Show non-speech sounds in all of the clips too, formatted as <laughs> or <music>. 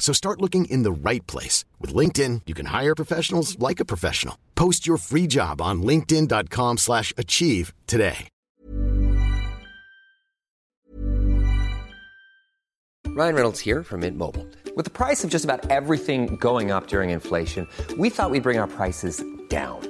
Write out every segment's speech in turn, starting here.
So start looking in the right place. With LinkedIn, you can hire professionals like a professional. Post your free job on linkedin.com slash achieve today. Ryan Reynolds here from Mint Mobile. With the price of just about everything going up during inflation, we thought we'd bring our prices down.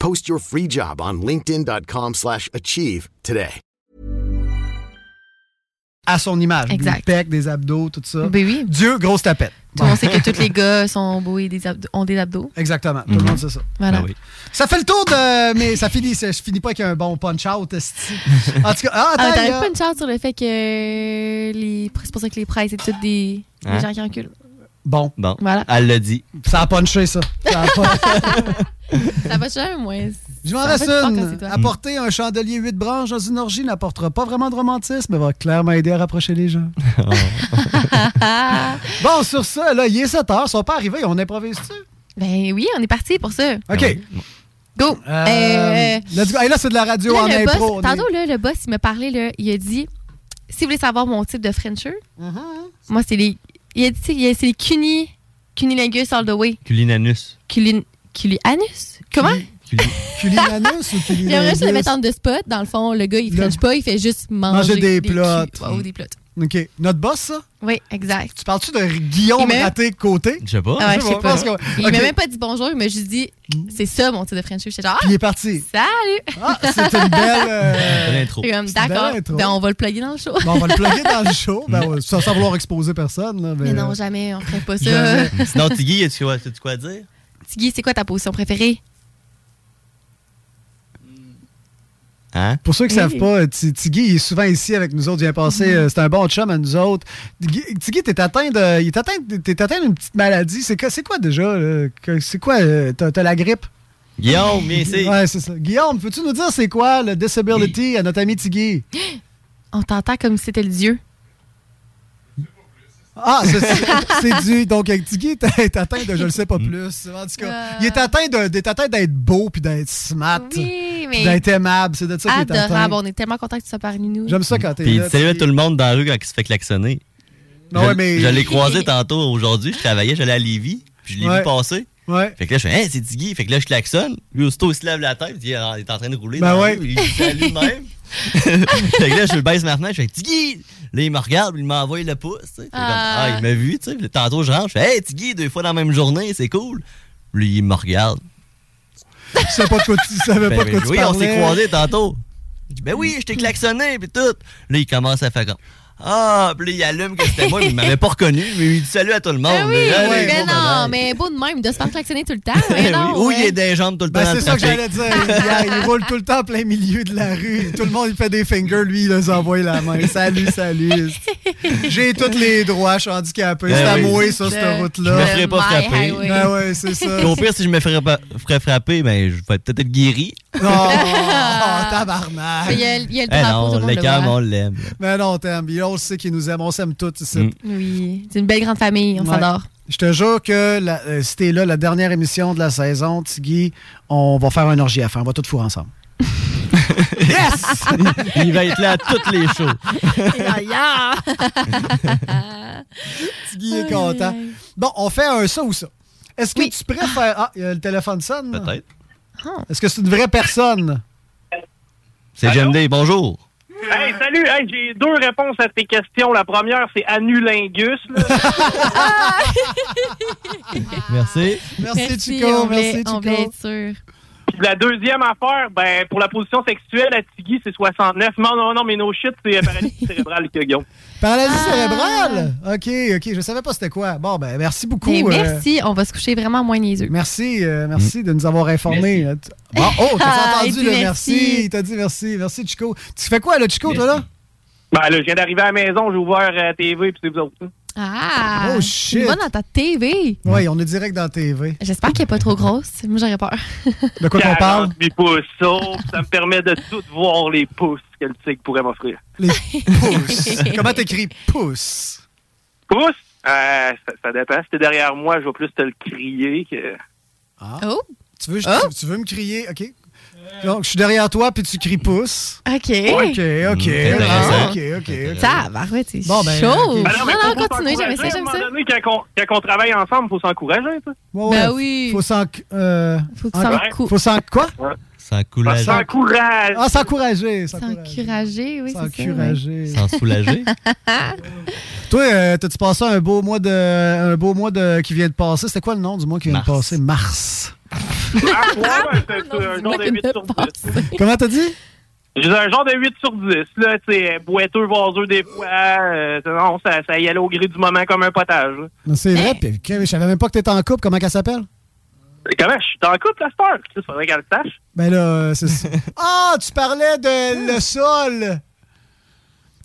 Post your free job on linkedin.com slash achieve today. À son image. Exact. Des pecs, des abdos, tout ça. Ben oui. Dieu, grosse tapette. Tout le monde sait que tous les <laughs> gars sont beaux et des abdos- ont des abdos. Exactement. Tout le monde sait ça. Voilà. Ben Ça fait le tour de. Mais ça finit, ça- je finis pas avec un bon punch-out. En tout cas, ah, Ah, attends, il y T'arrêtes a- pas une chance sur le fait que les. C'est pour ça que les prêts, c'est toutes des, des Hein? gens qui enculent. Bon. Bon, Voilà. elle l'a dit. Ça a punché, ça. Ça a pas- <laughs> Ça va jamais, moi. Je m'en reste une. toi. Apporter un chandelier 8 branches dans une orgie n'apportera pas vraiment de romantisme, mais va clairement aider à rapprocher les gens. <laughs> bon, sur ça, là, il est 7 heures, ils sont pas arrivés, on improvise-tu? Ben oui, on est parti pour ça. OK. Go! Euh, Euh, là, c'est de la radio là, en le impro. boss, on est- tantôt, là, le boss, il m'a parlé, là, il a dit si vous voulez savoir mon type de Frencher, moi, c'est les. Il a sais, c'est les cuni, cunilingus all the way. Culinanus. Culin, culianus? Comment? Culinanus ou <laughs> Il aimerait juste le culinanus? mettre en de spot. Dans le fond, le gars, il French pas, il fait juste manger, Manger des plots. culs. Ouais, ou des plots. OK. Notre boss, ça? Oui, exact. Tu parles-tu de Guillaume Il m'a- raté côté? Je sais pas. Ah ouais, je sais pas. Il OK. m'a même pas dit bonjour, il m'a juste dit c'est ça mon type de French. J'étais genre, Puis il est parti. ah, salut! Ah, c'est une belle. euh, <laughs> intro. D'accord, ben, on va le plugger dans le show. Bon, on va le plugger dans le show, ben, ouais, sans, sans vouloir exposer personne. Là, mais, Mais non, jamais, on ferait pas <laughs> ça. Sinon, Tiggy, as-tu quoi, as-tu quoi à dire? Tiggy, c'est quoi ta position préférée? Hein? Pour ceux qui ne Oui. savent pas, Ti- Tiggy est souvent ici avec nous autres. Il vient passer. Mhm. euh, C'est un bon chum à nous autres. Tiggy, t'es atteint de. Il est atteint, t'es atteint d'une petite maladie. C'est quoi, c'est quoi déjà? là? Que- C'est quoi? euh, T'as la grippe? Guillaume, viens ici. Ouais, c'est ça. Guillaume, peux-tu nous dire c'est quoi le disability à notre ami Tiggy? <gasps> On t'entend comme si c'était le dieu. Ah, c'est- du. Donc, t'es t'es atteint de je le sais pas plus. En tout cas, Euh. il est atteint de- d'être atteint d'être beau puis d'être smart. Oui, mais d'être aimable. C'est de ça qu'il est atteint. adorable. On est tellement contents que tu sois parmi nous. J'aime ça quand t'es Puis il salue tout le monde dans la rue quand il se fait klaxonner. Non, je ouais, mais- je l'ai croisé <laughs> tantôt aujourd'hui. Je travaillais, j'allais à Lévis. Puis je l'ai Ouais. vu passer. Ouais. Fait que là, je fais, hey, c'est Tiggy. Fait que là, je klaxonne. Lui, aussitôt, il se lève la tête. Il dit, Ah, il est en train de rouler. Ben dans la ouais. rue. Il de <laughs> même. <laughs> fait que là, je le baisse maintenant. Je fais, Tiggy. Là, il me regarde. Il m'envoie le pouce. tu sais. Ah. ah, il m'a vu. tu sais. Tantôt, je rentre. Je fais, hey, Tiggy, deux fois dans la même journée. C'est cool. Lui, il me regarde. Tu savais pas de quoi tu, savais Ben, pas de quoi ben, tu oui, on s'est croisés tantôt. Je dis, ben oui, je t'ai klaxonné, puis tout. Là, il commence à faire comme, Ah, puis il allume que c'était moi, mais il m'avait pas reconnu. Mais il dit salut à tout le monde. Ah oui, Allez, mais bon, non, mais beau de même, de se faire klaxonner tout le temps. Mais non, Oui, Ou ouais. il est des jambes tout le temps. Ben, dans c'est ça que j'allais dire. Il, il roule tout le temps en plein milieu de la rue. Tout le monde, il fait des fingers. Lui, il les envoie la main. Salut, salut. J'ai tous les droits. Je suis handicapé. Ben c'est à oui. moi, ça, cette Je- Je route-là. me ferais pas frapper. Ah ouais, c'est ça. Au pire, si je me ferais, pas, ferais frapper, ben, je vais peut-être être guéri. Oh, <laughs> oh, tabarnak. Il y a, il y a le Eh drapeau, tout non, le voit. on l'aime. Mais non, t'aimes. bien, On le sait qu'il nous aime. On s'aime tous ici. Mm. Oui, c'est une belle grande famille, on Ouais. s'adore. Je te jure que la- euh, si t'es là, la dernière émission de la saison, Tiggy, on va faire un orgie à faire. On va tout fourrer ensemble. <laughs> yes! Il va être là à toutes les shows. <laughs> <laughs> Tiggy est content. Bon, on fait un ça ou ça. Est-ce que Oui. tu préfères. Ah, il y a le téléphone sonne. Peut-être. Est-ce que c'est une vraie personne? C'est Jem Day, bonjour. Hey, salut! Hey, j'ai deux réponses à tes questions. La première, c'est anulingus. là. <laughs> Merci. Merci, Chico. on voulait, Merci, on voulait Chico. être sûr. La deuxième affaire, ben, pour la position sexuelle à Tiggy, c'est 69. Non, non, non, mais no shit, c'est paralysie <laughs> cérébrale, que Guillaume. Paralysie Ah. cérébrale? OK, OK. Je savais pas c'était quoi. Bon, ben, merci beaucoup. Mais euh, merci, on va se coucher vraiment moins niaiseux. Merci, euh, merci de nous avoir informés. Bon, oh, t'as <laughs> Ah, entendu le merci. merci. Il t'a dit merci. Merci, Chico. Tu fais quoi, là, Chico, toi, là? Ben, là, je viens d'arriver à la maison, j'ai ouvert la TV, puis c'est vous autres. hein. Ah! Oh, shit. Dans ta TV. Oui, on est direct dans la TV. J'espère qu'elle n'est pas trop grosse. Moi, j'aurais peur. De quoi qu'on parle? 48 pouces, ça, ça me permet de tout voir les pouces que le tigre pourrait m'offrir. Les <laughs> pouces. Comment t'écris pouce? Pouces? Euh, ça, ça dépend. Si t'es derrière moi, je vais plus te le crier que... Oh! Tu veux, Oh. tu, tu veux me crier? OK. Donc, je suis derrière toi, puis tu cries pouce. OK. OK, OK. c'est OK. OK, OK. Ça, bah ouais, c'est Bon, ben, chaud. ok. Ben non, mais non, continue, j'aime ça, s'encourager. j'aime À un ça. moment donné, quand on, quand on travaille ensemble, il faut s'encourager. ça. Ouais, Ben ouais. oui. Faut s'en... euh, Faut cou- Faut s'en... Quoi? Sans coulage. S'encourage. Ah, s'encourager. s'encourager. s'encourager, oui, c'est ça. ouais. S'encourager. Sans soulager. <laughs> Toi, euh, t'as-tu passé un beau mois de... Un beau mois de... qui vient de passer? C'était quoi le nom du mois qui vient Mars. de passer? Mars. Ah, ouais, ben, c'est Non, un c'est genre de bien 8 sur de 10. passer. Comment t'as dit? J'ai un genre de 8 sur 10, là, tu sais, boiteux, vaseux des fois. euh, non, ça, ça y allait au gré du moment comme un potage. C'est vrai, puis je savais même pas que t'étais en couple. Comment qu'elle s'appelle? Comment? Je suis en couple, la star. Il faudrait qu'elle le sache. Ben là, euh, c'est ça. <laughs> Ah, tu parlais de le sol!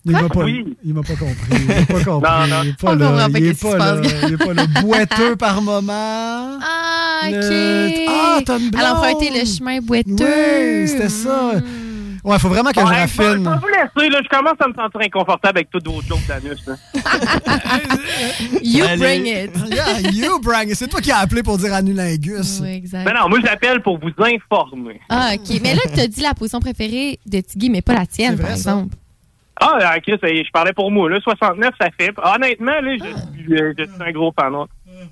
Il m'a pas, Oui. il m'a pas compris. Il m'a pas <laughs> compris. Non, non. Il est pas On pas Il est pas se là. passe. Il est pas là. <laughs> Boiteux par moment. Ah, OK. Le- Ah, t'as une Elle a emprunté blonde. le chemin boiteux. Oui, c'était ça. Ouais, faut vraiment que je Ouais, raffine. Je vais vous laisser, là. Je commence à me sentir inconfortable avec toutes vos jokes d'anus. là. You Allez. bring it. <laughs> Yeah, you, Brang. C'est toi qui as appelé pour dire annulingus. Oui, exact. Mais non, moi, je l'appelle pour vous informer. Ah, OK. Mais là, tu as dit la position préférée de Tiggy, mais pas la tienne, vrai, par ça? Ah, ok, ça y est, je parlais pour moi, là. 69, ça fait. Honnêtement, là, je, suis, euh, je suis un gros fan. là.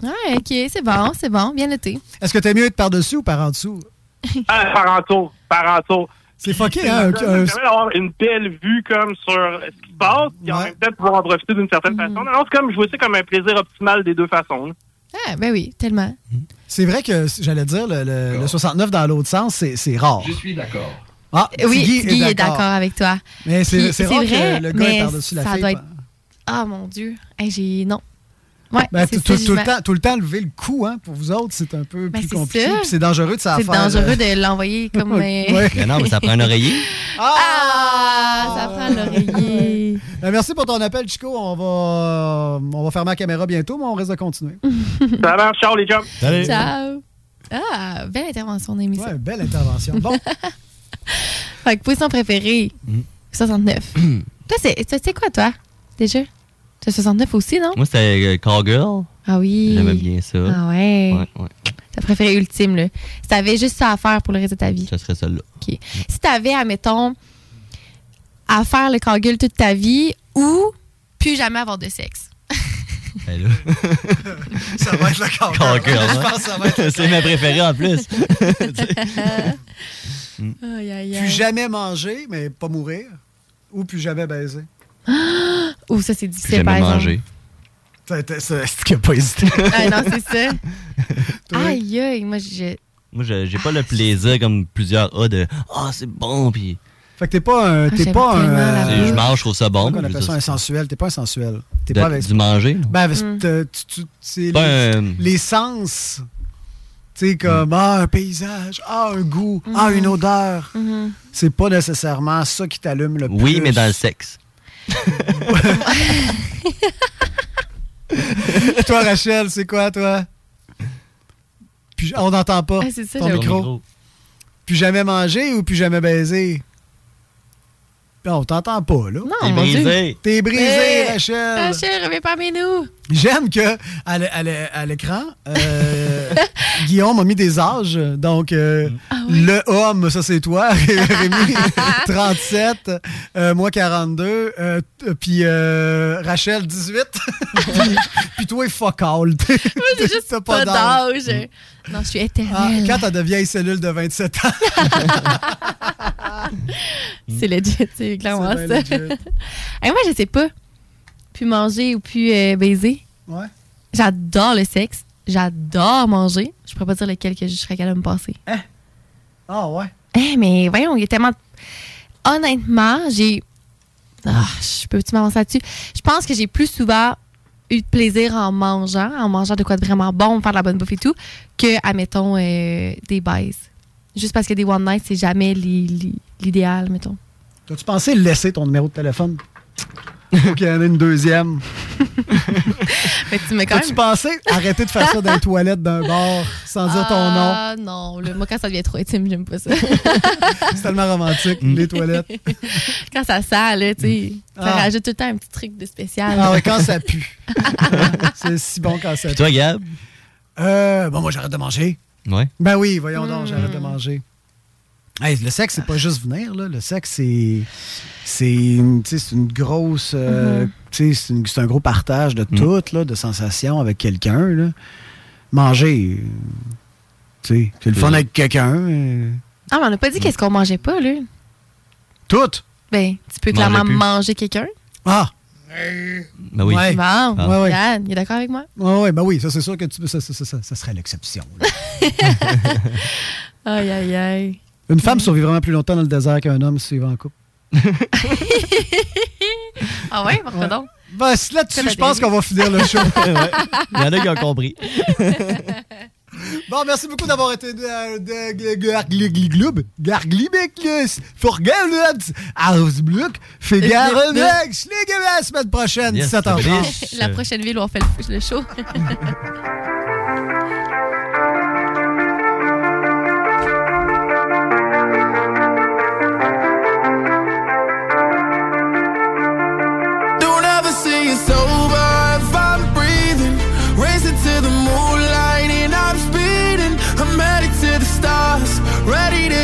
Ah, OK, c'est bon, c'est bon. Bien noté. Est-ce que t'aimes mieux être par-dessus ou par en dessous? <laughs> Ah, par en tour, par en tour. C'est fucké, Ça hein? permet un- d'avoir une belle vue comme sur ce qui se passe, puis en même temps pouvoir en profiter d'une certaine façon. Non, c'est comme, je vois ça comme un plaisir optimal des deux façons. là. Ah, ben oui, tellement. C'est vrai que, j'allais dire, le, le- le 69 dans l'autre sens, c'est c'est rare. Je suis d'accord. Ah, Oui, Tiggy Tiggy est d'accord avec toi. Mais c'est vrai, que le gars est par-dessus la ça fille. doit être- Ah, mon Dieu. Hey, j'ai... Non. Ouais, Ben, c'est tout, ça, tout le temps, tout le temps, lever le cou, hein, pour vous autres, c'est un peu Ben, plus compliqué. ça. puis C'est dangereux de s'en C'est dangereux euh, de l'envoyer <laughs> comme... euh, ouais. Mais non, mais ça prend un oreiller. <laughs> Ah, ça prend l'oreiller. <laughs> Ben, merci pour ton appel, Chico. On va, on va fermer la caméra bientôt, mais on risque de continuer. Ça marche, ciao les chums. Salut. Ciao. Ah, belle intervention d'émission. Ouais, belle intervention. Bon, <laughs> Fait que position préférée, Mm. 69. <clears throat> toi, c'est toi, c'est quoi, toi, déjà? Tu 69 aussi, non? Moi, c'était euh, Cowgirl. Ah oui. J'aimais bien ça. Ah ouais. Ouais, ouais. Ta préférée ultime, là. Si t'avais juste ça à faire pour le reste de ta vie. Ça serait celle-là. OK. Si t'avais, admettons, à faire le cagule toute ta vie ou plus jamais avoir de sexe. <laughs> Ben là. ça va être le. Cowgirl, Je hein. pense que ça va être le <laughs> C'est ma préférée en plus. Aïe, aïe, Plus jamais manger, mais pas mourir. Ou plus jamais baiser. Ou ça, c'est Plus difficile, par jamais exemple. manger. C'est c'est qu'il a pas hésité. Ah non, c'est ça. <laughs> Toi? Aïe, aïe. Moi, je... Moi, je- j'ai pas le plaisir comme plusieurs A de Ah, c'est bon, puis Fait que t'es pas un. T'es j'aime pas tellement la Je mange, je trouve ça bon. On mais appelle ça un sensuel? T'es pas un sensuel. T'es de- pas avec. Du manger. Ben, parce Mm. que tu- tu- c'est Pas les, un- les sens. Tu sais, comme, ah, un paysage, ah, un goût, ah, une odeur. Mhm. C'est pas nécessairement ça qui t'allume le plus. Oui, mais dans le sexe. <laughs> toi, Rachel, c'est quoi, toi? Puis, on n'entend pas Ah, c'est ça, ton micro. Plus jamais manger ou plus jamais baiser? Non, on t'entend pas, là. Non, T'es brisé. T'es brisé, Hey, Rachel. Rachel, reviens parmi nous. J'aime que à l'écran, euh, <laughs> Guillaume a mis des âges. Donc, euh, Ah le homme, ça c'est toi, <laughs> Rémi, <laughs> 37, euh, moi 42, euh, puis euh, Rachel 18, puis, puis toi fuck all. T'es- J'ai juste pas d'âge. Non, je suis Ah, éternelle. quand t'as de vieilles cellules de 27 ans, C'est legit, c'est clairement ça. legit. Moi, je sais pas. Puis manger ou puis euh, baiser. Ouais. J'adore le sexe. J'adore manger. Je pourrais pas dire lequel que je serais capable de me passer. Ah ouais. Eh, mais voyons, il y a tellement. Honnêtement, j'ai. Ah, je peux-tu m'avancer là-dessus? Je pense que j'ai plus souvent eu de plaisir en mangeant, en mangeant de quoi de vraiment bon, faire de la bonne bouffe et tout, que, admettons, euh, des baises. Juste parce que des one night, c'est jamais li- li- l'idéal, mettons. T'as-tu pensé laisser ton numéro de téléphone? Faut qu'il y en ait une deuxième. <laughs> Mais tu quand même. pensé arrêter de faire ça dans les toilettes d'un bar sans dire ton nom? Ah, non. là, moi, quand ça devient trop intime, j'aime pas ça. <laughs> C'est tellement romantique, les toilettes. <laughs> quand ça sent, là, tu sais, ça Ah. rajoute tout le temps un petit truc de spécial. Ah ouais, quand ça pue. C'est si bon quand ça pue. toi, Gab? Euh, bon, moi, j'arrête de manger. Ouais. Ben oui, voyons donc, Mm. j'arrête de manger. Hey, le sexe, c'est pas juste venir, là. Le sexe, c'est. C'est une, tu sais, c'est une grosse. euh, Mm-hmm. tu sais, c'est un gros partage de tout, là, de sensations avec quelqu'un, là. Manger. Tu sais, c'est le fun Mm. avec quelqu'un. euh, Ah, mais on n'a pas dit qu'est-ce qu'on mangeait pas, là. Tout! Ben, tu peux clairement manger quelqu'un. Ah! Ben oui. Ouais. Bon, Ah. Ouais, ouais. Yann, il est d'accord avec moi? Ouais, ouais, ben oui, ça, c'est sûr que tu, ça, ça, ça, ça- ça serait l'exception. <laughs> Aïe, aïe, aïe. Une femme survit vraiment plus longtemps dans le désert qu'un homme suivant en couple. <laughs> Ah ouais, Ouais. donc? Ben, c'est là-dessus, je pense qu'on va finir le show. <laughs> Ouais. Il y en a qui ont compris. Bon, merci beaucoup d'avoir été Gargliglub. Garglibeklus. Forgelabs. Ausbluk. Figarenex. La semaine prochaine, Yes, 17h30. <laughs> La prochaine ville où on fait le, le show. <laughs>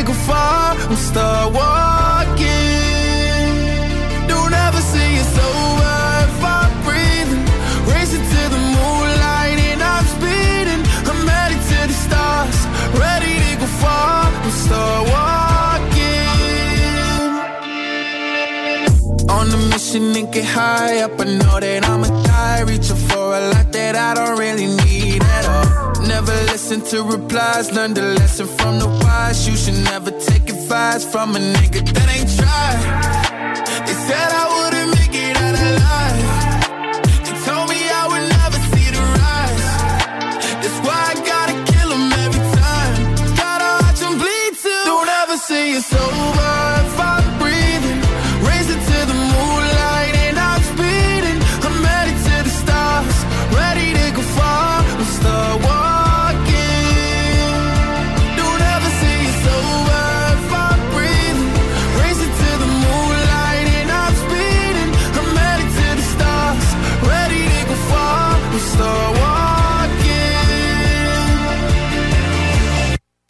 go far. I'm start walking. Don't ever see it sober if I'm breathing. Racing to the moonlight and I'm speeding. I'm headed to the stars, ready to go far. I'm start walking. On a mission and get high up. I know that I'ma die. Reaching for a lot that I don't really need. Never listen to replies. Learn the lesson from the wise. You should never take advice from a nigga that ain't tried. They said I wouldn't make it out alive. They told me I would never see the rise. That's why I gotta kill every time. Gotta watch bleed too. Don't ever say it's over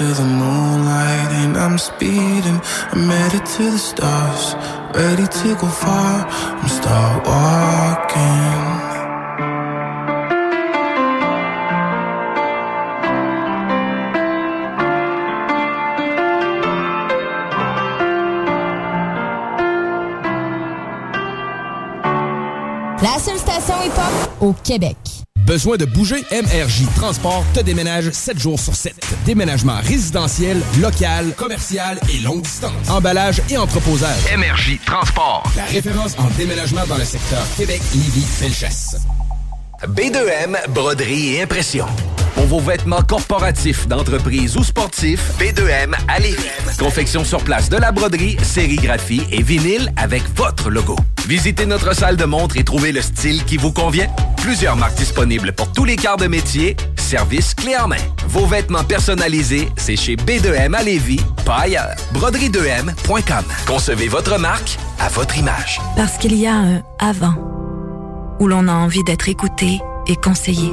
to the moonlight and I'm speeding. I'm headed to the stars, ready to go far. I'm start walking. La seule station hip-hop au Québec. Besoin de bouger? MRJ Transport te déménage 7 jours sur 7. Déménagement résidentiel, local, commercial et longue distance. Emballage et entreposage. MRJ Transport. La référence en déménagement dans le secteur Québec, Lévis, Felchasse. B2M, broderie et impression. Pour vos vêtements corporatifs, d'entreprise ou sportifs, B2M à. Confection sur place de la broderie, sérigraphie et vinyle avec votre logo. Visitez notre salle de montre et trouvez le style qui vous convient. Plusieurs marques disponibles pour tous les quarts de métier. Service clé en main. Vos vêtements personnalisés, c'est chez B2M à Lévis, pas ailleurs. Broderie2M.com. Concevez votre marque à votre image. Parce qu'il y a un avant où l'on a envie d'être écouté et conseillé.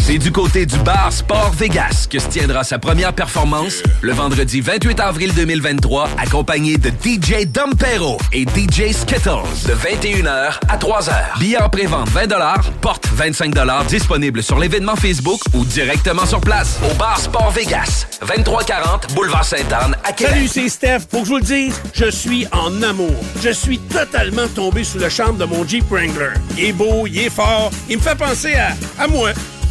C'est du côté du bar Sport Vegas que se tiendra sa première performance le vendredi 28 avril 2023, accompagné de DJ Dompero et DJ Skittles de 21h à 3h. Billets en pré-vente 20 porte 25 disponible sur l'événement Facebook ou directement sur place au bar Sport Vegas, 2340 Boulevard Sainte-Anne à Québec. Salut, c'est Steph. Pour que je vous le dise, je suis en amour. Je suis totalement tombé sous le charme de mon Jeep Wrangler. Il est beau, il est fort, il me fait penser à moi.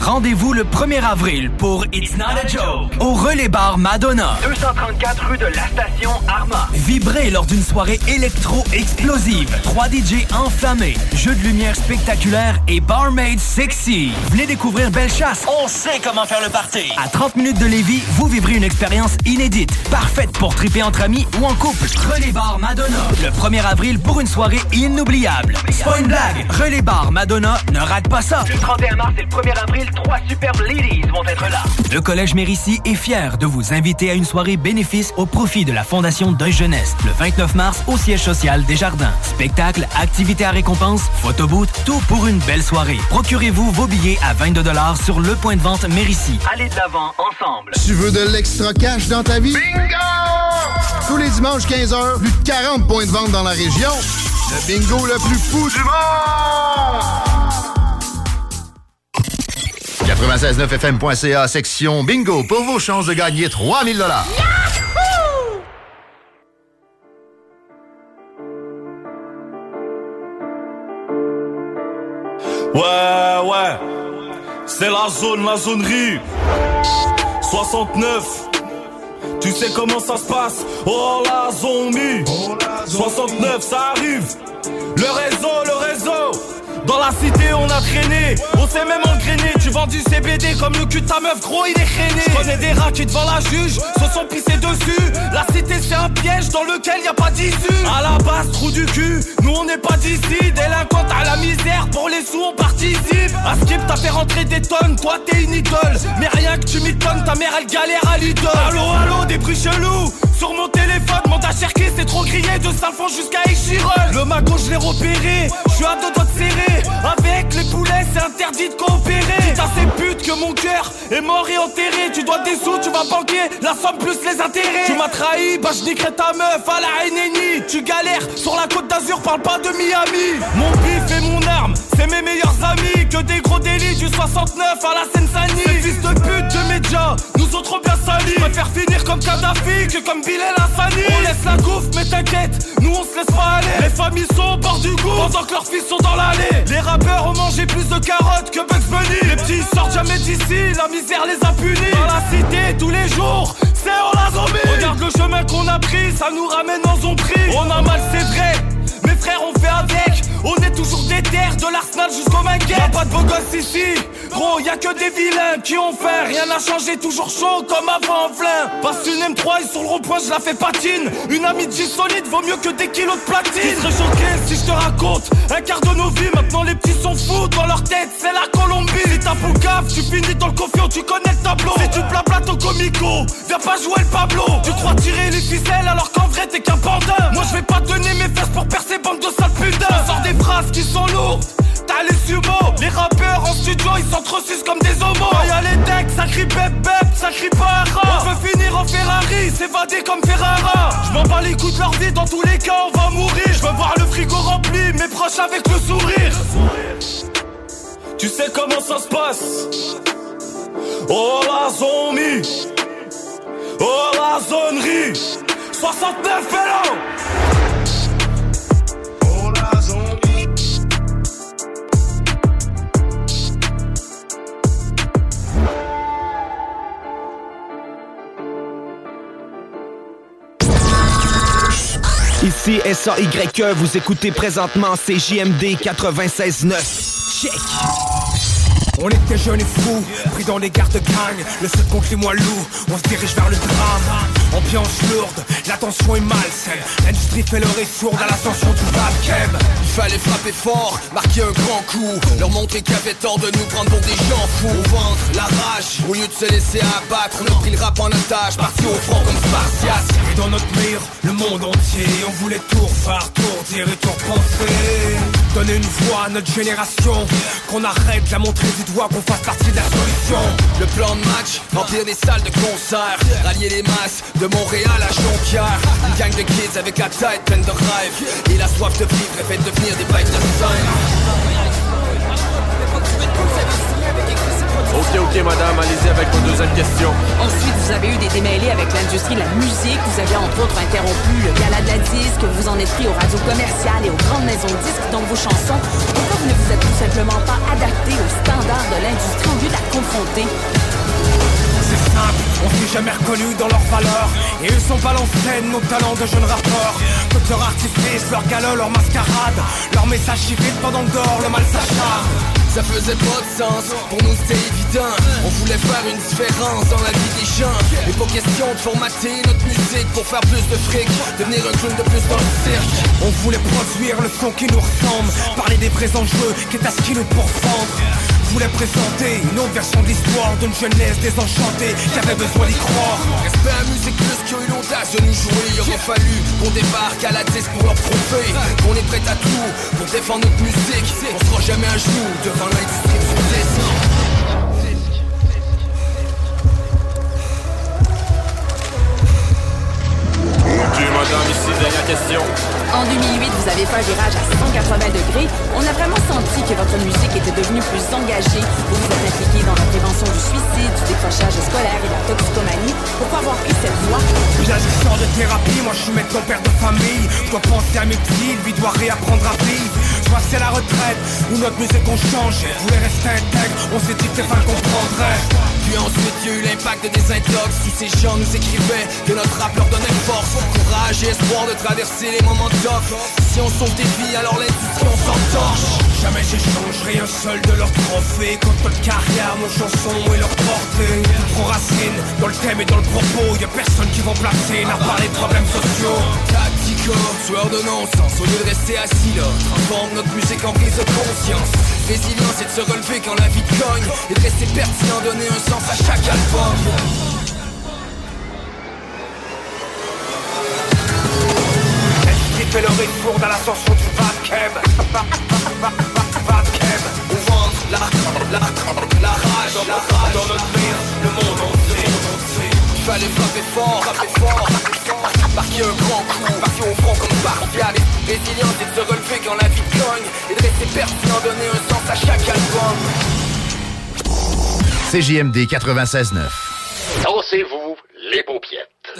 Rendez-vous le 1er avril pour It's Not a Joke au Relais Bar Madonna. 234 rue de la station Arma. Vibrez lors d'une soirée électro-explosive. 3 DJ enflammés, jeux de lumière spectaculaires et barmaid sexy. Venez découvrir Bellechasse. On sait comment faire le party. À 30 minutes de Lévis, vous vivrez une expérience inédite, parfaite pour triper entre amis ou en couple. Relais Bar Madonna. Le 1er avril pour une soirée inoubliable. C'est pas une blague. Relais Bar Madonna, ne rate pas ça. Le 31 mars et le 1er avril, trois superbes ladies vont être là. Le Collège Mérissi est fier de vous inviter à une soirée bénéfice au profit de la Fondation Deuil Jeunesse le 29 mars au siège social des Jardins. Spectacle, activités à récompense, photoboot, tout pour une belle soirée. Procurez-vous vos billets à 22 sur le point de vente Mérissi. Allez de l'avant ensemble. Tu veux de l'extra cash dans ta vie? Bingo! Tous les dimanches 15h, plus de 40 points de vente dans la région. Le bingo le plus fou du monde! 969fm.ca, section bingo, pour vos chances de gagner 3000 dollars. Ouais, ouais, c'est la zone, la zonerie. 69, tu sais comment ça se passe. Oh la zombie, 69, ça arrive. Le réseau, le réseau. Dans la cité on a traîné, on s'est même engrainé. Tu vends du CBD comme le cul de ta meuf gros il est traîné Je connais des rats qui devant la juge se sont pissés dessus. La cité c'est un piège dans lequel y a pas d'issue. À la base trou du cul, nous on n'est pas d'ici. Délinquante à la misère, pour les sous on participe. À skip t'as fait rentrer des tonnes, toi t'es une idole. Mais rien que tu m'étonnes, ta mère elle galère à l'idole. Allo allo des bruits chelous. Sur mon téléphone, monte à Cherki c'est trop grillé. De Salfon jusqu'à Échirol. Le magot je l'ai repéré, je suis à deux doigts de serrer Avec les poulets c'est interdit de coopérer. À ces putes que mon cœur est mort et enterré. Tu dois des sous, tu vas banquer, la somme plus les intérêts. Tu m'as trahi, bah je niquerai ta meuf à la NNI Tu galères sur la côte d'Azur, parle pas de Miami. Mon bif et mon arme, c'est mes meilleurs amis. Que des gros délits du 69 à la Seine-Saint-Denis. Fils de pute de médias, nous trop bien salis Je préfère finir comme Kadhafi que comme Bilal Hassani. On laisse la gouffe mais t'inquiète, nous on se laisse pas aller. Les familles sont au bord du goût pendant que leurs fils sont dans l'allée Les rappeurs ont mangé plus de carottes que Bugs Bunny. Les petits sortent jamais d'ici, la misère les a punis. Dans la cité tous les jours, c'est on la zombie. Regarde le chemin qu'on a pris, ça nous ramène en zombie. On a mal c'est vrai, on fait avec. On est toujours des terres, de l'Arsenal jusqu'au Manguette Y'a pas de beaux gosses ici. Gros, y a que des vilains qui ont fait Rien n'a changé, toujours chaud comme avant plein Passe une M3 et sur le rond-point je la fais patine. Une amitié solide vaut mieux que des kilos de platine. Qui serait choqué si je te raconte Un quart de nos vies, maintenant les petits sont fous Dans leur tête c'est la Colombie. Si t'as gaffe, tu finis dans le confio, tu connais le tableau. Si tu plates au comico, viens pas jouer le Pablo. Tu crois tirer les ficelles alors qu'en vrai t'es qu'un bandin Moi je vais pas donner mes fesses pour percer bande de sales putains. Sors des phrases qui sont lourdes. T'as les sumo, les rappeurs en studio ils s'entresucent comme des homos. Y'a les decks, ça crie bep bep, ça crie pas On veut finir en Ferrari, s'évader comme Ferrara. Je m'en bats les coups de leur vie, dans tous les cas on va mourir. Je veux voir le frigo rempli, mes proches avec le sourire. Tu sais comment ça se passe. Oh la zombie. Oh la zonerie. 69 vélos Ici S-A-Y-E, vous écoutez présentement CJMD 96.9. Check! On était jeunes et fous, pris dans les gardes gang Le seul contre les moins loups, on se dirige vers le drame Ambiance lourde, la tension est malsaine. L'industrie fait l'oreille sourde à l'ascension du Babkem Il fallait frapper fort, marquer un grand coup. Leur montrer qu'il avait tort de nous prendre pour des gens fous. Au ventre, la rage, au lieu de se laisser abattre On a pris le rap en otage, parti au front comme Spartiate Et dans notre mire, le monde entier On voulait tout refaire, tout dire et tout repenser Donner une voix à notre génération Qu'on arrête la montrer du doigt, qu'on fasse partie de la solution. Le plan de match, remplir des salles de concert Rallier les masses, de Montréal à Jonquière Une gang de kids avec la tête pleine de rêves Et la soif de vivre et fait devenir des bêtes de scène Ok, ok, madame, allez-y avec vos deuxième question. Ensuite, vous avez eu des démêlés avec l'industrie de la musique. Vous avez entre autres interrompu le gala de la disque. Vous en êtes pris aux radios commerciales et aux grandes maisons de disques. Donc vos chansons, pourquoi vous ne vous êtes tout simplement pas adapté aux standards de l'industrie au lieu de la confronter? On s'est jamais reconnu dans leurs valeurs. Et eux sont pas scène nos talents de jeunes rappeurs. Toute leur artifice, leur galop, leur mascarade. Leur message chiffre pendant que dehors le mal s'acharne. Ça faisait pas de sens, pour nous c'était évident. On voulait faire une différence dans la vie des gens. Et pas question de formater notre musique pour faire plus de fric Devenir un clown de plus dans le cirque. On voulait produire le son qui nous ressemble Parler des vrais enjeux, quitte à ce qui nous pour voulais présenter une autre version de l'histoire d'une jeunesse désenchantée qui avait besoin d'y croire. Respect à musique plus qui ont eu l'audace de nous jouer. Il aurait fallu qu'on débarque à la disque pour leur prouver qu'on est prêt à tout pour défendre notre musique. On sera jamais à genoux devant l'industrie du disque. Madame, ici, dernière question. En 2008, vous avez fait un virage à 180 degrés. On a vraiment senti que votre musique était devenue plus engagée. Vous vous êtes impliqué dans la prévention du suicide, du décrochage scolaire et de la toxicomanie. Pourquoi avoir pris cette voie? J'ai je sors de thérapie, moi je suis maintenant père de famille. Je dois penser à mes petits, lui doit réapprendre à vivre. Soit c'est la retraite, ou notre musique on change. Je voulais rester intègre, on s'est dit que les fans comprendraient. Puis ensuite il y a eu l'impact des intox Tous ces gens nous écrivaient que notre rap leur donnait force Courage et espoir de traverser les moments tough Si on sauve des vies alors l'industrie on s'entorche. Jamais j'échangerai un seul de leurs trophées. Contre notre carrière, nos chansons et leur portée Pro racine, dans le thème et dans le propos. Y'a personne qui va placer, n'a pas les problèmes sociaux. Tactico, tueur de non-sens Au lieu de rester assis là, transforme notre musique en prise de conscience. Résilience c'est de se relever quand la vie cogne. Et de rester pertinent, donner un sens à chaque album fait l'oreille sourde à l'ascension du Vapkem Vapkem On la, la, la rage, la rage. Dans notre mire, le monde entier. Fallait frapper fort, frapper fort, marquer un grand coup, marquer au front comme Barfial Résilience et de se relever quand la vie cogne. Et de rester pertinent, donner un sens à chaque album. CJMD 96.9. Dansez-vous les paupiètes.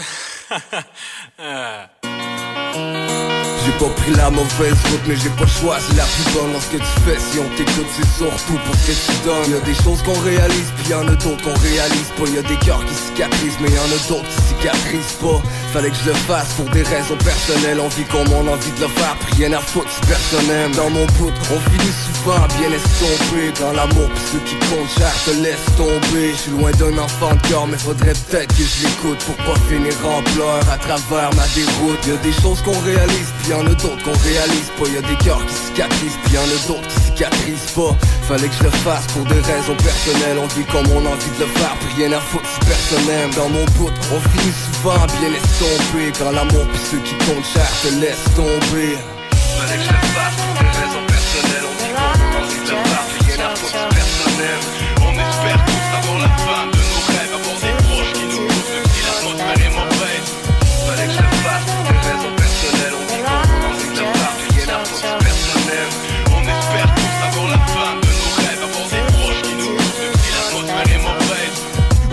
<laughs> Pas pris la mauvaise route mais j'ai pas choisi la plus bonne Dans ce que tu fais si on t'écoute c'est surtout pour ce que tu donnes. Y'a des choses qu'on réalise puis y'en a d'autres qu'on réalise pas. Y'a des cœurs qui cicatrisent mais y'en a d'autres qui cicatrisent pas. Fallait que je le fasse pour des raisons personnelles. On vit comme on a envie de le faire puis rien à foutre si personne aime. Dans mon bout on finit souvent bien estompé. Dans l'amour puis ceux qui comptent cher te laissent tomber. Je suis loin d'un enfant de cœur mais faudrait peut-être que je l'écoute Pour pas finir en pleurs à travers ma déroute. Y'a des choses qu'on réalise puis y'en a d'autres qu'on réalise. Pas Y'a des cœurs qui cicatrisent puis y'en a d'autres qui cicatrisent pas. Fallait que je le fasse pour des raisons personnelles. On vit comme on a envie de le faire puis rien à foutre si personne aime Dans mon bout on finit souvent bien estompé Quand l'amour puis ceux qui comptent cher te laissent tomber. Fallait que je le fasse pour des raisons personnelles. On vit comme on a envie de le faire rien à foutre si personne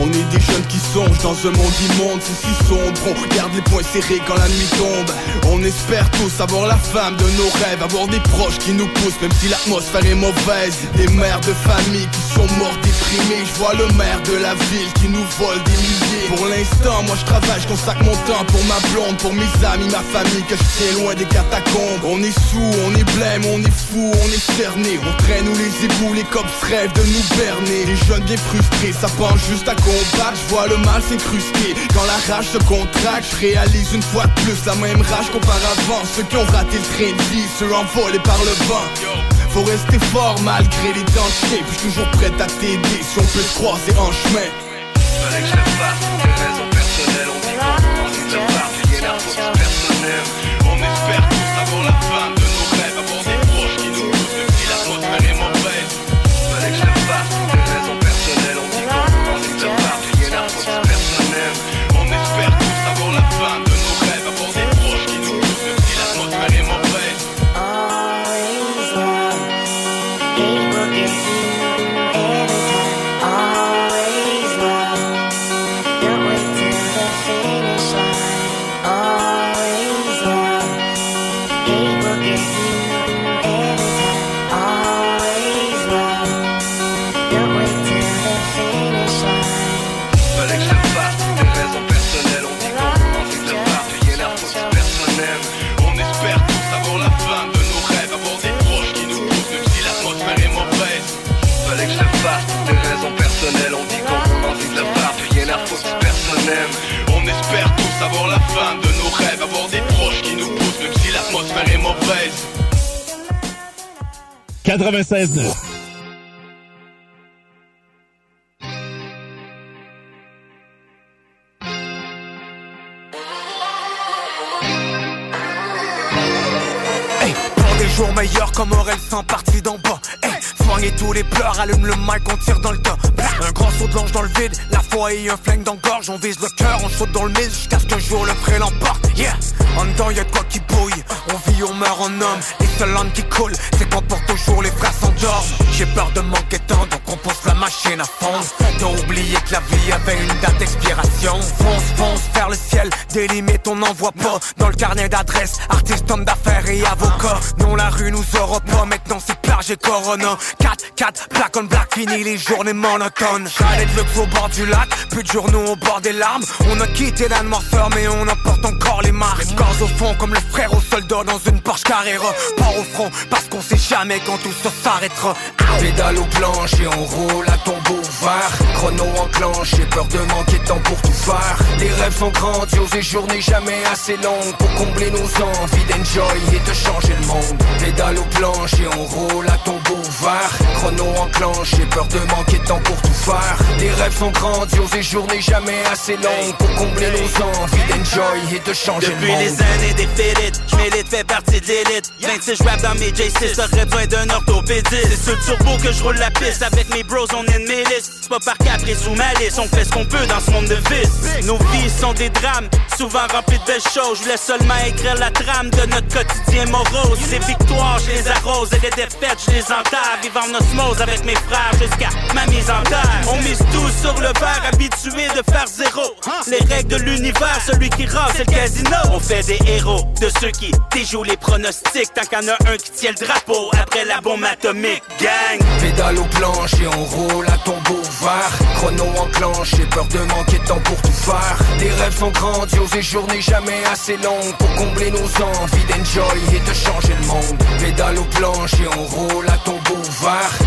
On est des jeunes qui songent dans un monde immonde, si sombre On garde les poings serrés quand la nuit tombe. On espère tous avoir la femme de nos rêves. Avoir des proches qui nous poussent même si l'atmosphère est mauvaise. Des mères de famille qui sont morts Je vois le maire de la ville qui nous vole des milliers. Pour l'instant moi je travaille, je consacre mon temps pour ma blonde Pour mes amis, ma famille que je loin des catacombes. On est sous, on est blême, on est fou, on est cerné. On traîne où les égouts, les cops rêvent de nous berner. Les jeunes bien frustrés, ça pense juste à combattre. Je vois le mal s'incruster. Quand la rage se contracte, je réalise une fois de plus la même rage qu'auparavant Ceux qui ont raté le train de vie, ceux envolés par le vent Faut rester fort malgré les dangers. Puis toujours prêt à t'aider si on peut se croiser en chemin. Je 96.9. soigner tous les pleurs, allume le mic, on tire dans le tas. Un grand saut de l'ange dans le vide, la foi et un flingue dans le gorge. On vise le cœur, on saute dans le mille jusqu'à ce qu'un jour le pré l'emporte. Yeah, en dedans y'a quoi qui bouille. On vit, on meurt en homme. Les seules langues qui coulent, c'est quand pour toujours les frères s'endorment. J'ai peur de manquer temps, donc on pousse la machine à fond. T'as oublié que la vie avait une date d'expiration. Fonce, fonce vers le ciel, des on n'en voit pas. Dans le carnet d'adresse, artiste, homme d'affaires et avocat. Non, la rue nous aura pas, maintenant c'est plage et corona. 4, 4, black on black, fini les journées monotones. Chalet de luxe au bord du lac, plus de journaux au bord des larmes. On a quitté la noirceur, mais on emporte encore les marques. Les corps au fond, comme le frère au soldat dans une Porsche Carrera. Pas au front, parce qu'on sait jamais quand tout ça s'arrêtera. Pédale au planche et on roule à tombeau ouvert Chrono enclenche, j'ai peur de manquer de temps pour tout faire Les rêves sont grandioses et journées jamais assez longues Pour combler nos envies d'enjoy et de changer le monde Pédale au planche et on roule à tombeau ouvert Chrono enclenche, j'ai peur de manquer de temps pour tout faire. Les rêves sont grandioses et journées jamais assez longues Pour combler nos envies d'enjoy et de changer Depuis le monde. les années des félites, j'm'élite, fais partie de l'élite. 26 rap dans mes J6, j'aurais besoin d'un orthopédiste. C'est sur le turbo que je roule la piste, avec mes bros on est une milice C'est pas par caprice ou malice, on fait ce qu'on peut dans ce monde de vice. Nos vies sont des drames, souvent remplis de belles choses. Je voulais seulement écrire la trame de notre quotidien morose. Ces victoires, je les arrose, et les défaites, je les enterre Vivant osmose avec mes frères jusqu'à ma mise en terre. On mise tout sur le verre, habitué de faire zéro. Les règles de l'univers, celui qui rase c'est le casino. On fait des héros, de ceux qui déjouent les pronostics. Tant qu'il y en a un qui tient le drapeau après la bombe atomique. Gang! Pédale aux planches et on roule à tombeau ouvert Chrono enclenche, j'ai peur de manquer de temps pour tout faire. Les rêves sont grandioses et journées jamais assez longues Pour combler nos envies d'enjoy et de changer le monde. Pédale aux planches et on roule à tombeau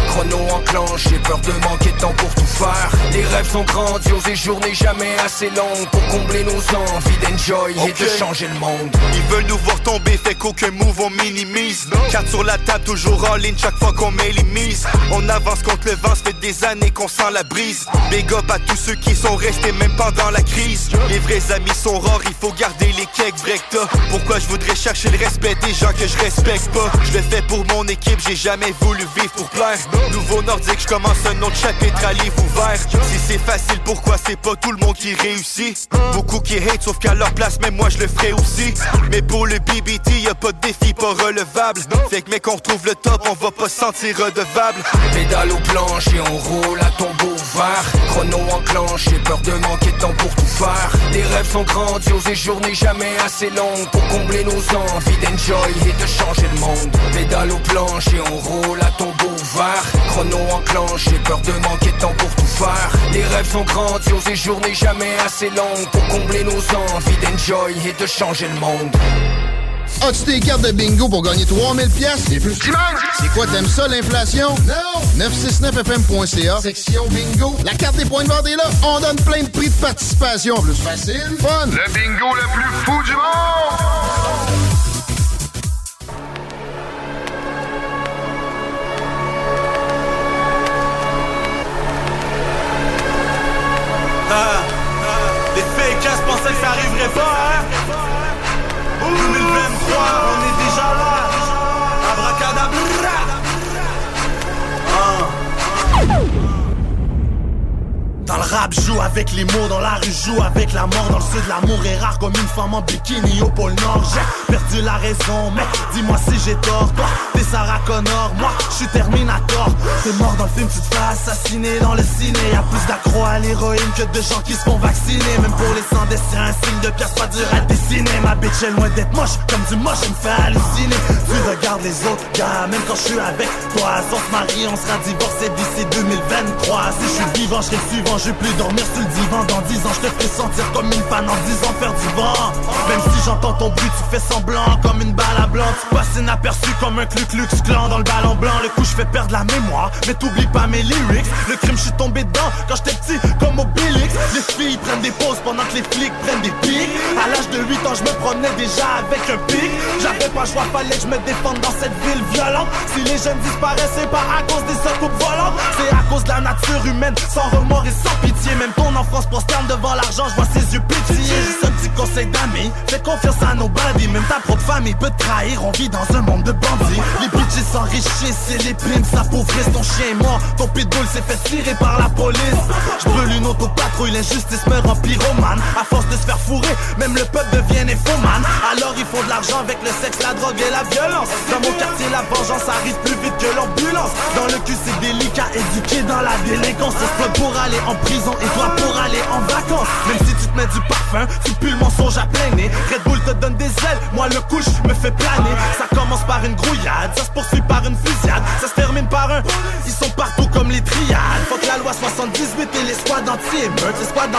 Chrono enclenche, j'ai peur de manquer de temps pour tout faire Les rêves sont grandioses et journées jamais assez longues Pour combler nos envies d'enjoy et de changer le monde Ils veulent nous voir tomber, fait qu'aucun move on minimise. Carte sur la table, toujours en ligne chaque fois qu'on met les mises. On avance contre le vent, ça fait des années qu'on sent la brise. Big up à tous ceux qui sont restés même pendant la crise. Les vrais amis sont rares, il faut garder les cakes break Pourquoi je voudrais chercher le respect des gens que je respecte pas? Je le fais pour mon équipe, j'ai jamais voulu vivre pour plaire. Nouveau nordique, je commence un autre chapitre à livre ouvert. Si c'est facile, pourquoi c'est pas tout le monde qui réussit? Beaucoup qui hate, sauf qu'à leur place, même moi je le ferai aussi. Mais pour le BBT, y a pas de défi pas relevable. Fait que mec, on retrouve le top, on va pas se sentir redevable. Pédale aux planches et on roule à tombeau ouvert Chrono enclenche, j'ai peur de manquer de temps pour tout faire Les rêves sont grandioses et journées jamais assez longues Pour combler nos envies d'enjoy et de changer le monde Pédale aux planches et on roule à tombeau ouvert Chrono enclenche, j'ai peur de manquer de temps pour tout faire Les rêves sont grandioses et journées jamais assez longues Pour combler nos envies d'enjoy et de changer le monde As-tu tes cartes de bingo pour gagner 3000 pièces et plus? C'est quoi, t'aimes ça, l'inflation? Non! 969fm.ca, section bingo. La carte des points de vente est là. On donne plein de prix de participation. Plus facile, fun. Le bingo le plus fou du monde! Ah, les fakers pensaient que ça arriverait pas, hein. 2023, on est déjà là Dans le rap, joue avec les mots, dans la rue, joue avec la mort. Dans le sud, l'amour est rare comme une femme en bikini au pôle Nord. J'ai perdu la raison, mais dis-moi si j'ai tort. Toi, t'es Sarah Connor, moi, je suis Terminator. T'es mort dans le film, tu te fais assassiner dans le ciné. Y'a plus d'accro à l'héroïne que de gens qui se font vacciner. Même pour les sans c'est un signe de pièce pas dur à dessiner. Ma bitch est loin d'être moche, comme du moche, elle me fait halluciner. Tu regardes les autres gars, même quand je suis avec toi. On se marie, on sera divorcé d'ici 2023. Si je suis vivant, je serai suivant, je vais plus dormir sur le divan. Dans 10 ans, je te ferai sentir comme une panne en 10 ans faire du vent. Même si j'entends ton bruit, tu fais semblant comme une balle à blanc. Tu passes inaperçu comme un cluc Klux clan dans le ballon blanc. Le coup, je fais perdre la mémoire, mais t'oublies pas mes lyrics. Le crime, je suis tombé dedans quand j'étais petit, comme Obélix. Les filles prennent des pauses pendant que les flics prennent des pics. À l'âge de 8 ans, je me promenais déjà avec un pic. J'avais pas choix, fallait que je me défende dans cette ville violente. Si les jeunes disparaissent, c'est pas à cause des secoupes volantes. C'est à cause de la nature humaine, sans remords et sans pitié. Même ton enfance prosterne devant l'argent, je vois ses yeux pétiller. Juste un petit conseil d'amis, fais confiance à nos bandits. Même ta propre famille peut te trahir, on vit dans un monde de bandits. Les bitches s'enrichissent et les primes s'appauvrissent. Ton chien est mort, ton pitbull s'est fait tirer par la police. Je brûle une auto-patrouille, l'injustice me rend pyromane. À force de se faire fourrer, même le peuple devient néphomane. Alors ils font de l'argent avec le sexe, la drogue et la violence. Dans mon quartier, la vengeance arrive plus vite que l'ambulance. Dans le cul, c'est délicat, éduqué dans la délinquance. On se pour aller en prison et toi pour aller en vacances. Même si tu te mets du parfum, tu pues le mensonge à plein nez. Red Bull te donne des ailes, moi le couche me fait planer. Ça commence par une grouillade, ça se poursuit par une fusillade, ça se termine par un. Ils sont partout comme les triades. Faut que la loi 78 et les squads anti-émeutes. Les squads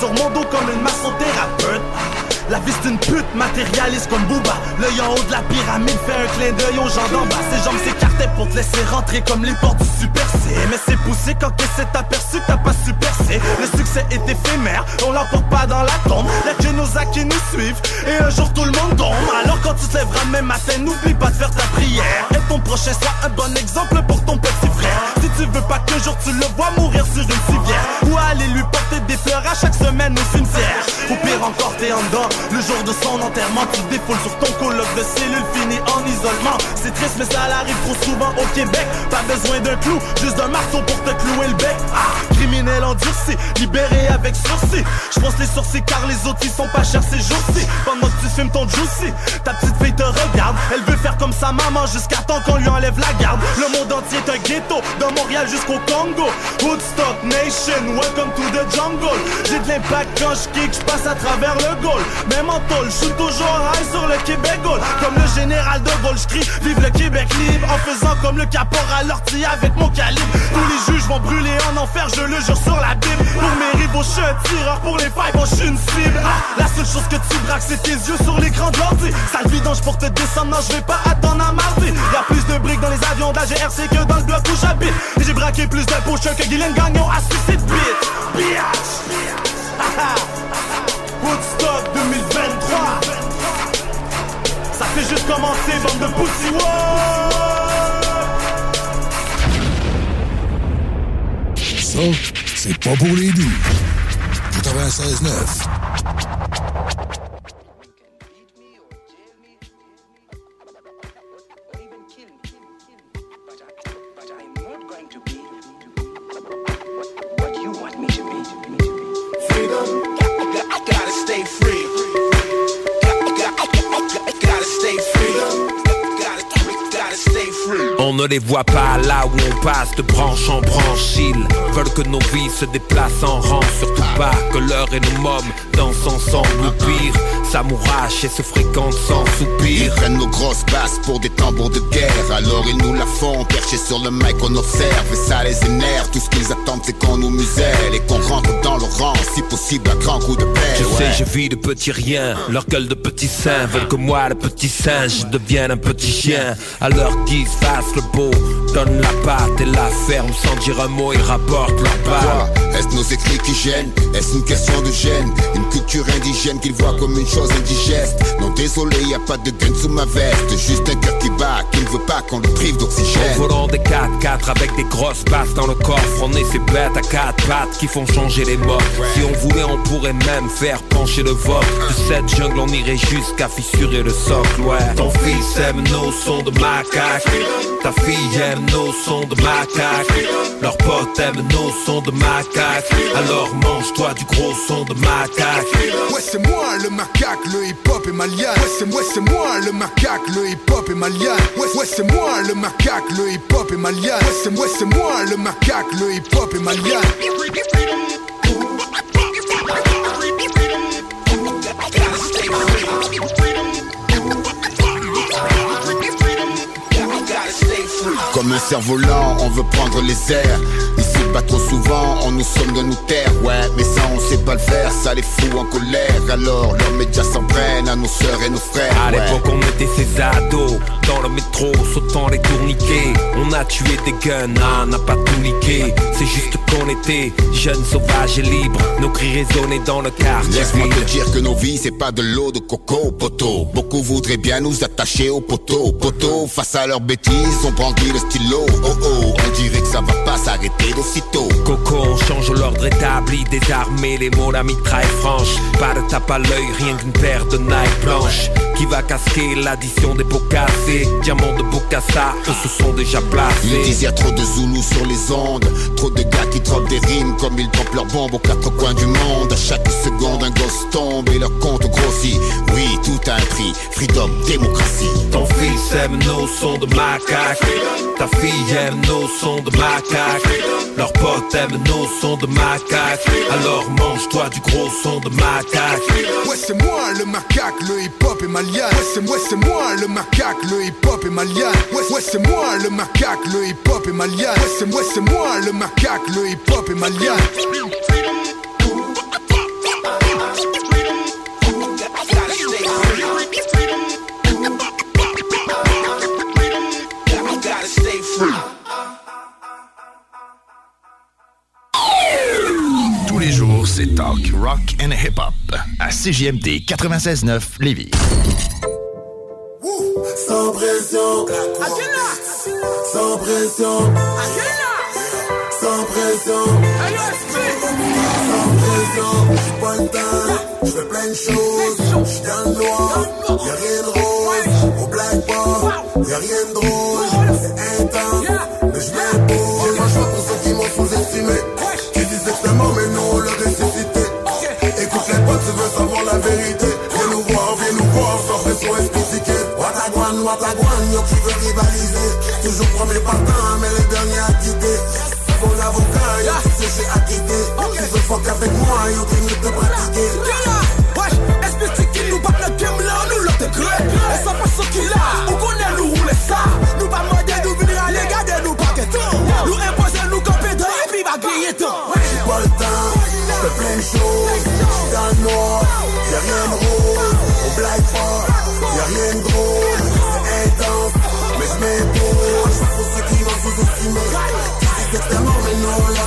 sur mon dos comme une massothérapeute. La vie c'est une pute matérialiste comme Booba. L'œil en haut de la pyramide fait un clin d'œil aux gens d'en bas. Ses jambes s'écartaient pour te laisser rentrer comme les portes du Super Mais c'est poussé quand que c'est aperçu t'as pas Super Le succès est éphémère, on l'emporte pas dans la tombe. Y'a que nos actes qui nous suivent et un jour tout le monde tombe. Alors quand tu te lèveras même matin, n'oublie pas de faire ta prière. Et ton prochain soit un bon exemple pour ton petit frère tu veux pas qu'un jour tu le vois mourir sur une civière. Ou aller lui porter des fleurs à chaque semaine au cimetière. Au pire encore t'es en dedans Le jour de son enterrement Tu défoules sur ton colloque de cellules fini en isolement. C'est triste mais ça arrive trop souvent au Québec. Pas besoin d'un clou, juste d'un marteau pour te clouer le bec. Ah, Criminel endurci, libéré avec sursis. Je pense les sourcils car les autres ils sont pas chers ces jours-ci. Pendant que tu filmes ton juicy Ta petite fille te regarde. Elle veut faire comme sa maman jusqu'à temps qu'on lui enlève la garde. Le monde entier est un ghetto De Jusqu'au Congo. Woodstock Nation, welcome to the jungle. J'ai de l'impact quand je kick, je passe à travers le goal Même en tôle, je suis toujours high sur le Québec goal Comme le général de Gaulle, je crie Vive le Québec libre. En faisant comme le caporal Ortiz avec mon calibre. Tous les juges vont brûler en enfer, je le jure sur la Bible. Pour mes rivaux, je suis un tireur Pour les failles, je suis une cible. Ah, La seule chose que tu braques, c'est tes yeux sur l'écran de l'ordi. Sale vidange pour te descendre, non, je vais pas attendre à mardi. Y'a plus de briques dans les avions de la GRC que dans le bloc où j'habite Et j'ai braqué plus pocheurs que Guylaine Gagnon à suicide beat Bitch Woodstock <laughs> 2023 Ça fait juste commencer, bande de pussy Ça, c'est pas pour les doux. 96.9. On ne les voit pas là où on passe de branche en branche. Ils veulent que nos vies se déplacent en rang Surtout pas que l'heure et nos mômes dansent ensemble. Ou pire, s'amourachent et se fréquentent sans soupir. Ils prennent nos grosses basses pour des tambours de guerre. Alors ils nous la font, perchés sur le mic on observe. Et ça les énerve, tout ce qu'ils attendent c'est qu'on nous muselle Et qu'on rentre dans le rang, si possible un grand coup de pelle Je ouais. sais, je vis de petits riens. Leur gueule de petits seins veulent que moi, le petit singe, devienne un petit chien. À leur guise, fasse le beau, donne la patte et la ferme Sans dire un mot, ils rapportent leur part Est-ce nos écrits qui gênent? Est-ce une question de gêne? Une culture indigène qu'ils voient comme une chose indigeste. Non désolé, y a pas de gun sous ma veste. Juste un cœur qui bat, qui ne veut pas qu'on le prive Au d'oxygène volant des 4x4 avec des grosses basses dans le coffre On est ces bêtes à quatre pattes qui font changer les modes. Si on voulait on pourrait même faire pencher le vote. De cette jungle on irait jusqu'à fissurer le socle ouais. Ton fils aime nos sons de macaque. Ta fille aime nos sons de macaque. Leurs potes aiment nos sons de macaque. Alors mange-toi du gros son de macaque. Ouais c'est moi le macaque, le hip-hop est malien Ouais c'est ouais, c'est moi le macaque, le hip-hop est malien Ouais, ouais c'est moi le macaque, le hip-hop est malien Ouais c'est ouais, c'est moi le macaque, le hip-hop est malien Comme un cerf-volant, on veut prendre les airs pas trop souvent, on nous somme de nous taire Ouais, mais ça on sait pas le faire, ça les fout en colère Alors leurs médias s'en prennent à nos sœurs et nos frères À ouais. l'époque on était ces ados Dans le métro sautant les tourniquets On a tué des guns, ah, on n'a pas tout niqué C'est juste qu'on était jeunes, sauvages et libres Nos cris résonnaient dans le quartier Laisse-moi te dire que nos vies c'est pas de l'eau de coco poteau. Beaucoup voudraient bien nous attacher au poteau Poteau, face à leurs bêtises, on brandit le stylo Oh oh, on dirait que ça va pas s'arrêter Coco, on change l'ordre établi Désarmé, les mots, la mitraille franche. Pas de tape à l'œil, rien qu'une paire de Nike blanches. Qui va casquer l'addition des pots cassés Diamants de Bokassa, eux se sont déjà Ils placés. Disent y a trop de Zoulous sur les ondes. Trop de gars qui trouvent des rimes comme ils trompent leurs bombes aux quatre coins du monde. À chaque seconde un gosse tombe et leur compte grossit. Oui, tout a un prix, freedom, démocratie. Ton fils aime nos sons de macaque. Ta fille aime nos sons de macaque potes aiment nos sons de macaque. Alors mange-toi du gros son de macaque. Ouais c'est moi le macaque, le hip-hop est malien Ouais c'est ouais, moi le macaque, le hip-hop est malien Ouais, ouais c'est moi le macaque, le hip-hop est malien Ouais c'est ouais, c'est moi le macaque, le hip-hop est malien Tous c'est talk, rock and hip-hop à CJMD 96.9 Lévis. Sans pression. Sans pression. Tu veux savoir la vérité. Viens nous voir, viens nous voir, sans pression explicitée. Watagwan, Watagwan, yo qui veut rivaliser. Toujours premier partant, mais les derniers à quitter. Mon avocat, yo qui sait j'ai acquitté. Tu veux fuck avec moi, yo qui ne te pratiquer. Wesh, qui nous bat game là, nous l'intégrer. Et ça passe ce qu'il a, on connaît nous rouler ça? Nous pas demander nous venir garder, nous pas. Nous imposer, nous camper et puis va griller tout. J'ai pas le temps, plein de choses. Noir, y'a rien de rose. Au black bar, y'a rien de drôle. C'est intense, mais j'm'impose. Pour ceux qui m'ont sous-estimé. Qui disent que c'était mort, mais non, on l'a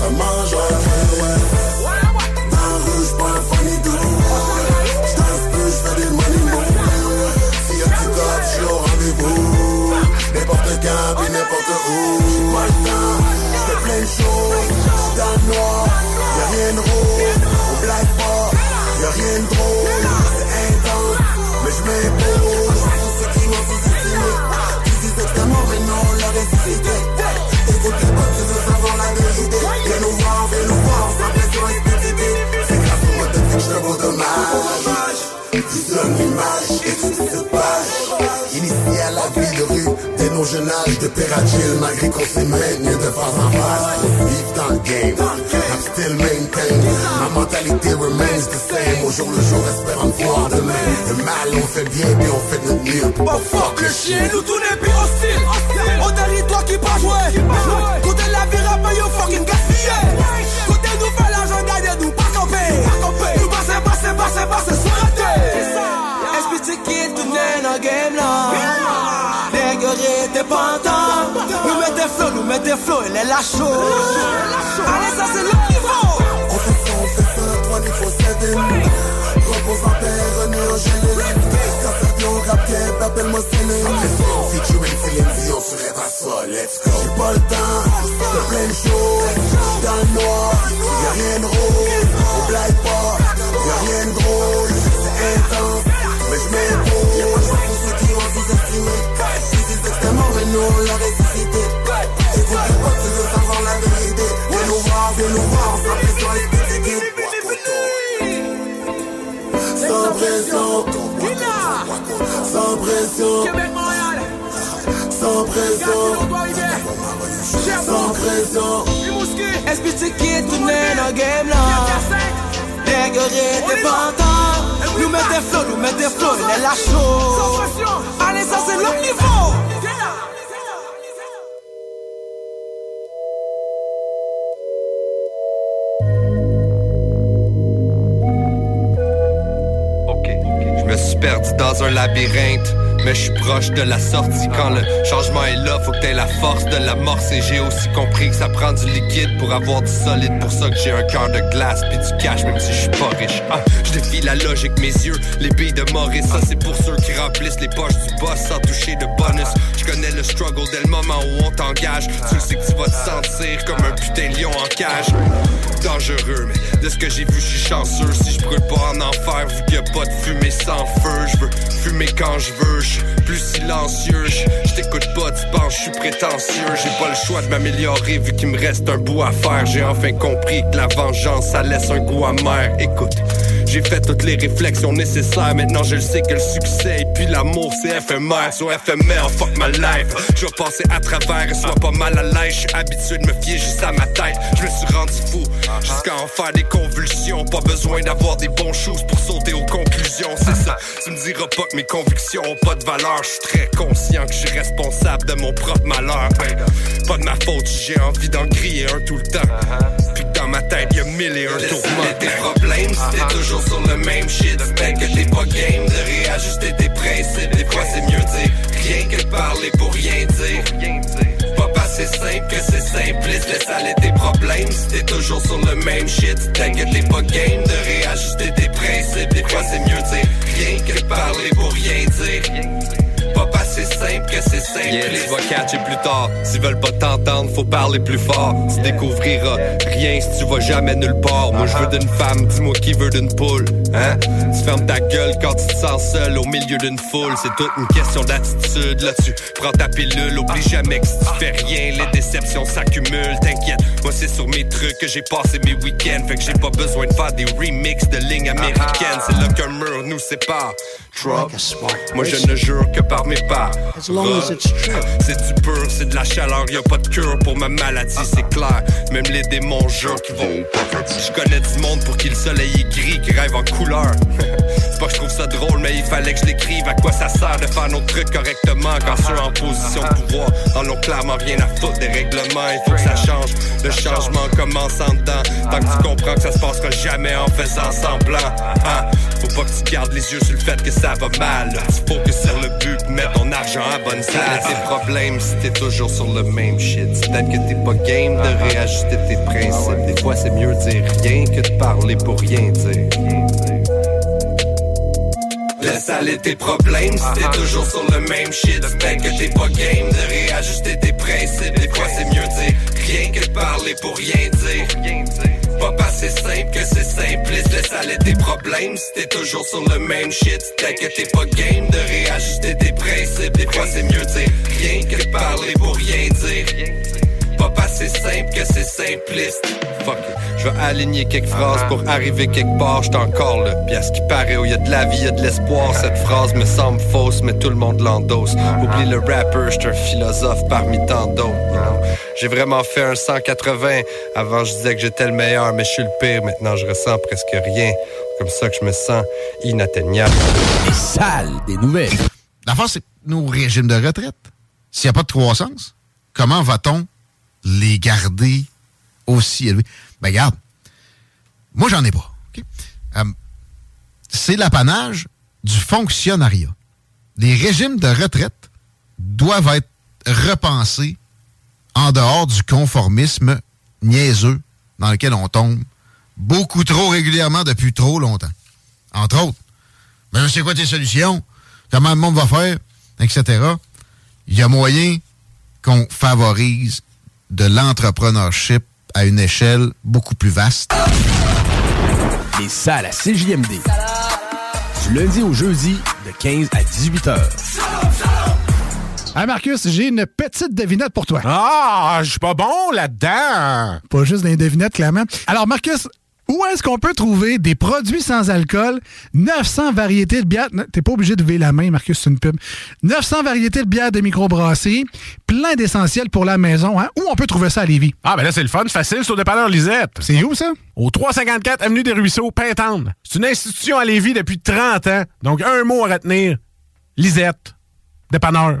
ça mange, ouais, ouais, ouais. J'danse plus, des money moves. Si y'a du cop, j'suis au rendez-vous. N'importe quand, puis n'importe où. Pas plein dans noir, y'a rien de rose. Au black y'a rien de drôle. C'est intense, mais. Viens nous voir, viens nous voir, sans pression explicitée. C'est grâce au mode de que je te vaux dommage. Visionne l'image et tu te page. Initié à la vie de rue, dès mon jeune âge de péragile, malgré qu'on s'est maintenu de face en face. Vivre dans le game, I'm still maintain. Ma mentalité remains the same. Au jour le jour, espérant me voir demain. Le mal, on fait bien, puis on fait notre mieux. Pas fuck le chien, nous tous les pires hostiles. On territoire qui pas jouer. Côté la vie rap, yo tout t'es pas Nous mettez flow, la chaud. Allez, ça c'est le niveau. On fait ça, on fait ça, toi niveau 7 Repose en René Angélil Cap, appelle-moi Céline Featuring Céline Dion sur Rêve à ça, let's go. J'ai pas le temps, fais plein de choses. J'suis dans le noir, y'a rien de rose. Au black bar, y'a rien de drôle. C'est intense, mais j'm'impose Y'a pas de pour ceux qui m'ont sous-estimé. Que c'était mort, mais nous on l'a ressuscité Écoute les potes, tu veux savoir la vérité. Viens nous voir, viens nous voir, sans pression explicitée sans pression, sans pression, sans pression, sans pression. Kid, tout n'est dans le game là? Les guerriers, t'es pas Nous mettez flow, nous mettez flow, il est la chaud. Allez, ça c'est le niveau. Perdu dans un labyrinthe mais je suis proche de la sortie quand le changement est là, faut que t'aies la force de l'amorcer. J'ai aussi compris que ça prend du liquide pour avoir du solide. Pour ça que j'ai un cœur de glace puis du cash, même si je suis pas riche. Ah, je défie la logique, mes yeux, les billes de Maurice. Ça c'est pour ceux qui remplissent les poches du boss sans toucher de bonus. Je connais le struggle dès le moment où on t'engage. Tu sais que tu vas te sentir comme un putain lion en cage. Dangereux, mais de ce que j'ai vu, je suis chanceux. Si je brûle pas en enfer, vu qu'il y a pas de fumée sans feu, je veux fumer quand je veux. Plus silencieux, je t'écoute pas, tu penses, je suis prétentieux. J'ai pas le choix de m'améliorer vu qu'il me reste un bout à faire. J'ai enfin compris que la vengeance, ça laisse un goût amer. Écoute, J'ai fait toutes les réflexions nécessaires. Maintenant, je le sais que le succès et puis l'amour, c'est éphémère. Soit éphémère, fuck my life. Je vais passer à travers et sois pas mal à l'aise. Je suis habitué de me fier juste à ma tête. Je me suis rendu fou jusqu'à en faire des convulsions. Pas besoin d'avoir des bons choses pour sauter aux conclusions. C'est ça. Tu me diras pas que mes convictions ont pas de valeur. Je suis très conscient que je suis responsable de mon propre malheur. Ben, pas de ma faute, j'ai envie d'en crier un tout le temps. Ma tête, y a mille et un tourments. tes problèmes si t'es toujours sur le même shit. Peut-être que t'es pas game de réajuster tes principes. Des fois, c'est mieux dire rien que parler pour rien dire. Pas passer simple que c'est simpliste. Laisse aller tes problèmes si t'es toujours sur le même shit. Peut-être que t'es pas game de réajuster tes principes. Des fois, c'est mieux dire rien que parler pour rien dire. Pas passer simple que c'est simple. Yeah, tu vas catcher plus tard. S'ils veulent pas t'entendre, faut parler plus fort. Tu découvriras rien si tu vas jamais nulle part. Moi, je veux d'une femme, dis-moi qui veut d'une poule. Hein? Tu fermes ta gueule quand tu te sens seul au milieu d'une foule. C'est toute une question d'attitude. Là, tu prends ta pilule. Oublie jamais que si tu fais rien, les déceptions s'accumulent. T'inquiète, moi, c'est sur mes trucs que j'ai passé mes week-ends. Fait que j'ai pas besoin de faire des remixes de lignes américaines. C'est là qu'un mur nous sépare. Drop. Moi, je ne jure que par mes pas. C'est du pur, c'est de la chaleur, y a pas de cure pour ma maladie, c'est clair. Même les démons jurent qu'ils vont. Je connais du monde pour qui le soleil est gris, qui rêve en couleur. c'est pas que je trouve ça drôle, mais il fallait que je l'écrive. À quoi ça sert de faire nos trucs correctement quand ceux en position de pouvoir en ont clairement rien à foutre des règlements. Il faut que ça change. Le changement commence en dedans. Tant que tu comprends que ça se passera jamais en faisant semblant. Hein? Faut pas que tu gardes les yeux sur le fait que ça va mal. Faut que sur le but, mettre ton argent bonne place. tes problèmes si t'es toujours sur le même shit. Peut-être que t'es pas game de réajuster tes principes. Des fois, c'est mieux dire rien que de parler pour rien dire. Laisse aller tes problèmes si t'es toujours sur le même shit. Peut-être que t'es pas game de réajuster tes principes. Des fois, c'est mieux dire rien que de parler pour rien dire. Pas passer simple que c'est simpliste. Laisse aller tes problèmes si t'es toujours sur le même shit. Que t'es pas game de réajuster tes principes. Des fois, c'est mieux dire rien que de parler pour rien dire. Pas passer simple que c'est simpliste. Fuck it. Je vais aligner quelques phrases pour arriver quelque part, j'suis encore là. Puis à ce qui paraît, où y a de la vie, y a de l'espoir. Cette phrase me semble fausse, mais tout le monde l'endosse. Oublie le rapper, j'suis un philosophe parmi tant d'autres. you know. J'ai vraiment fait un 180. Avant, je disais que j'étais le meilleur, mais je suis le pire. Maintenant, je ressens presque rien. Comme ça que je me sens inatteignable. Des salles, des nouvelles. L'affaire, c'est nos régimes de retraite. S'il n'y a pas de croissance, comment va-t-on les garder aussi élevés? Ben, regarde, moi, j'en ai pas. Euh, c'est l'apanage du fonctionnariat. Les régimes de retraite doivent être repensés en dehors du conformisme niaiseux dans lequel on tombe beaucoup trop régulièrement depuis trop longtemps. Entre autres. Mais c'est quoi tes solutions? Comment le monde va faire? Etc. Il y a moyen qu'on favorise de l'entrepreneurship à une échelle beaucoup plus vaste. Les salles à CJMD. Du lundi au jeudi, de 15 à 18 heures. Hey Marcus, j'ai une petite devinette pour toi. Ah, je suis pas bon là-dedans. Pas juste des devinettes, clairement. Alors, Marcus, où est-ce qu'on peut trouver des produits sans alcool, 900 variétés de bières, t'es pas obligé de lever la main, Marcus, c'est une pub, 900 variétés de bières de microbrasserie, plein d'essentiels pour la maison, hein? Où on peut trouver ça à Lévis? Ah, ben là, c'est le fun, facile, au dépanneur Lisette. C'est où ça? Au 354 Avenue des Ruisseaux, Pintendre. C'est une institution à Lévis depuis 30 ans. Donc, un mot à retenir. Lisette. Dépanneur.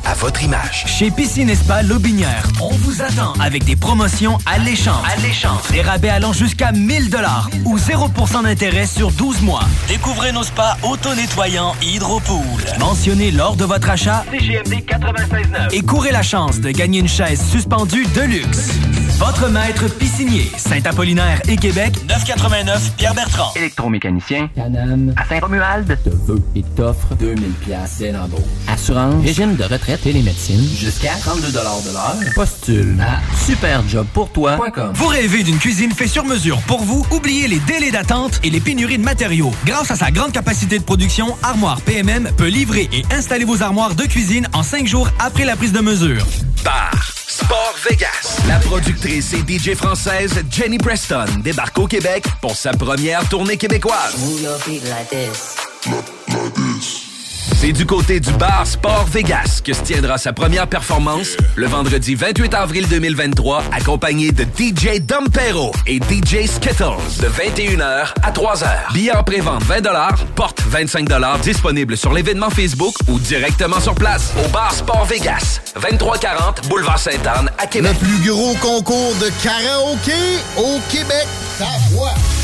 à votre image. Chez Piscine et Spa Lobinière, on vous attend avec des promotions alléchantes. Alléchantes. Des rabais allant jusqu'à 1000 dollars ou 0% d'intérêt sur 12 mois. Découvrez nos spas auto-nettoyants Hydropool. Mentionnez lors de votre achat CGMD 96.9 et courez la chance de gagner une chaise suspendue de luxe. Votre maître piscinier, Saint-Apollinaire et Québec, 989 Pierre-Bertrand. Électromécanicien, Canam, à Saint-Romuald, te veut et t'offre 2000 pièces l'embauche. Assurance, régime de retraite et les médecines, jusqu'à 32 de l'heure. Postule à superjobpourtoi.com. Vous rêvez d'une cuisine faite sur mesure pour vous? Oubliez les délais d'attente et les pénuries de matériaux. Grâce à sa grande capacité de production, Armoire PMM peut livrer et installer vos armoires de cuisine en 5 jours après la prise de mesure. Bar Sport Vegas. La productrice et DJ française Jenny Preston débarque au Québec pour sa première tournée québécoise. C'est du côté du bar Sport Vegas que se tiendra sa première performance le vendredi 28 avril 2023, accompagné de DJ Dompero et DJ Skittles de 21h à 3h. Billets en pré-vente 20 porte 25 disponible sur l'événement Facebook ou directement sur place au bar Sport Vegas, 2340 Boulevard Sainte-Anne à Québec. Le plus gros concours de karaoké au Québec. Ta voix.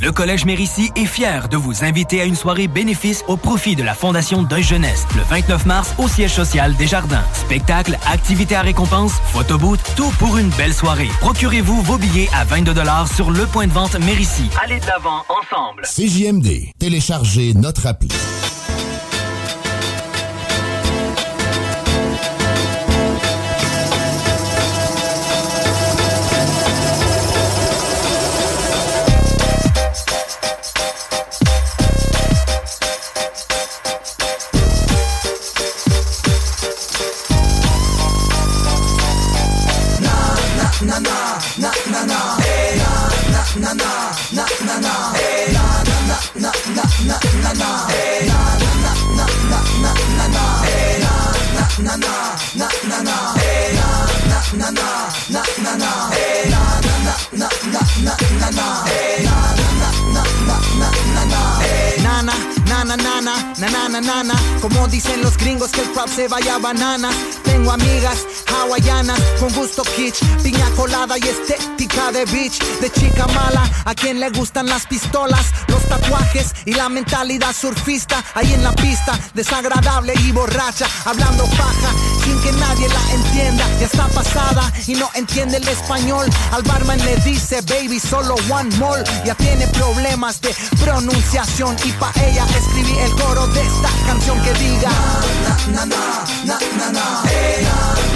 Le Collège Mérissi est fier de vous inviter à une soirée bénéfice au profit de la Fondation Deuil Jeunesse le 29 mars au siège social des Jardins. Spectacle, activités à récompense, photoboot, tout pour une belle soirée. Procurez-vous vos billets à 22 sur le point de vente Mérissi. Allez de l'avant ensemble. CJMD. Téléchargez notre appli. Se vaya banana. Tengo amigas hawaianas con gusto kitsch, piña colada y estética de beach, de chica mala, a quien le gustan las pistolas, los tatuajes y la mentalidad surfista. Ahí en la pista, desagradable y borracha, hablando paja sin que nadie la entienda. Ya está pasada y no entiende el español. Al barman le dice, baby, solo one more. Ya tiene problemas de pronunciación y pa' ella escribí el coro de esta canción que diga na na na na na eh, na na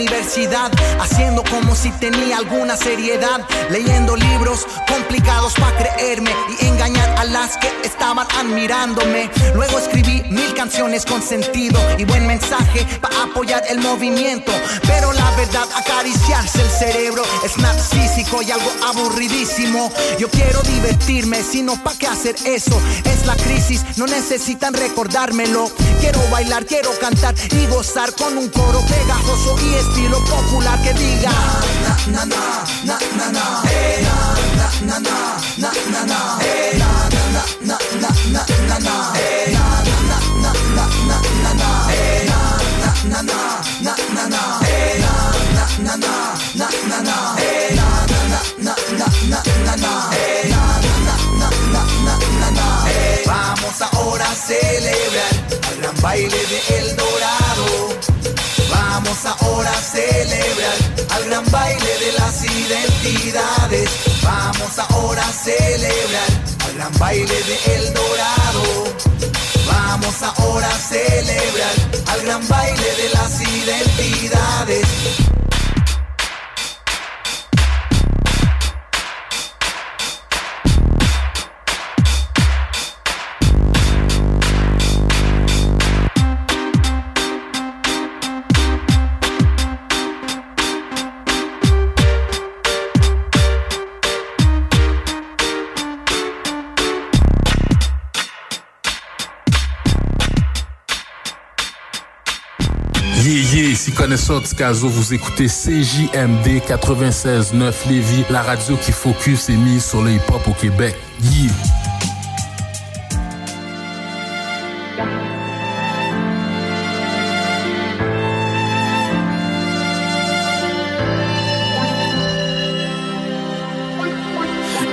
universidad, haciendo como si tenía alguna seriedad, leyendo libros complicados para creerme y engañar a las que estaban admirándome. Luego escribí mil canciones con sentido y buen mensaje para apoyar el movimiento. Pero la verdad, acariciarse el cerebro es narcísico y algo aburridísimo. Yo quiero divertirme, sino pa' qué hacer eso. Es la crisis, no necesitan recordármelo. Quiero bailar, quiero cantar y gozar con un coro pegajoso y estilo popular que diga na na na na na na eh, na na na na eh, na na es ahora celebrar al gran baile de las identidades. Vamos ahora a celebrar al gran baile de El Dorado. Vamos ahora a celebrar al gran baile de las identidades. Yeah, ici connaisseur Ticazo, vous écoutez CJMD 96.9 Lévis, la radio qui focus et mise sur le hip-hop au Québec. Yeah!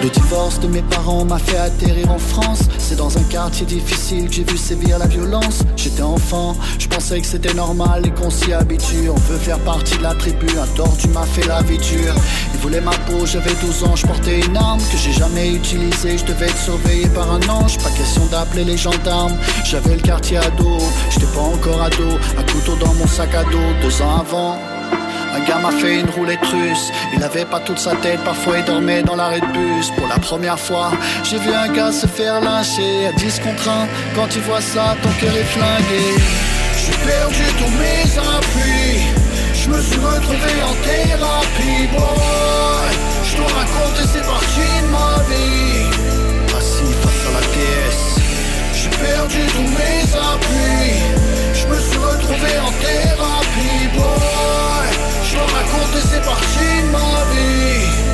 Le divorce de mes parents m'a fait atterrir en France. C'est dans un quartier difficile que j'ai vu sévir la violence. J'étais enfant, je pensais que c'était normal et qu'on s'y habitue. On veut faire partie de la tribu, un tordu m'a fait la vie dure. Il voulait ma peau, j'avais 12 ans, je portais une arme que j'ai jamais utilisée. Je devais être surveillé par un ange, pas question d'appeler les gendarmes. J'avais le quartier ado, j'étais pas encore ado. Un couteau dans mon sac à dos, deux ans avant. Un gars m'a fait une roulette russe. Il avait pas toute sa tête, parfois il dormait dans l'arrêt de bus. Pour la première fois, j'ai vu un gars se faire lyncher à 10 contre 1. Quand tu vois ça, ton cœur est flingué. J'ai perdu tous mes appuis. Je me suis retrouvé en thérapie, boy. Je dois raconter ces parties de ma vie. Assis face à la pièce. J'ai perdu tous mes appuis. Je me suis retrouvé en thérapie, boy. Je dois raconter ces parties de ma vie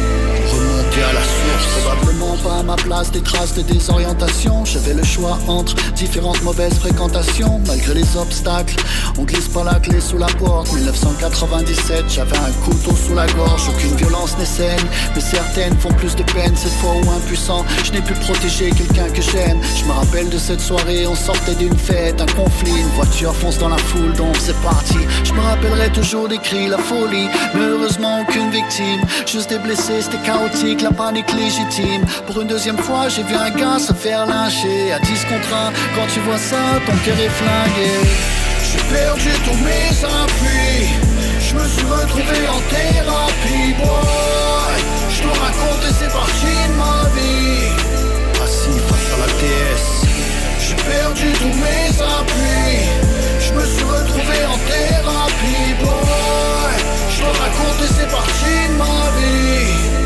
Probablement pas à ma place des traces de désorientation J'avais le choix entre différentes mauvaises fréquentations. Malgré les obstacles On glisse pas la clé sous la porte. 1997 J'avais un couteau sous la gorge. Aucune violence n'est saine Mais certaines font plus de peine. Cette fois où impuissant Je n'ai pu protéger quelqu'un que j'aime. Je me rappelle de cette soirée On sortait d'une fête, un conflit. Une voiture fonce dans la foule donc c'est parti. Je me rappellerai toujours des cris, la folie. Mais heureusement aucune victime. Juste des blessés, c'était chaotique La Pour une deuxième fois j'ai vu un gars se faire lyncher. À 10 contre 1 Quand tu vois ça ton cœur est flingué. J'ai perdu tous mes appuis. Je me suis retrouvé en thérapie boy. Je dois raconter ces parties de ma vie. Assis face à la déesse. J'ai perdu tous mes appuis. Je me suis retrouvé en thérapie boy. Je dois raconter ces parties de ma vie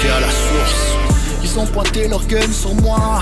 Remonter à la source. Ils ont pointé leur gun sur moi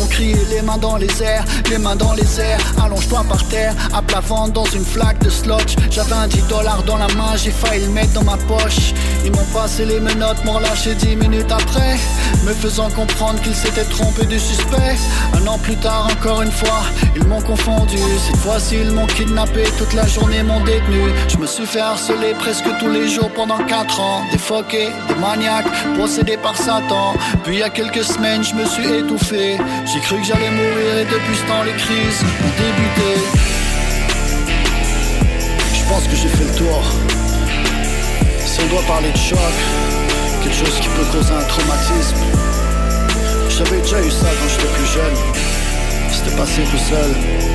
Ont crié les mains dans les airs Les mains dans les airs. Allonge-toi par terre À plat dans une flaque de slotch. J'avais un 10 dollars dans la main J'ai failli le mettre dans ma poche. Ils m'ont passé les menottes M'ont lâché 10 minutes après. Me faisant comprendre qu'ils s'étaient trompés du suspect. Un an plus tard encore une fois Ils m'ont confondu. Cette fois-ci ils m'ont kidnappé Toute la journée m'ont détenu. Je me suis fait harceler presque tous les jours pendant 4 ans. Des foqués, des maniaques Possédés par Satan. Puis il y a quelques semaines je me suis étouffé J'ai cru que j'allais mourir et depuis ce temps les crises ont débuté. Je pense que j'ai fait le tour. Si on doit parler de choc Quelque chose qui peut causer un traumatisme. J'avais déjà eu ça quand j'étais plus jeune. C'était passé tout seul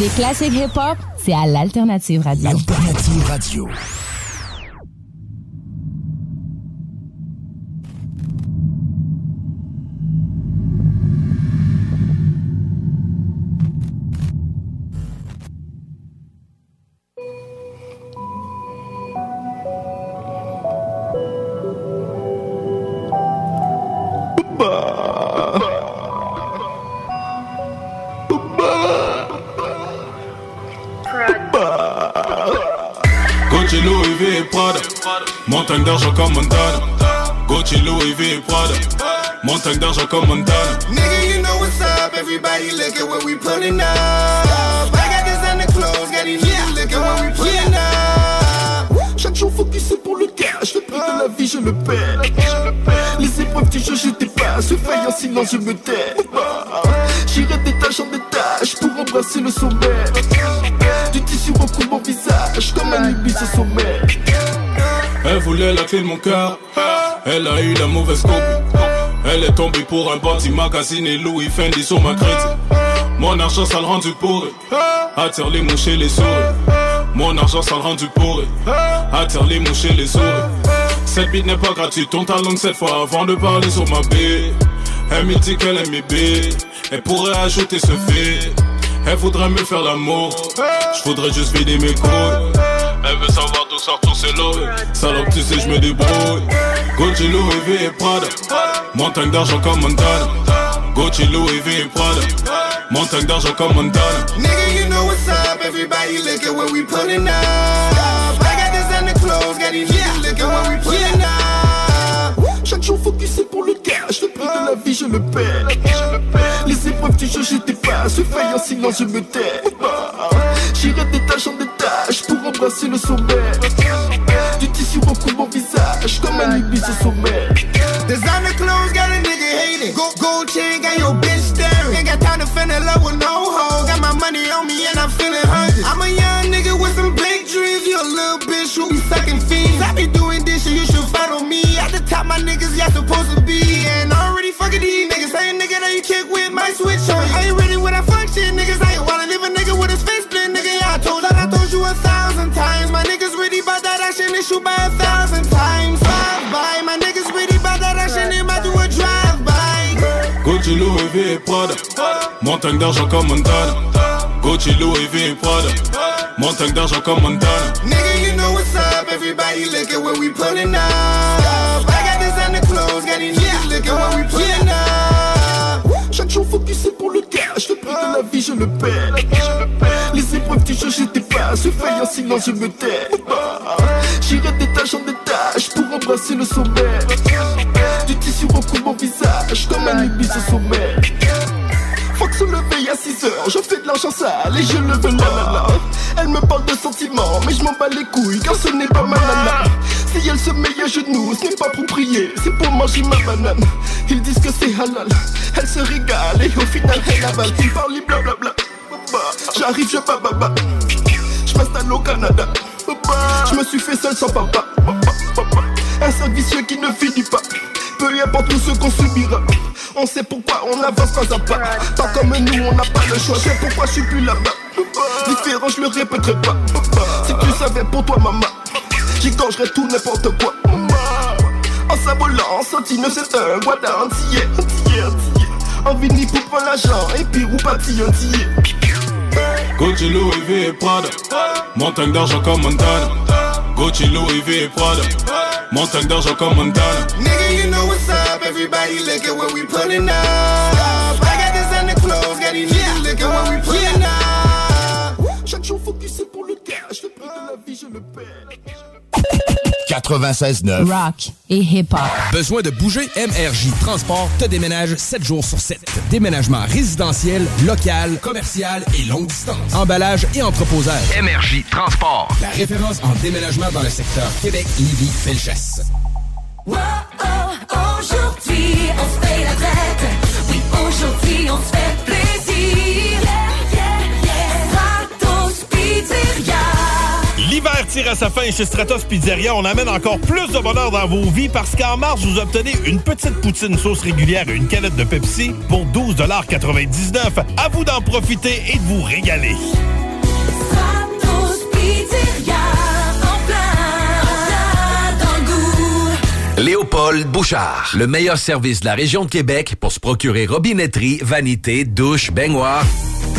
Les classiques hip-hop, c'est à l'Alternative Radio. Radio. Du tissu recouvre mon visage comme un sommet Elle voulait la clé de mon cœur Elle a eu la mauvaise copie Elle est tombée pour un bandit magazine et Louis Fendi sur ma crédit Mon argent, ça le rend du pourri. Attire les mouches les souris. Mon argent, ça le rend du pourri. Attire les mouches les souris. Cette bite n'est pas gratuite, ton talon cette fois avant de parler sur ma bille. Elle me dit qu'elle aime mes billes. Elle pourrait ajouter ce fait. Elle voudrait me faire l'amour. Je voudrais juste vider mes couilles. Elle veut savoir d'où sort ton célo. Salope, tu sais, je me débrouille. Gucci, Louis V et Prada. Montagne d'argent comme Montana. Gucci, Louis V et Prada. Montagne d'argent comme Montana. Nigga, you know what's up. Everybody look at what we putting up. I got this under clothes, got these niggas look at what we putting up. Chaque jour focusé pour le le prix de la vie je le paie. Les épreuves du jeu j'étais pas, je fais en silence je me tais. J'irai d'étage en étage pour embrasser le sommet. Du tissu recouvre mon visage comme un ibis au sommet. Designer clothes got a nigga hating. Gold, gold chain got your bitch staring. Ain't got time to fall in love with no hoe. Got my money on me and I'm feeling hungry. I'm a young nigga with some big dreams. You a little bitch who be sucking fiends. I be doing this shit, you should follow me. At the top, my niggas, y'all supposed to be. Already fucking these niggas. Same nigga that you kick with, might switch on you. I ain't ready with that fuck shit, niggas. I ain't wanna leave a nigga with his face split, nigga. Yeah, I told that I told you a thousand times. My niggas ready by that action, they shoot by a thousand times. Drive by, my niggas ready by that action, they might do a drive by. Gucci, Louis V et Prada. Montagne d'argent comme Montana. Gucci, Louis V et Prada. Montagne d'argent comme Montana. Nigga, you know what's up. Everybody look at what we pulling up. Les épreuves du jeu j'étais pas, je fais en silence je me tais. J'irai d'étage en étage pour embrasser le sommet. Du tissu recouvre mon visage comme un ibis au sommet. Faut que se lever à 6 heures, je fais de l'argent sale et je le veux la la la. Elle me parle de sentiments, mais je m'en bats les couilles car ce n'est pas ma nana. Si elle se met à genoux, ce n'est pas prier, c'est pour manger ma banane. Ils disent que c'est halal, elle se régale et au final elle avale. Ils parlent blablabla. J'arrive, je bababa. Je m'installe au Canada. Je me suis fait seul sans papa. Un cercle vicieux qui ne finit pas. Peu importe tout ce qu'on subira. On sait pourquoi on avance pas à pas. Pas comme nous, on n'a pas le choix. C'est pourquoi je suis plus là-bas. Différent, je le répéterai pas. Si tu savais pour toi, maman, j'y gorgerais tout n'importe quoi. En s'abolant, sentine, c'est un guada entier, entier. En vini pour l'argent et puis ou parti entier. Gucci, Louis V et Prada. Montagne d'argent comme Montana. Gucci, Louis V et Prada. Montagne d'argent comme Montana. Nigga, you know what's up. Everybody look at what we pulling up. I got this under clothes, got these niggas look at what we pulling up. Chaque jour focusé pour le cash, le prix de la vie je le paie. 96.9. Rock et hip-hop. Besoin de bouger? MRJ Transport te déménage 7 jours sur 7. Déménagement résidentiel, local, commercial et longue distance. Emballage et entreposage. MRJ Transport. La référence en déménagement dans le secteur Québec, Lévis, Felchasse. Wow, oh, aujourd'hui, on se fait la fête. Oui, aujourd'hui, on se fait plaisir. L'hiver tire à sa fin chez Stratos Pizzeria. On amène encore plus de bonheur dans vos vies parce qu'en mars, vous obtenez une petite poutine sauce régulière et une canette de Pepsi pour 12,99 À vous d'en profiter et de vous régaler. Stratos Pizzeria. En plein, en plein dans le goût. Léopold Bouchard. Le meilleur service de la région de Québec pour se procurer robinetterie, vanité, douche, baignoire.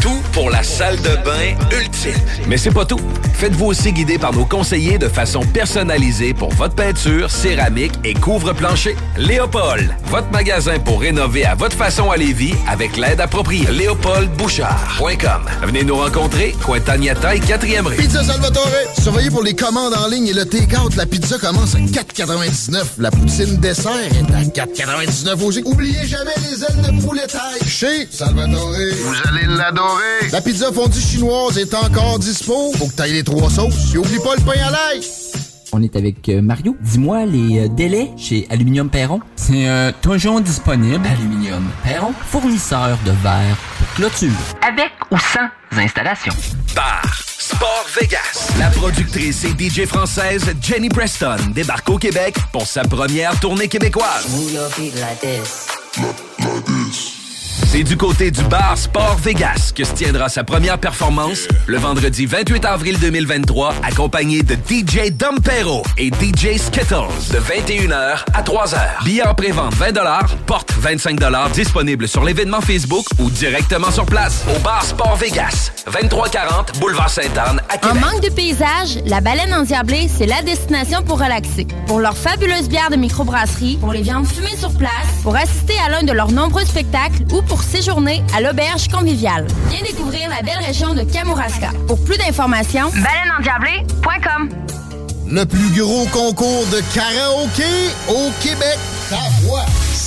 Tout pour la salle de bain ultime. Mais c'est pas tout. Faites-vous aussi guider par nos conseillers de façon personnalisée pour votre peinture, céramique et couvre-plancher. Léopold, votre magasin pour rénover à votre façon à Lévis avec l'aide appropriée. LéopoldBouchard.com. Venez nous rencontrer, Cointagnata et 4e rue. Pizza Salvatore. Surveillez pour les commandes en ligne et le take-out. La pizza commence à 4,99. La poutine dessert est à 4,99 aussi. Oubliez jamais les ailes de poulet taille. Chez Salvatore. Vous allez l'adorer. La pizza fondue chinoise est encore dispo. Faut que t'ailles les trois sauces. Et oublie pas le pain à l'ail. On est avec euh, Mario. Dis-moi les euh, délais chez Aluminium Perron. C'est euh, toujours disponible. Aluminium Perron, fournisseur de verre pour clôture. Avec ou sans installation. Bar Sport Vegas. La productrice et DJ française Jenny Preston débarque au Québec pour sa première tournée québécoise. C'est du côté du bar Sport Vegas que se tiendra sa première performance le vendredi 28 avril 2023, accompagné de DJ Dompero et DJ Skittles de 21h à 3h. Billets en pré-vente 20 porte 25 disponible sur l'événement Facebook ou directement sur place au bar Sport Vegas, 2340 Boulevard Sainte-Anne à En Québec. manque de paysage, la baleine endiablée, c'est la destination pour relaxer. Pour leur fabuleuse bière de microbrasserie, pour les viandes fumées sur place, pour assister à l'un de leurs nombreux spectacles ou pour séjourner à l'auberge conviviale. Viens découvrir la belle région de Kamouraska. Pour plus d'informations, baleineendiablée.com. Le plus gros concours de karaoké au Québec. Ta voix.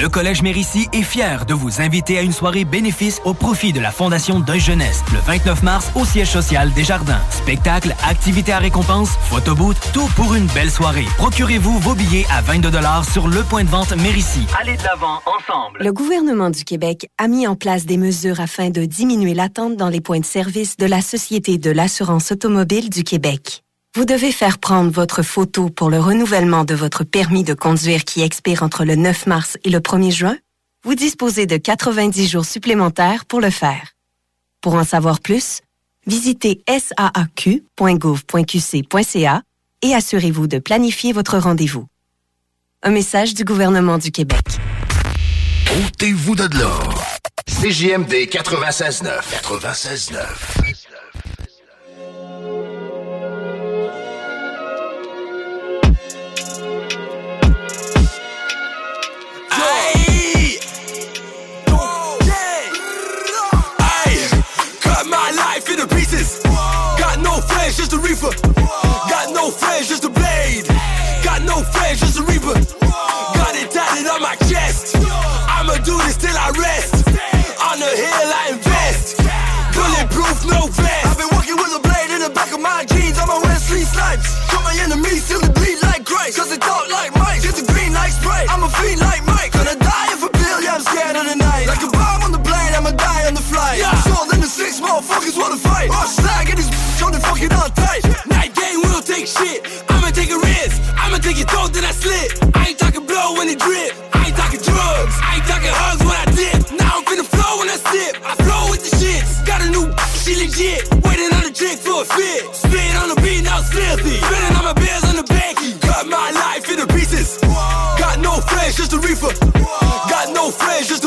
Le Collège Mérissi est fier de vous inviter à une soirée bénéfice au profit de la Fondation Deuil Jeunesse le 29 mars au siège social des Jardins. Spectacle, activités à récompense, photoboot, tout pour une belle soirée. Procurez-vous vos billets à 22 sur le point de vente Mérissi. Allez de l'avant ensemble. Le gouvernement du Québec a mis en place des mesures afin de diminuer l'attente dans les points de service de la Société de l'assurance automobile du Québec. Vous devez faire prendre votre photo pour le renouvellement de votre permis de conduire qui expire entre le 9 mars et le 1er juin. Vous disposez de 90 jours supplémentaires pour le faire. Pour en savoir plus, visitez saaq.gouv.qc.ca et assurez-vous de planifier votre rendez-vous. Un message du gouvernement du Québec. Ôtez-vous de l'or. CJMD 96.9. 96.9. just a reefer. Got no friends, just a blade. Got no friends, just a reaper. Got it tatted on my chest. I'ma do this till I rest. On the hill I invest. Bulletproof, no vest. I've been walking with a blade in the back of my jeans. I'ma wear sleeve snipes. Cut my enemies till they bleed like Christ. Cause they talk like Mike. Get the green like spray. I'm a fiend like Mike. Gonna die if a bill, yeah, I'm scared of the night. Like motherfuckers wanna fight. Oh, slag and these on the fucking tight. Night game, we don't take shit. I'ma take a risk. I'ma take it throat, then I slit. I ain't talking blow when it drip. I ain't talking drugs. I ain't talking hugs when I dip. Now I'm finna flow when I sip. I flow with the shits. Got a new bitch, she legit. Waiting on the chick for a fit. Spit on the beat, now it's filthy. Spinning on my bills on the banky. Cut my life into pieces. Got no friends, just a reefer. Got no friends, just.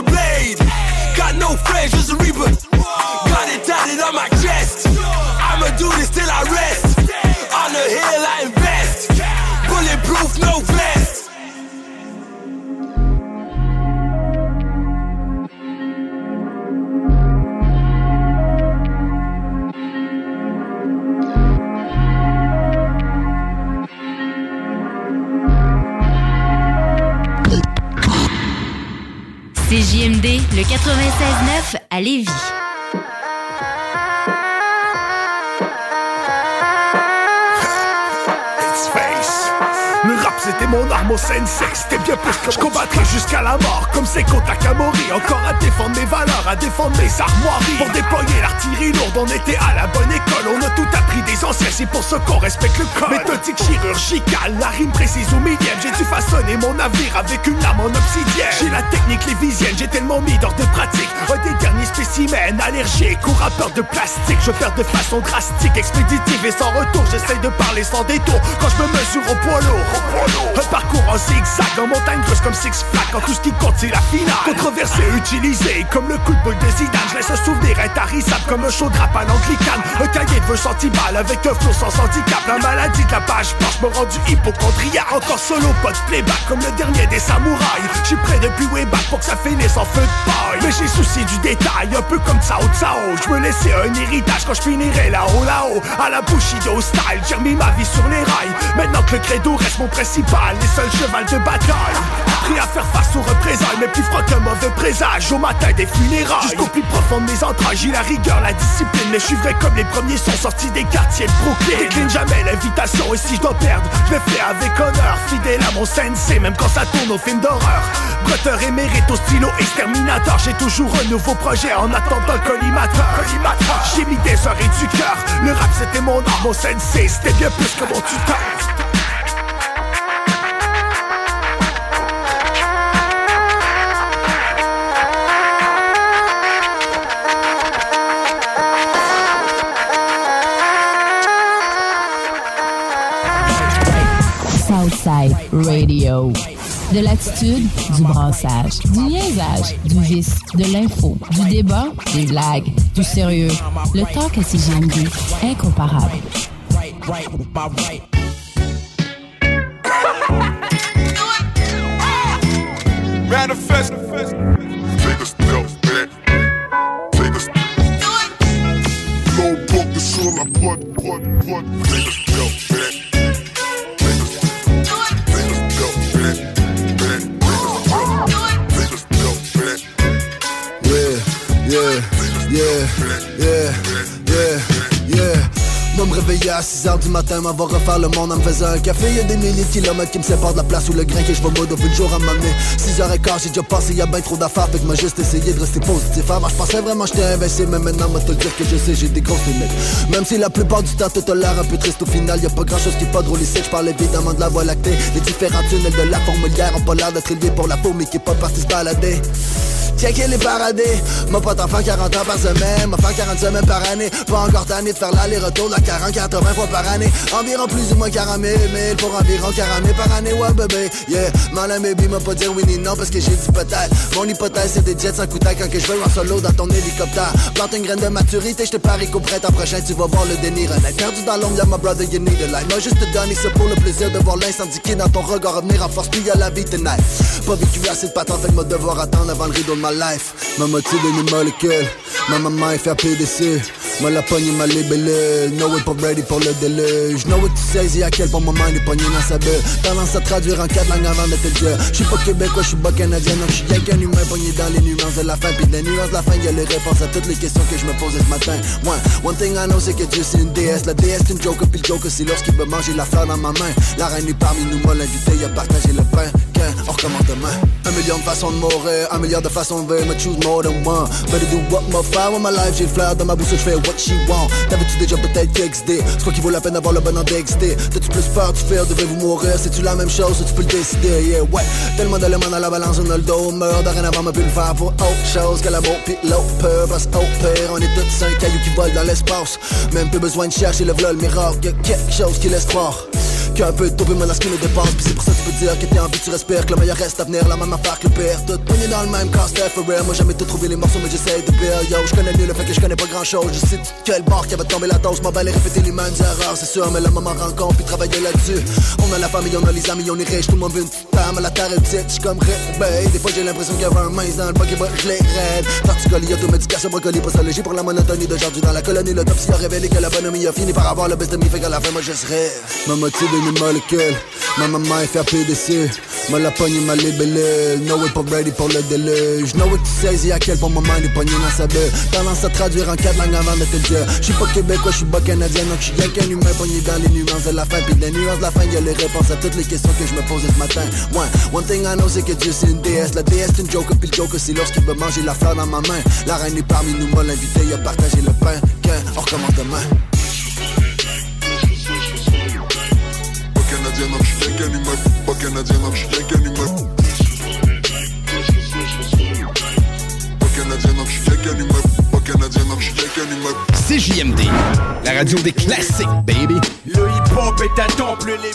Just a reaper. Got it tatted on my CJMD, le 96.9 à Lévis. Mon arme au sensei C'était bien plus que je combattrai jusqu'à la mort. Comme c'est Takamori Encore à défendre mes valeurs, à défendre mes armoiries. Pour déployer l'artillerie lourde On était à la bonne école. On a tout appris des anciens C'est pour ça qu'on respecte le code. Méthodique chirurgicale La rime précise au millième. J'ai dû façonner mon navire avec une lame en obsidienne. J'ai la technique lévisienne J'ai tellement mis d'ordre de pratique. Un des derniers spécimens allergiques Ou rappeur de plastique. Je perds de façon drastique Expéditive et sans retour. J'essaye de parler sans détour. Quand je me mesure au poids lourd parcours en zigzag, en montagne creuse comme Six Flags Quand tout ce qui compte c'est la finale. Controversé, utilisé comme le coup de boule de Zidane. Je laisse un souvenir intarissable comme un chaud à l'anglicane. Un cahier de vœux centimales avec un flow sans handicap. La maladie de la page blanche me rend du hypochondriac Encore solo, de playback comme le dernier des samouraïs. J'suis prêt depuis way pour que ça finisse en feu de paille. Mais j'ai souci du détail, un peu comme Tsao Tsao. Je me laissais un héritage quand je finirai là-haut, là-haut. À la Bushido style, j'ai remis ma vie sur les rails. Maintenant que Le credo reste mon principal, les seuls chevals de bataille. Prêt à faire face aux représailles, mais plus froid qu'un mauvais présage. Au matin des funérailles, jusqu'au plus profond de mes entrailles J'ai la rigueur, la discipline, mais je suis vrai comme les premiers sont sortis des quartiers de Brooklyn. Décline jamais l'invitation, et si je dois perdre, je le fais avec honneur. Fidèle à mon sensei, même quand ça tourne au film d'horreur. Brotteur émérite au stylo exterminateur. J'ai toujours un nouveau projet en attendant le collimateur. J'ai mis des heures et du cœur. Le rap c'était mon art, mon sensei C'était bien plus que mon tuteur Radio. De l'attitude, du brassage, du niaisage, du vice, de l'info, du débat, des blagues, du sérieux. Le talk à CGMD, incomparable. Manifest. Take a step Moi me réveiller à 6h du matin, m'en va refaire le monde en me faisant un café. Y'a des milliers de kilomètres qui me séparent de la place où le grain que je vais mode le jour à m'amener. 6h15, j'ai déjà passé, y'a ben trop d'affaires, fait que m'a juste essayé de rester positif. Avant, je pensais vraiment j'étais invincible, mais maintenant, moi te dire que je sais, j'ai des grosses limites. Même si la plupart du temps, tout a l'air un peu triste au final, y'a pas grand chose qui est pas drôle ici. Je parle évidemment de la voie lactée. Les différents tunnels de la fourmilière ont pas l'air d'être élevés pour la peau, mais qui est pas parti se balader. Tiens qu'elle est paradée M'a pas t'en faire 40 ans par semaine M'a faire 40 semaines par année Pas encore tanné de faire l'aller-retour de la 40-80 fois par année. Environ plus ou moins 40 000 1000 pour environ 40 000 par année. Ouais bébé, yeah. Malin baby m'a pas dire oui ni non parce que j'ai dit peut-être. Mon hypothèse c'est des jets sans coutail quand que je veux en solo dans ton hélicoptère. Plante une graine de maturité, je te parie qu'au printemps prochain tu vas voir le déni renaître. Perdu dans l'ombre y'a ma brother you need a light. Moi juste te donner ça pour le plaisir de voir l'incendie qui dans ton regard revenir en force puis y'a la vie tonight Pas vécu assez de patente fait que devoir attendre avant le rideau de ma life. Ma motive une molécule Ma maman est fait PDC Ma la pogne ma libellule No way pas ready pour le déluge. No way tu saisis à quel point ma mind est pognée dans sa bulle. Tendance à traduire en quatre langues avant de te le dire J'suis pas québécois, j'suis pas canadien Donc j'suis rien qu'un humain pogné dans les nuances de la fin. Puis de les nuances de la fin y'a les réponses à toutes les questions que je me posais ce matin. Ouais, one thing I know c'est que Dieu c'est une déesse. La déesse c'est une joker puis le joker c'est lorsqu'il veut manger la fleur dans ma main. La reine est parmi nous m'a l'invité à partager le pain Qu'un, on demain Un million de façons de mourir, un milliard de façons de vivre Me choose more than one. Better do what my fire with my life J'ai le flair dans ma bouche, je fais what she want. T'avais-tu déjà peut-être XD C'est quoi qui vaut la peine d'avoir le bon en DXD T'as-tu plus peur du faire, devez-vous mourir? C'est-tu la même chose ou tu peux le décider? Yeah, ouais. Tellement d'éléments dans la balance, on a le dos Meurt dorénavant, m'a pu le faire pour autre chose Que l'amour pis l'autre peur. Parce qu'au pire, on est tous cinq cailloux qui volent dans l'espace. Même plus besoin de chercher le vlog, le miracle Y'a quelque chose qui laisse croire Qu'un peu taupe, menace qui nous dépasse. Puis c'est pour ça que tu peux dire que t'es en vie, tu respires Que le meilleur reste à venir, la même affaire que le pire. Tout poigné dans le même cas, c'était for real. Moi jamais tout trouvé les morceaux, mais j'essaye de pire. Yo, je connais mieux le fait que je connais pas grand chose Je de quel bord qui va tomber la dose. M'en et répéter les mêmes erreurs, c'est sûr Mais le moment rencontre, puis travailler là-dessus. On a la famille, on a les amis, on est riche Tout le monde veut une femme, la terre est petite J'suis comme Ray Des fois j'ai l'impression qu'il y avait un mince dans le bug et je les raide Torticolis, automédication, brocoli, postologie Pour la monotonie d'aujourd'hui. Dans la colonie L'autopsie a révélé que la bonhomie a fini par avoir le best de mi Fait la moi je serai Ma maman est fait PDC Ma la pogne ma libellule No way pas ready pour le déluge. No way tu saisis à quel point ma mind est pognée dans sa bulle. Tendance à traduire en quatre langues avant de te le dire. J'suis pas québécois, j'suis pas canadien Donc j'suis rien qu'un humain pogné dans les nuances de la fin. Puis les nuances de la fin y'a les réponses à toutes les questions que je me posais ce matin. Ouais, one thing I know c'est que Dieu c'est une déesse. La déesse c'est une joker puis le joker c'est lorsqu'il veut manger la fleur dans ma main. La reine est parmi nous, m'a l'invité à partager le pain. Qu'un, on recommence demain Pas canadien. Pas canadien. Pas canadien, humain. CJMD, la radio des classiques, baby. Le hip-hop est un temple, les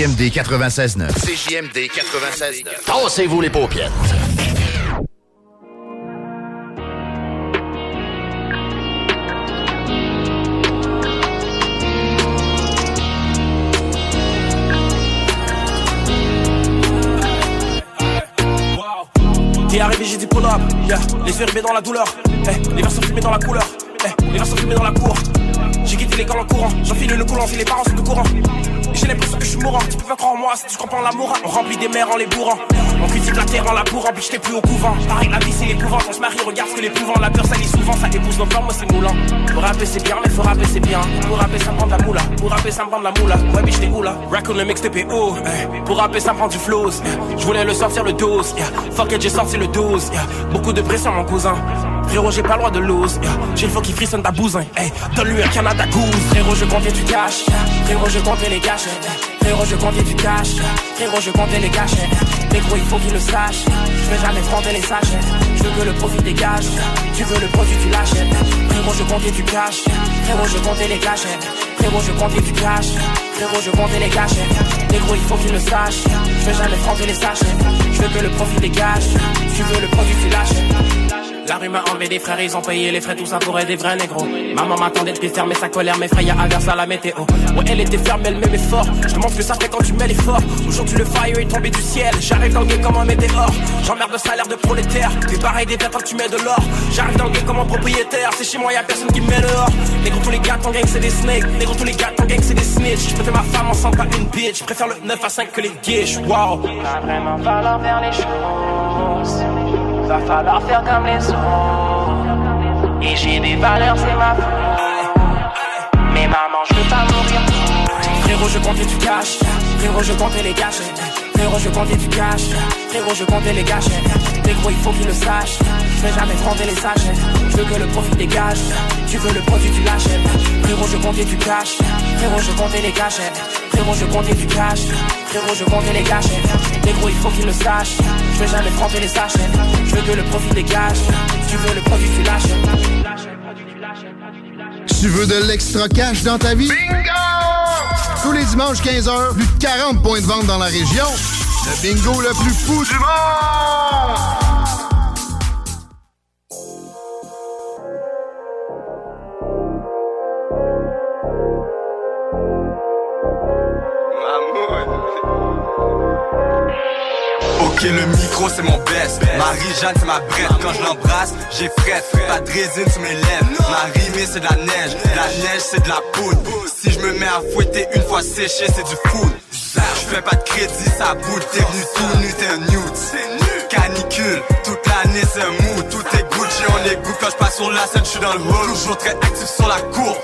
CJMD 96.9. CJMD 96.9. Tassez-vous les paupières. T'es arrivé, j'ai dit pull up, yeah. Les yeux rivés dans la douleur, eh. les verres sont fumés dans la couleur, eh. les verres sont fumés dans la cour. J'ai quitté l'école en courant, j'enfile le coulant si les parents sont au courant. J'ai l'impression que je suis mourant, tu peux pas croire en moi si tu comprends l'amour. On remplit des mers en les bourrant, on cultive la terre en la bourrant, puis j'étais plus au couvent. Pareil, la vie c'est l'épouvant, on se marie, regarde ce que l'épouvant. La peur ça lit souvent, ça épouse nos plans, moi c'est moulant. Pour rapper c'est bien, mais faut rapper c'est bien. Pour rapper ça me prend de la moula, pour rapper ça me prend de la moula. Ouais, bitch t'es où là? Raccoon le est haut, eh. pour rapper ça me prend du flows. Je voulais le sortir le 12, yeah. fuck it, j'ai sorti le 12. yeah. Beaucoup de pression, mon cousin. Frérot, j'ai pas droit de lose. J'ai le faux qui frissonne ta bousin. Hey, donne-lui un Canada Goose. Frérot, je comptais du cash. Frérot, je comptais les cash. Frérot, je comptais du cash. Frérot, je comptais les cash. Mais gros, il faut qu'il le sache. Je vais jamais prendre les sachets. Je veux que le profit dégage. Tu veux le produit, tu l'achètes. Frérot, je comptais du cash. Frérot, je comptais les cash. Frérot, je comptais du cash. Frérot, je comptais les cash. Mais gros, il faut qu'il le sache. Je vais jamais prendre les sachets. Je veux que le profit dégage. Tu veux le produit, tu l'achètes. La rue m'a enlevé des frères, ils ont payé les frais, tout ça pour des vrais négros. Maman m'attendait de pied fermer sa colère, mes frères, y'a inverse à la météo. Ouais, elle était ferme, elle m'aimait fort. Je te montre que ça fait quand tu mets l'effort. Aujourd'hui, le fire est tombé du ciel. J'arrive dans le game comme un météore. J'emmerde le salaire de prolétaire. T'es pareil des quand tu mets de l'or. J'arrive dans le game comme un propriétaire. C'est chez moi, y'a personne qui me met dehors. Négro, tous les gars, ton gang, c'est des snakes. Négro, tous les gars, ton gang, c'est des snitch. Je ma femme ensemble, pas une bitch. Je préfère le 9 à 5 que les guiches. Wow. Les. Va falloir faire comme les autres. Et j'ai des valeurs, c'est ma faute. Mais maman, je veux pas mourir. Frérot, je comptais du cash. Frérot, je comptais les cash. Frérot, je comptais du cash. Frérot, je comptais les cash. Mais gros, il faut qu'il le sache. Je vais jamais prendre les sachets. Je veux que le profit dégage. Tu veux le produit, tu l'achètes. Frérot, je comptais du cash. Frérot, je comptais les cash. Frérot, je comptais du cash. Frérot, je comptais les cash. Mais gros, il faut qu'il le sache. Je vais jamais prendre les sachets. Je veux que le profit dégage. Tu veux le produit, tu l'achètes. Tu veux de l'extra cash dans ta vie? Bingo! Tous les dimanches 15h, plus de 40 points de vente dans la région. Le bingo le plus fou du monde! Ok le micro c'est mon best. Marie-Jeanne c'est ma brette. Quand je l'embrasse j'ai frette. Pas de résine sur mes lèvres. Ma rimée c'est de la neige. La neige c'est de la poudre. Si je me mets à fouetter une fois séché c'est du food Je fais pas de crédit ça boude T'es venu tout nu t'es un nude. Canicule Toute l'année c'est un mood Tout est Gucci on est goût Quand je passe sur la scène je suis dans le hall. Toujours très actif sur la cour.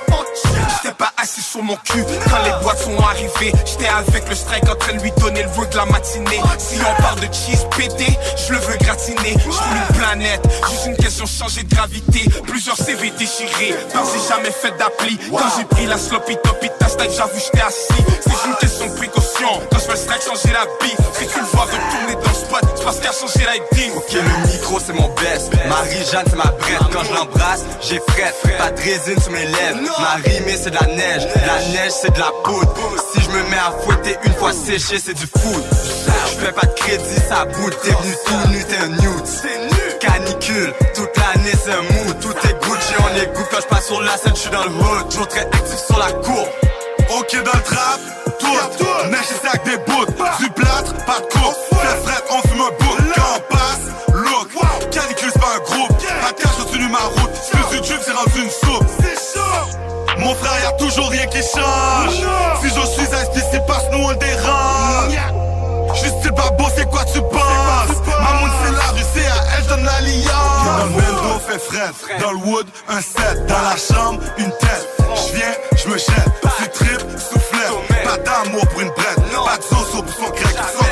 J'étais pas assis sur mon cul quand les boîtes sont arrivées. J'étais avec le strike en train de lui donner le vœu de la matinée. Si on parle de cheese pété, je le veux gratiner. Je une planète, juste une question changer de gravité. Plusieurs CV déchirés, tant j'ai jamais fait d'appli. Quand j'ai pris la sloppy toppy ta stack, j'avoue j'étais assis. C'est une question de précaution. Quand je fais le strike, changer la bille. Si tu le vois retourner dans le spot, c'est parce qu'elle a changé l'ID. Ok, le micro c'est mon best. Marie-Jeanne c'est ma brette. Quand je l'embrasse, j'ai frette. Pas de résine sur mes lèvres. Ma rimée c'est de la neige. La neige c'est de la poudre. Si je me mets à fouetter une fois séché, c'est du food. Je fais pas de crédit, ça boude. T'es venu tout nu, t'es un nude. Canicule, toute l'année c'est un mood. Tout est Gucci, on est goût. Quand je passe sur la scène, je suis dans le hood. Toujours très actif sur la cour. Ok dans le trap, tourne, neige et sac des bouts, du plâtre, pas de course, fait fret, on fume un bout, quand on passe, look, canicule c'est pas un groupe, pas de cash continue ma route, plus YouTube c'est rendu une soupe, mon frère y'a toujours rien qui change, si je suis assis c'est parce que nous on le dérange, juste c'est pas beau c'est quoi tu penses, Mamoun c'est la rue, c'est à elle je donne l'alliance, dans le bendo fait fret, dans le wood un set, dans la chambre une tête, je viens, je me jette, tu trip, soufflette, pas d'amour pour une brette, pas de zozo pour son chiffre,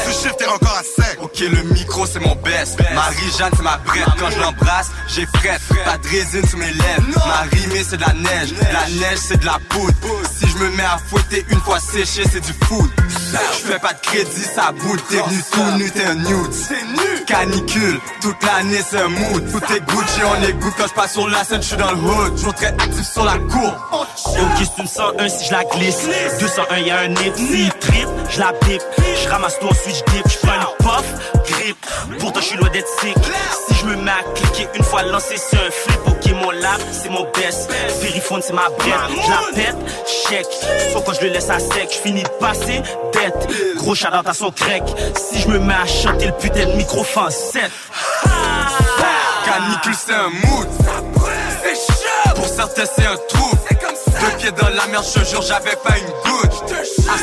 t'es encore à sec. Ok, le micro c'est mon best. Marie-Jeanne c'est ma brette. Quand je l'embrasse, j'ai frette. Pas de résine sur mes lèvres. Ma rimée c'est de la neige. La neige c'est de la poudre. Si je me mets à fouetter une fois séché, c'est du food. Je fais pas de crédit, ça boude. T'es venu tout nu, t'es un nude. Canicule, toute l'année c'est un mood. Tout est Gucci, on est goût. Quand je passe sur la scène, je suis dans le hood. Toujours très actif sur la cour. Ok, c'est une 101 si je la glisse. 201, y'a un nip. Si trip, je la bip. Je ramasse tout ensuite je dip, je prends le puff, grip. Pourtant je suis loin d'être sick. Si je me mets à cliquer une fois lancé, c'est un flip. Ok, mon lap, c'est mon best. Vériphone, c'est ma brette. Je la pète, check. Sauf quand je le laisse à sec, je finis de passer, tête. Gros shout à son crack. Si je me mets à chanter le putain de microphone 7. Canicule c'est un mood C'est chaud Pour certains c'est un trou Deux pieds dans la merde, je jure j'avais pas une goutte.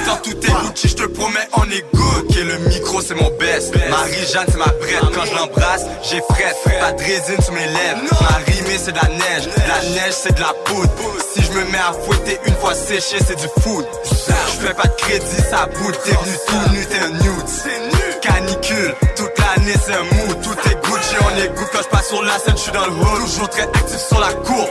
Temps tout est Gucci, je te promets on est good. Ok le micro c'est mon best. Marie-Jeanne c'est ma brette Quand je l'embrasse j'ai fret Pas de résine sur mes lèvres. Ma rimée c'est de la neige. La neige c'est de la poudre. Si je me mets à fouetter une fois séché c'est du food. Je fais pas de crédit ça bout T'es venu tout nu t'es un nude. Canicule toute l'année c'est un mood. Tout est Gucci on est good. Quand je passe sur la scène je suis dans le hood Toujours très actif sur la cour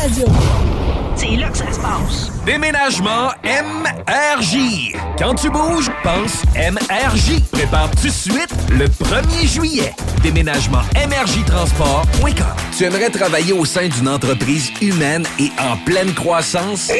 radio. C'est là que ça se passe. Déménagement MRJ. Quand tu bouges, pense MRJ. Prépare tout de suite le 1er juillet. Déménagement MRJ Transport.com. Tu aimerais travailler au sein d'une entreprise humaine et en pleine croissance?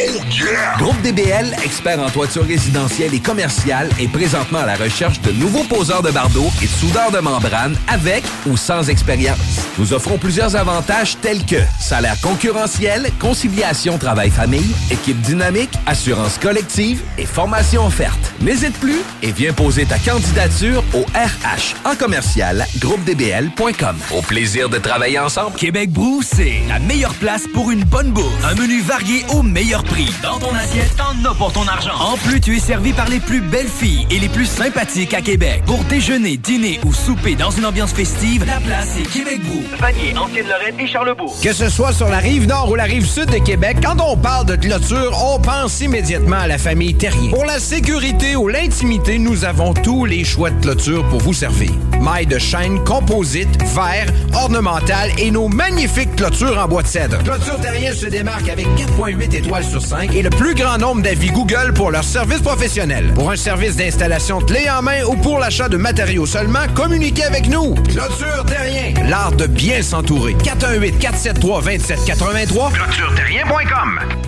Groupe DBL, expert en toiture résidentielle et commerciale, est présentement à la recherche de nouveaux poseurs de bardeaux et de soudeurs de membrane avec ou sans expérience. Nous offrons plusieurs avantages tels que salaire concurrentiel, conciliation travail-famille, équipe dynamique, assurance collective et formation offerte. N'hésite plus et viens poser ta candidature au RH en commercial groupedbl.com. Au plaisir de travailler ensemble. Québec Brou, c'est la meilleure place pour une bonne bouffe. Un menu varié au meilleur prix. Dans ton assiette, t'en as pour ton argent. En plus, tu es servi par les plus belles filles et les plus sympathiques à Québec. Pour déjeuner, dîner ou souper dans une ambiance festive, la place est Québec Brou. Vanier, Ancienne-Lorraine et Charlebourg. Que ce soit sur la rive nord ou la rive sud de Québec, quand on parle de clôture, on pense immédiatement à la famille Terrien. Pour la sécurité ou l'intimité, nous avons tous les choix de clôture pour vous servir. Mailles de chaîne, composite, verre, ornemental et nos magnifiques clôtures en bois de cèdre. Clôture Terrien se démarque avec 4.8 étoiles sur 5 et le plus grand nombre d'avis Google pour leur service professionnel. Pour un service d'installation clé en main ou pour l'achat de matériaux seulement, communiquez avec nous. Clôture Terrien, l'art de bien s'entourer. 418 473 2783 clôtureterrien.com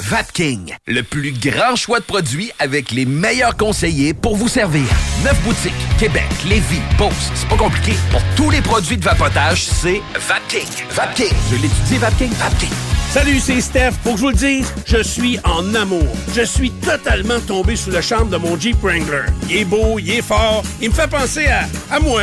Vapking, le plus grand choix de produits avec les meilleurs conseillers pour vous servir. Neuf boutiques, Québec, Lévis, Beauce, c'est pas compliqué. Pour tous les produits de vapotage, c'est Vapking. Vapking, je l'étudie, Vapking, Vapking. Salut, c'est Steph. Pour que je vous le dise, je suis en amour. Je suis totalement tombé sous le charme de mon Jeep Wrangler. Il est beau, il est fort, il me fait penser à, à moi.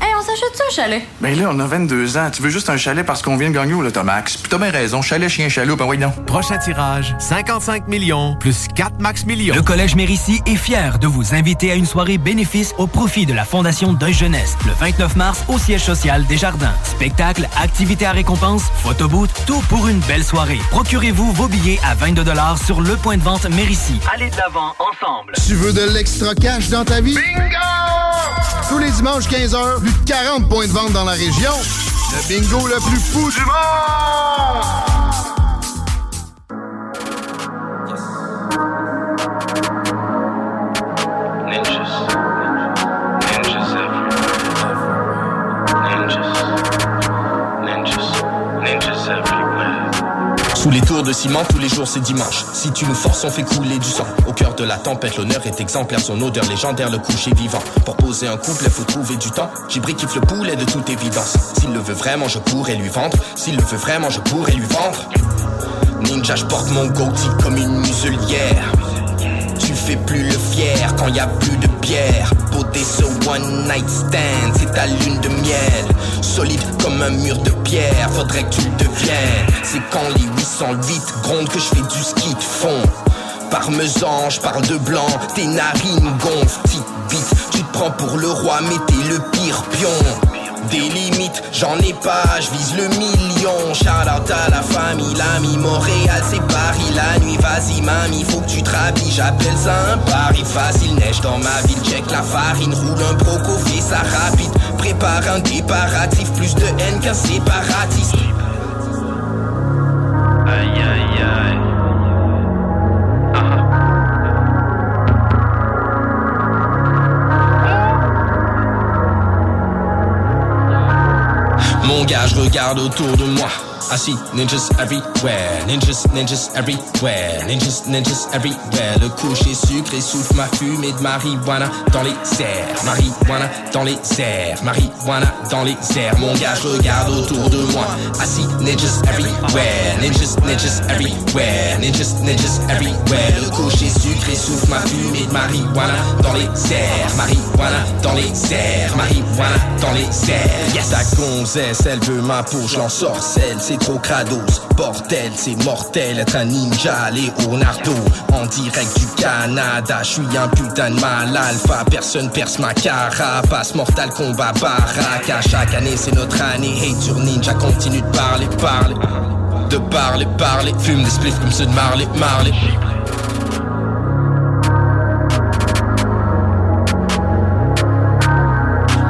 Hey, on s'achète ça, chalet. Ben là, on a 22 ans. Tu veux juste un chalet parce qu'on vient de gagner au Lotomax. Puis t'as bien raison. Chalet, chien, chaloupe, ben oui, non. Prochain tirage, 55 millions plus 4 max millions. Le Collège Mérissi est fier de vous inviter à une soirée bénéfice au profit de la Fondation Deuil Jeunesse le 29 mars au siège social des Jardins. Spectacle, activités à récompense, photoboot, tout pour une belle soirée. Procurez-vous vos billets à 22 sur le point de vente Mérissi. Allez de l'avant ensemble. Tu veux de l'extra cash dans ta vie? Bingo! Tous les dimanches 15h, plus de 40 points de vente dans la région. Le bingo le plus fou du monde! Ciment, tous les jours c'est dimanche. Si tu nous forces, on fait couler du sang. Au cœur de la tempête, l'honneur est exemplaire, son odeur légendaire, le coucher vivant. Pour poser un couple, faut trouver du temps. Gibri kiffe le poulet de toute évidence. S'il le veut vraiment, je pourrais lui vendre. S'il le veut vraiment, je pourrais lui vendre. Ninja, je porte mon goatee comme une muselière. Tu fais plus le fier quand y a plus de bière. Beauté ce one night stand, c'est ta lune de miel. Solide comme un mur de pierre, faudrait que tu le deviennes. C'est quand les 808 grondent que je fais du ski de fond. Parmesan, je parle de blanc, tes narines gonflent, petite bite. Tu te prends pour le roi, mais t'es le pire pion. Des limites, j'en ai pas, je vise le million. Shout out à la famille, l'ami Montréal, c'est Paris. La nuit, vas-y, mamie, faut que tu te. J'appelle ça un pari facile. Neige dans ma ville, check la farine. Roule un broco, fais ça rapide. Prépare un déparatif, plus de haine qu'un séparatiste. Mon gars, je regarde autour de moi. I see ninjas everywhere, ninjas, ninjas everywhere, ninjas, ninjas everywhere. Le coucher sucré souffle ma fumée de marijuana dans les airs, marijuana dans les airs, marijuana dans les airs. Mon gars, je regarde autour de moi. I see ninjas everywhere, ninjas, ninjas everywhere, ninjas, ninjas everywhere. Le coucher sucré souffle ma fumée de marijuana dans les airs, marijuana dans les airs, marijuana dans les airs. Yes, ta gonzesse, elle veut ma peau, je l'en sorcelle, trop crados. Bordel, c'est mortel, être un ninja, Leonardo. En direct du Canada, je suis un putain de mal alpha. Personne perce ma carapace, mortal combat baraque. À chaque année, c'est notre année. Hey, sur ninja, continue de parler, parler. De parler, parler. Fume des spliffs comme ceux de Marley, Marley.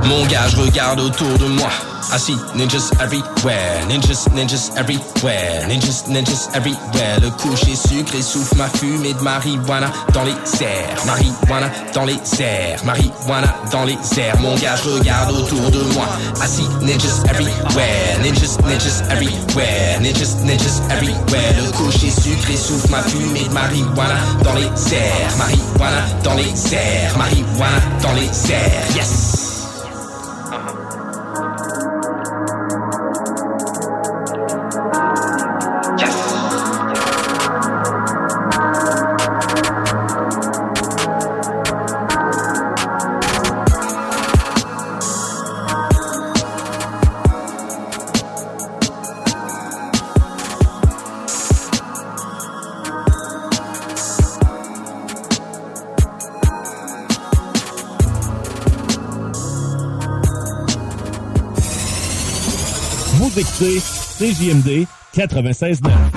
Mon gars, je regarde autour de moi. I see ninjas everywhere, ninjas, ninjas everywhere, ninjas, ninjas everywhere. Le coucher sucré souffle ma fumée de marijuana dans les airs, marijuana dans les airs, marijuana dans les airs. Mon gars, je regarde autour de moi. I see ninjas everywhere, ninjas, ninjas everywhere, ninjas, ninjas everywhere. Le coucher sucré souffle ma fumée de marijuana dans les airs, marijuana dans les airs, marijuana dans les airs. Yes. Écoutez CJMD 96.9.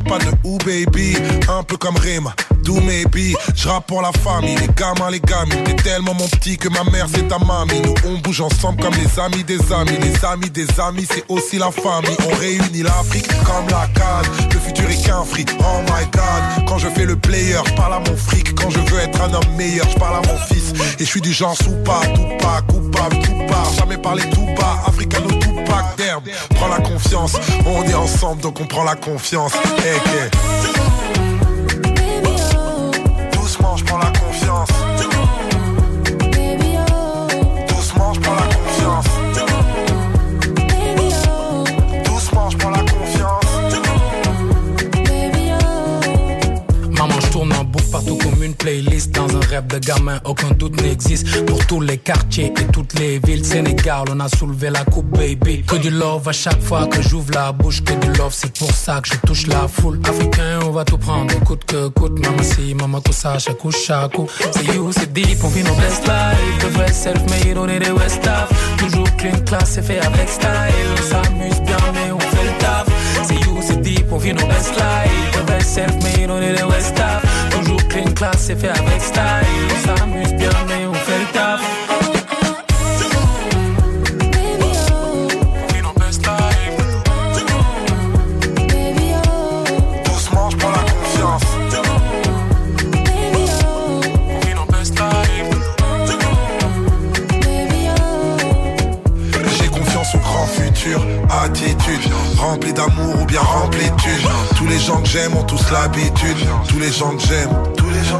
pas de ou baby. Un peu comme Rima. do maybe. Je rappe pour la famille, les gamins, les gamines. T'es tellement mon petit que ma mère c'est ta mamie. Nous on bouge ensemble comme les amis des amis. Les amis des amis, c'est aussi la famille. On réunit l'Afrique comme la canne. Le futur est qu'un fric, oh my god. Quand je fais le player, je parle à mon fric. Quand je veux être un homme meilleur, je parle à mon fils. Et je suis du genre sous pas, tout pas, coupable, tout part. Jamais parler tout bas, africano tout d'herbe. Prends la confiance, on est ensemble donc on prend la confiance. Hey, hey. De gamin, aucun doute n'existe. Pour tous les quartiers et toutes les villes Sénégal, on a soulevé la coupe, baby. Que du love à chaque fois que j'ouvre la bouche Que du love, c'est pour ça que je touche la foule. Africain, on va tout prendre, coûte que coûte. Maman si, maman ça, chaque coup, chaque coup C'est you, c'est deep, on vit nos best life De vrai self-made, on est des West Toujours clean, class, c'est fait avec style. On s'amuse deep, on vit nos best life De vrai self-made, on est des West Toujours clean, class, c'est fait avec style. On s'amuse bien, mais Rempli d'amour ou bien rempli de thunes. Tous les gens que j'aime ont tous l'habitude. Tous les gens que j'aime.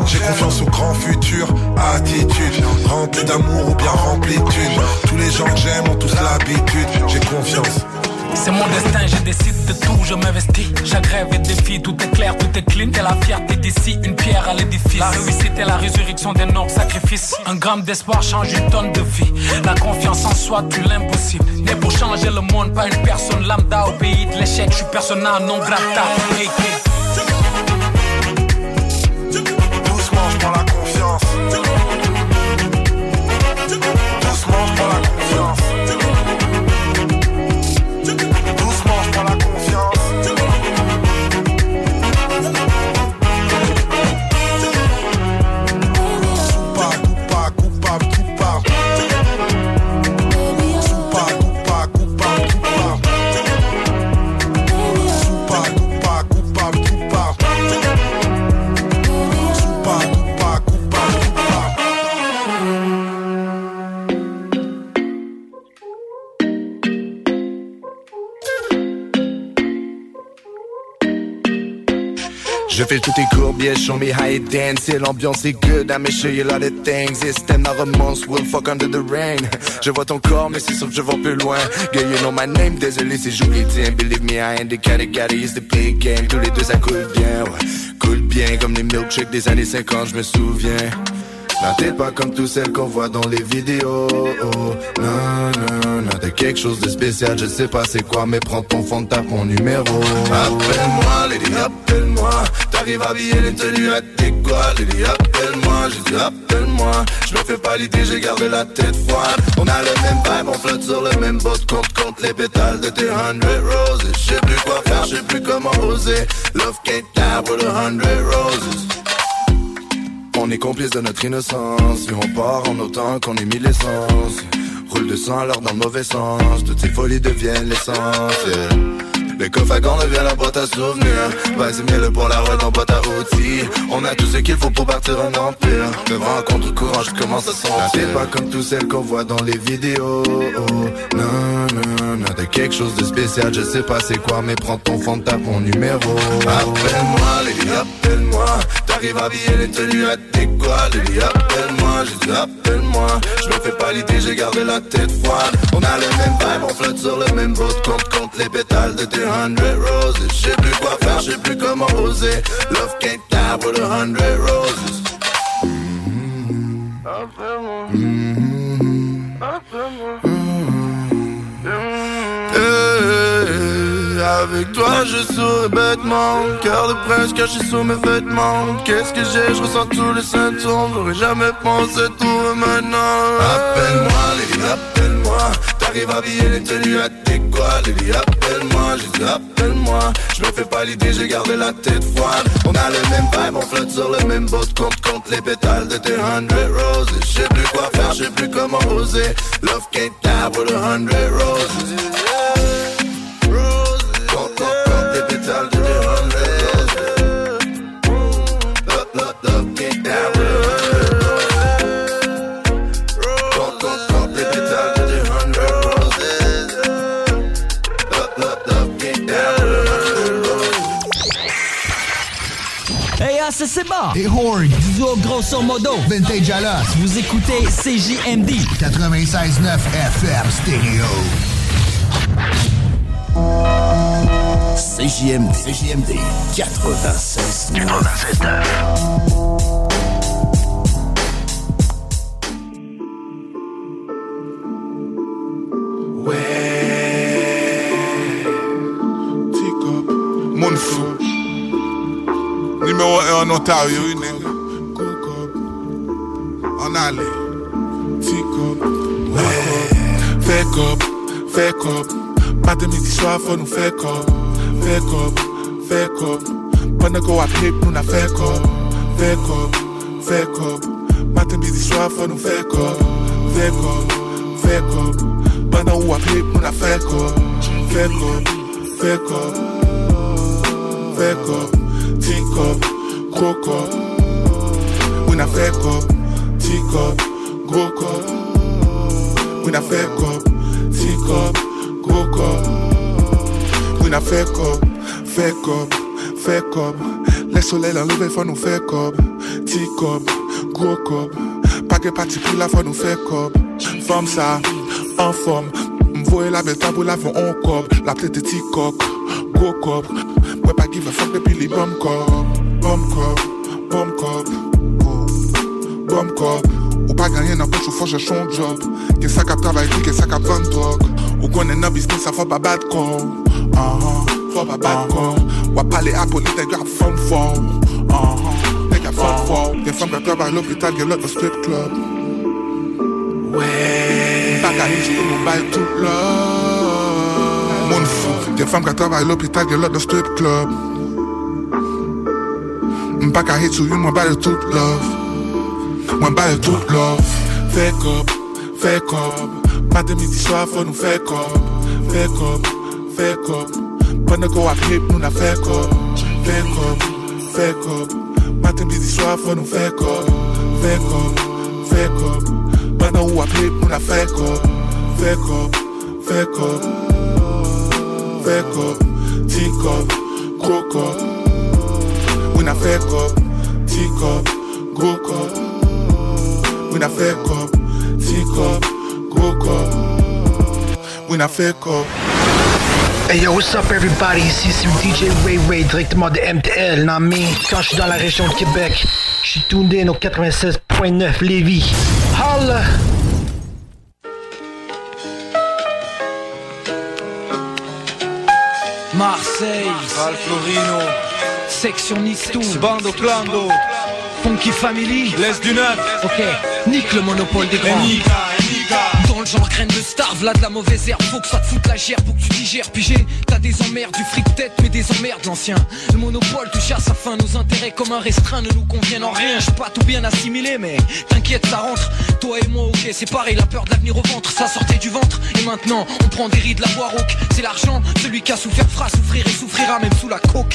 J'ai confiance au grand futur, attitude. Rempli d'amour ou bien rempli de thunes. Tous les gens que j'aime ont tous l'habitude. J'ai confiance. C'est mon destin, je décide de tout, je m'investis. Chaque rêve est défi, tout est clair, tout est clean. T'es la fierté d'ici, une pierre à l'édifice. La réussite est la résurrection des nobles sacrifices. Un gramme d'espoir change une tonne de vie. La confiance en soi tue l'impossible. Né pour changer le monde, pas une personne lambda au pays de l'échec. Je suis persona non grata. Tout courbes, yeah, show me how you dance. Yeah, l'ambiance est good, I may show you lot of things. This time my romance will fuck under the rain. Je vois ton corps, mais c'est sûr je vais plus loin. Girl, you know my name, désolé si j'oublie tiens Believe me, I ain't the cat, got used to play game. Tous les deux ça coule bien, ouais. Coule bien, comme les milkshakes des années 50, je me souviens. Non, t'es pas comme tous celles qu'on voit dans les vidéos. Oh, non, non, non, t'es quelque chose de spécial, je sais pas c'est quoi, mais prends ton fond, tape mon numéro. Appelle-moi, Lady, appelle-moi. T'arrives habillé les tenues adéquates, Lady, appelle-moi. J'ai dit appelle-moi. Je me fais pas l'idée, j'ai gardé la tête froide. On a le même vibe, on flotte sur le même boat, compte, compte les pétales de tes hundred roses. Je sais plus quoi faire, je sais plus comment oser. Love can't die with a hundred roses. On est complice de notre innocence Et on part en autant qu'on est mis l'essence Roule de sang alors dans le mauvais sens Toutes ces folies deviennent l'essence. Le coffre à gants devient la boîte à souvenirs. Vas-y mets-le pour la route en boîte à outils. On a tout ce qu'il faut pour partir en empire. Me vent à contre-courant je commence à sentir. T'es pas comme toutes celles qu'on voit dans les vidéos. Non, non, non T'as quelque chose de spécial. Je sais pas c'est quoi Mais prends ton fond mon numéro. Appelle-moi Lily appelle-moi T'arrives habillé les tenues adéquates Lily appelle-moi J'ai dit appelle-moi. Je me fais pas l'idée j'ai gardé la tête froide. On a le même vibe on flotte sur le même boat Compte compte les pétales de tes hundred roses. Je sais plus quoi faire je sais plus comment oser. Love can't die with a hundred roses. Eh, Avec toi je souris bêtement. Cœur de prince caché sous mes vêtements. Qu'est-ce que j'ai, je ressens tous les symptômes J'aurais jamais pensé tout maintenant. Appelle-moi, Lily, appelle-moi. J'arrive à habiller les tenues adéquates Elle dit appelle-moi, j'ai dit appelle-moi. Je me fais pas l'idée, j'ai gardé la tête froide. On a le même vibe, on flotte sur le même boat. Compte, compte les pétales de tes hundred roses. Je sais plus quoi faire, je sais plus comment oser. Love can't die for the hundred roses the hundred hundred roses the hundred roses Hey, ah, c'est c'est bon. Et Horde. Duo grosso modo. Vintage Alas. Vous écoutez CJMD. 96.9 FM stéréo. CJM, CJMD 96 96 9. Nimewo e an Ontario, you nigga. Cook up. On alley. Tick up. Wake up. Fake up. Fake up. Pate mi di swa fò nou fake up. Fais cop, fais cop. Pendant qu'on a hip, nous n'a fait cop. Fais cop, fais cop. Matin, midi, soir, faut nous faire cop. Fais cop, fais cop. Pendant qu'on a hip, nous n'a fait cop. Fais cop, fais cop. Fais cop, tic cop, gros cop. We n'a fait cop, tic cop, gros cop. We n'a fait cop, tic cop, gros cop. We n'a fait cop, fait cop, fait cop. Les soleils l'enlever, faut nous faire cop. Tic cop, gros cop. Pas que particulier, faut nous faire cop. Femme ça, en forme. M'voyer la belle tabou, la font en cop. La tête tic cop, gros cop. Ouais, pas give a fuck depuis les bomb cop. Bomb cop, bomb cop. Bomb cop. Ou pas gagner poche ou faut chercher un job. Que ça cap travail, que ça cap vendre drogue. Dans business, ça faut pas bad call. Faut pas bad call. Parler à police, t'es grave femme fort. Ah ah, t'es grave femme fort. Des femmes qui travaillent à l'hôpital, qui l'autre au strip club. Ouais. Gagner, tu peux nous bailler tout là. Mon fou. Des femmes qui travaillent à l'hôpital, au strip club. M'pas qu'à hit you, moi baille toute love. Moi baille toute love. Fais cop, fais cop. Matin, midi, soir, faut nous faire cop. Fais cop, fais cop. Pendant qu'on a hip, nous n'a fait cop. Fais cop, fais cop. Matin, midi, soir, faut nous faire cop. Fais cop, fais cop. Pendant qu'on a hip, nous n'a fait cop. Fais cop, fais cop. Fais cop, tic cop, gros cop. We n'a fait cop, tic cop, gros cop. We n'a fait cop, tic cop, Hey yo, what's up everybody? Ici c'est DJ Ray Ray directement de MTL, non mais quand je suis dans la région de Québec, je suis tourné au 96.9 Lévis. Holla! Marseille, Florino, Section Nitou, Bando Clando, Funky Family, L'Est du Neuf, ok, nique le monopole des grands. Le genre graine de star, v'là de la mauvaise herbe, faut que ça te foute la gerbe, faut que tu digères, pigé, t'as des emmerdes, du fric tête, mais des emmerdes l'ancien. Le monopole touche à sa fin, nos intérêts comme un restreint ne nous conviennent en rien, j'ai pas tout bien assimilé, mais t'inquiète, ça rentre. Toi et moi, ok, c'est pareil, la peur de l'avenir au ventre, ça sortait du ventre, et maintenant, on prend des rides, la boire rauque, c'est l'argent, celui qui a souffert fera souffrir et souffrira même sous la coque.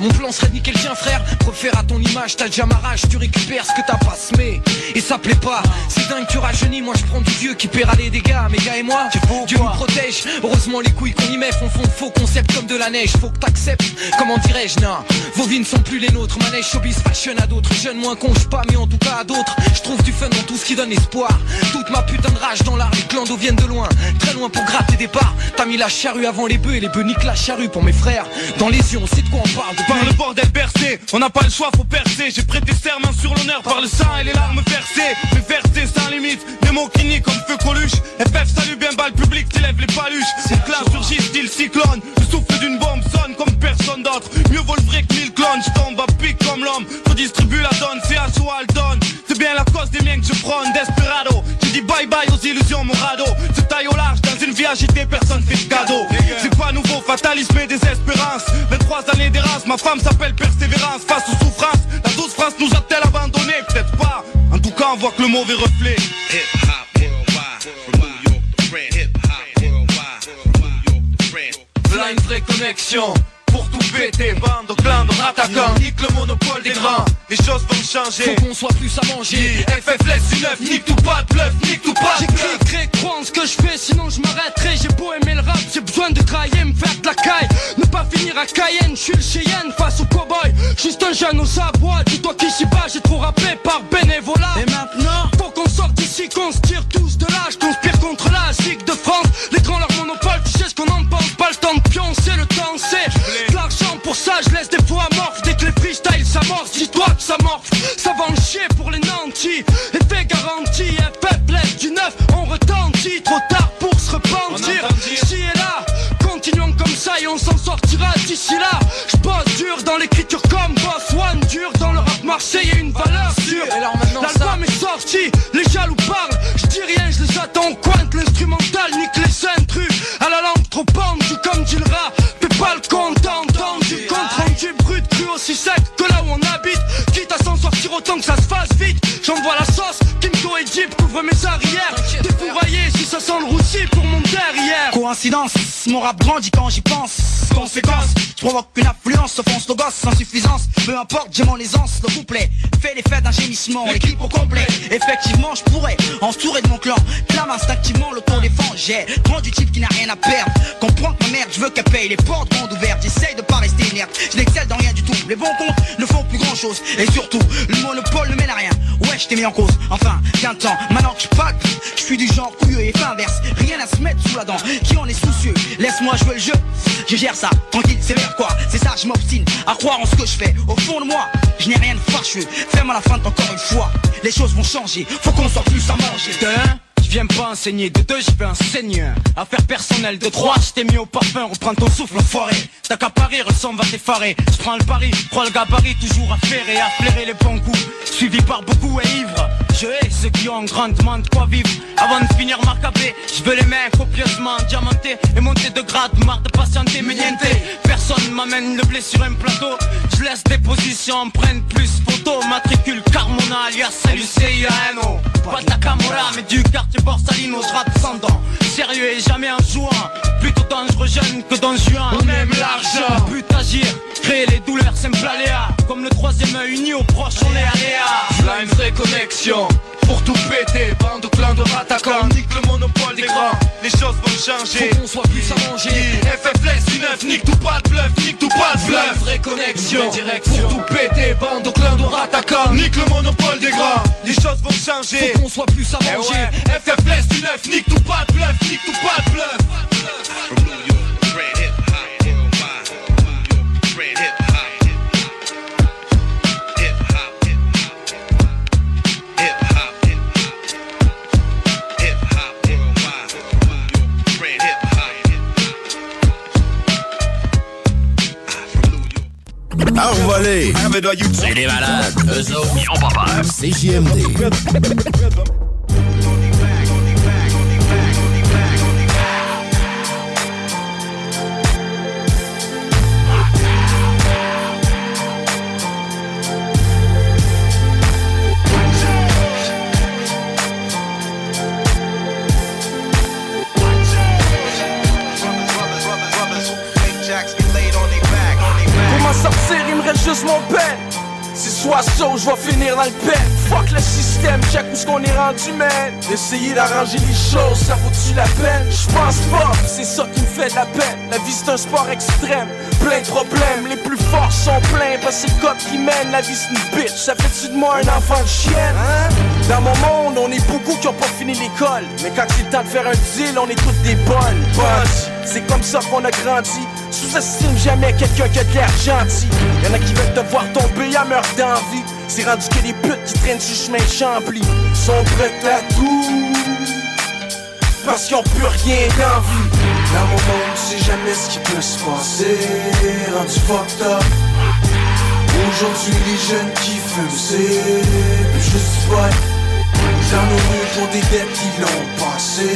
Mon plan serait de niquer le tien, frère, préfère à ton image, t'as déjà ma rage, tu récupères ce que t'as pas semé, et ça plaît pas, c'est dingue, tu rajeunis, moi je prends du vieux qui paiera les dégâts, mes gars et moi, Dieu nous protège, heureusement les couilles qu'on y met font fond faux concept comme de la neige, faut que t'acceptes, comment dirais-je, non, vos vies ne sont plus les nôtres, manège showbiz fashion à d'autres, jeunes moins cons, pas mais en tout cas à d'autres, je trouve du fun dans tout ce qui donne espoir, toute ma putain de rage dans l'art, les clandos viennent de loin, très loin pour gratter des parts, t'as mis la charrue avant les bœufs et les bœufs niquent la charrue pour mes frères, dans les yeux on sait de quoi on parle, Par le bordel bercé, on n'a pas le choix, faut percer. J'ai prêté serment sur l'honneur par le sang et les larmes versées. Mais versées sans limite, des mots qui nient comme feu coluche. FF salut bien bas le public, t'élèves les paluches. C'est classe surgit style cyclone. Le souffle d'une bombe sonne comme personne d'autre. Mieux vaut le vrai que mille clones, je tombe à pic comme l'homme. Redistribue la donne, c'est à donne. C'est bien la cause des miens que je prône, Desperado. J'ai dit bye bye aux illusions, mon radeau taille au large dans une vie agitée, personne fait de cadeau. C'est pas nouveau, fatalisme et désespérance. 23 années d'errance, ma femme s'appelle persévérance. Face aux souffrances, la douce France nous a-t-elle abandonné? Peut-être pas, en tout cas on voit que le mauvais reflet Blind réconnexion pour tout péter, bande au clan de rattaquants Nique le monopole des grands, les choses vont changer Faut qu'on soit plus à manger FF laisse du neuf, nique tout pas de bluff, nique tout pas de J'écris, crois en ce que je fais, sinon je m'arrêterai. J'ai beau aimer le rap, j'ai besoin de travailler, me faire de la caille. Ne pas finir à Cayenne, je suis le Cheyenne face au cowboy. Juste un jeune au sabois, dis-toi qu'ici bas j'ai trop rappé par bénévolat. Et maintenant, faut qu'on sorte d'ici, qu'on se tire tous de là. Je conspire contre la Ligue de France, les grands leur monopole, tu sais ce qu'on en pense. Pas le temps de pour ça, je laisse des fois amorphes. Dès que les freestyles s'amorcent, dis-toi que ça morphe. Ça va en chier pour les nantis. Effet garanti, un peuple laisse du neuf, on retentit. Trop tard pour se repentir. Ici et là, continuons comme ça et on s'en sortira d'ici là. Je bosse dur dans l'écriture comme mes arrières. Défouraillé si ça sent le roussi pour mon derrière. Coïncidence, mon rap grandit quand j'y pense. Conséquence, je provoque une affluence, offense nos gosses sans suffisance. Peu importe, j'ai mon aisance, le couplet fait l'effet d'un gémissement, l'équipe au complet. Effectivement, je pourrais entourer de mon clan. Clame instinctivement l'autodéfense. J'ai du type qui n'a rien à perdre. Comprends que ma merde, je veux qu'elle paye les portes grandes ouvertes. J'essaye de pas rester inerte. Je n'excelle dans rien du tout. Les bons comptes ne font plus grand chose. Et surtout, le monopole ne mène à rien. Ouais, je t'ai mis en cause. Enfin, qu'un temps, maintenant que je je suis du genre couilleux et fin inverse. Rien à se mettre sous la dent. Qui en est soucieux? Laisse-moi jouer le jeu. Je gère ça, tranquille, c'est vers quoi? C'est ça, je m'obstine à croire en ce que je fais. Au fond de moi, je n'ai rien de fâcheux. Fais-moi la fin encore une fois. Les choses vont changer. Faut qu'on soit plus à manger. Viens pas enseigner. De deux, je fais un seigneur. Affaire personnelle. De trois, je t'ai mis au parfum. Reprends ton souffle, enfoiré. T'as qu'à parier, le sang va t'effarer. Je prends le pari, prends le gabarit. Toujours à faire et à flairer les bons coups. Suivi par beaucoup et ivres. Je hais ceux qui ont grandement de quoi vivre. Avant de finir ma capée, je veux les mains copieusement diamantées. Et monter de grade, marre de patienter, mais niente. Personne m'amène le blé sur un plateau. Je laisse des positions, empreintes plus photo. Matricule Carmona, alias LUCIANO. Pas de la mais du quartier Je rate sans dents. Sérieux et jamais en jouant. Plutôt dangereux jeune que dans juin. On aime l'argent. But agir, créer les douleurs, simple aléa. Comme le troisième œil uni au proche, on est aléa. Blind réconnexion pour tout péter, bande au clan de rattaquants Nique le monopole des grands, les choses vont changer. Faut qu'on soit plus à manger. FFLS du neuf, nique tout pas de bluff, nique tout pas de bluff. Réconnexion, Pour tout péter, bande au clan de rattaquants Nique le monopole des grands, les choses vont changer. Faut qu'on soit plus à manger. FFLS du neuf, nique tout pas de bluff, nique tout pas de bluff Envolé! C'est des malades. Eux autres, ils ont pas peur. CJMD. <laughs> sortir, il me reste juste mon pen C'est soit ou je vais finir dans le pen. Fuck le système, check où ce qu'on est rendu man. Essayer d'arranger les choses, ça vaut-tu la peine? Je pense pas, c'est ça qui me fait de la peine. La vie c'est un sport extrême, plein de problèmes Les plus forts sont pleins, parce que c'est le qui mène La vie c'est une bitch, ça fait-tu de moi un enfant de chienne? Dans mon monde, on est beaucoup qui ont pas fini l'école. Mais quand c'est le temps de faire un deal, on est toutes des bonnes. Bunch C'est comme ça qu'on a grandi. Sous-estime jamais quelqu'un qui a de l'air gentil Y'en a qui veulent te voir tomber à meurtre C'est rendu que les putes qui traînent sur le chemin Chambly. Sont prêtes à tout. Parce qu'ils ont plus rien d'envie. Dans mon monde, sais jamais ce qui peut se passer. Rendu fucked up. Aujourd'hui les jeunes qui fument c'est juste pot Dans nos rues pour des dettes qui l'ont passé.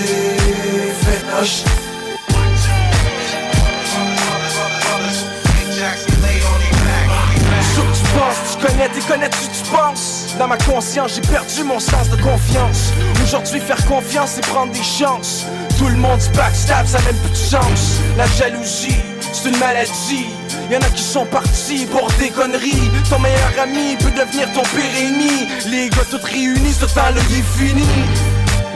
Fait connais-tu, tu penses? Dans ma conscience, j'ai perdu mon sens de confiance. Aujourd'hui, faire confiance, c'est prendre des chances. Tout le monde se backstab, ça même plus de chance. La jalousie, c'est une maladie. Y'en a qui sont partis pour des conneries. Ton meilleur ami peut devenir ton pire ennemi. Les gars tous réunis, ce temps le est fini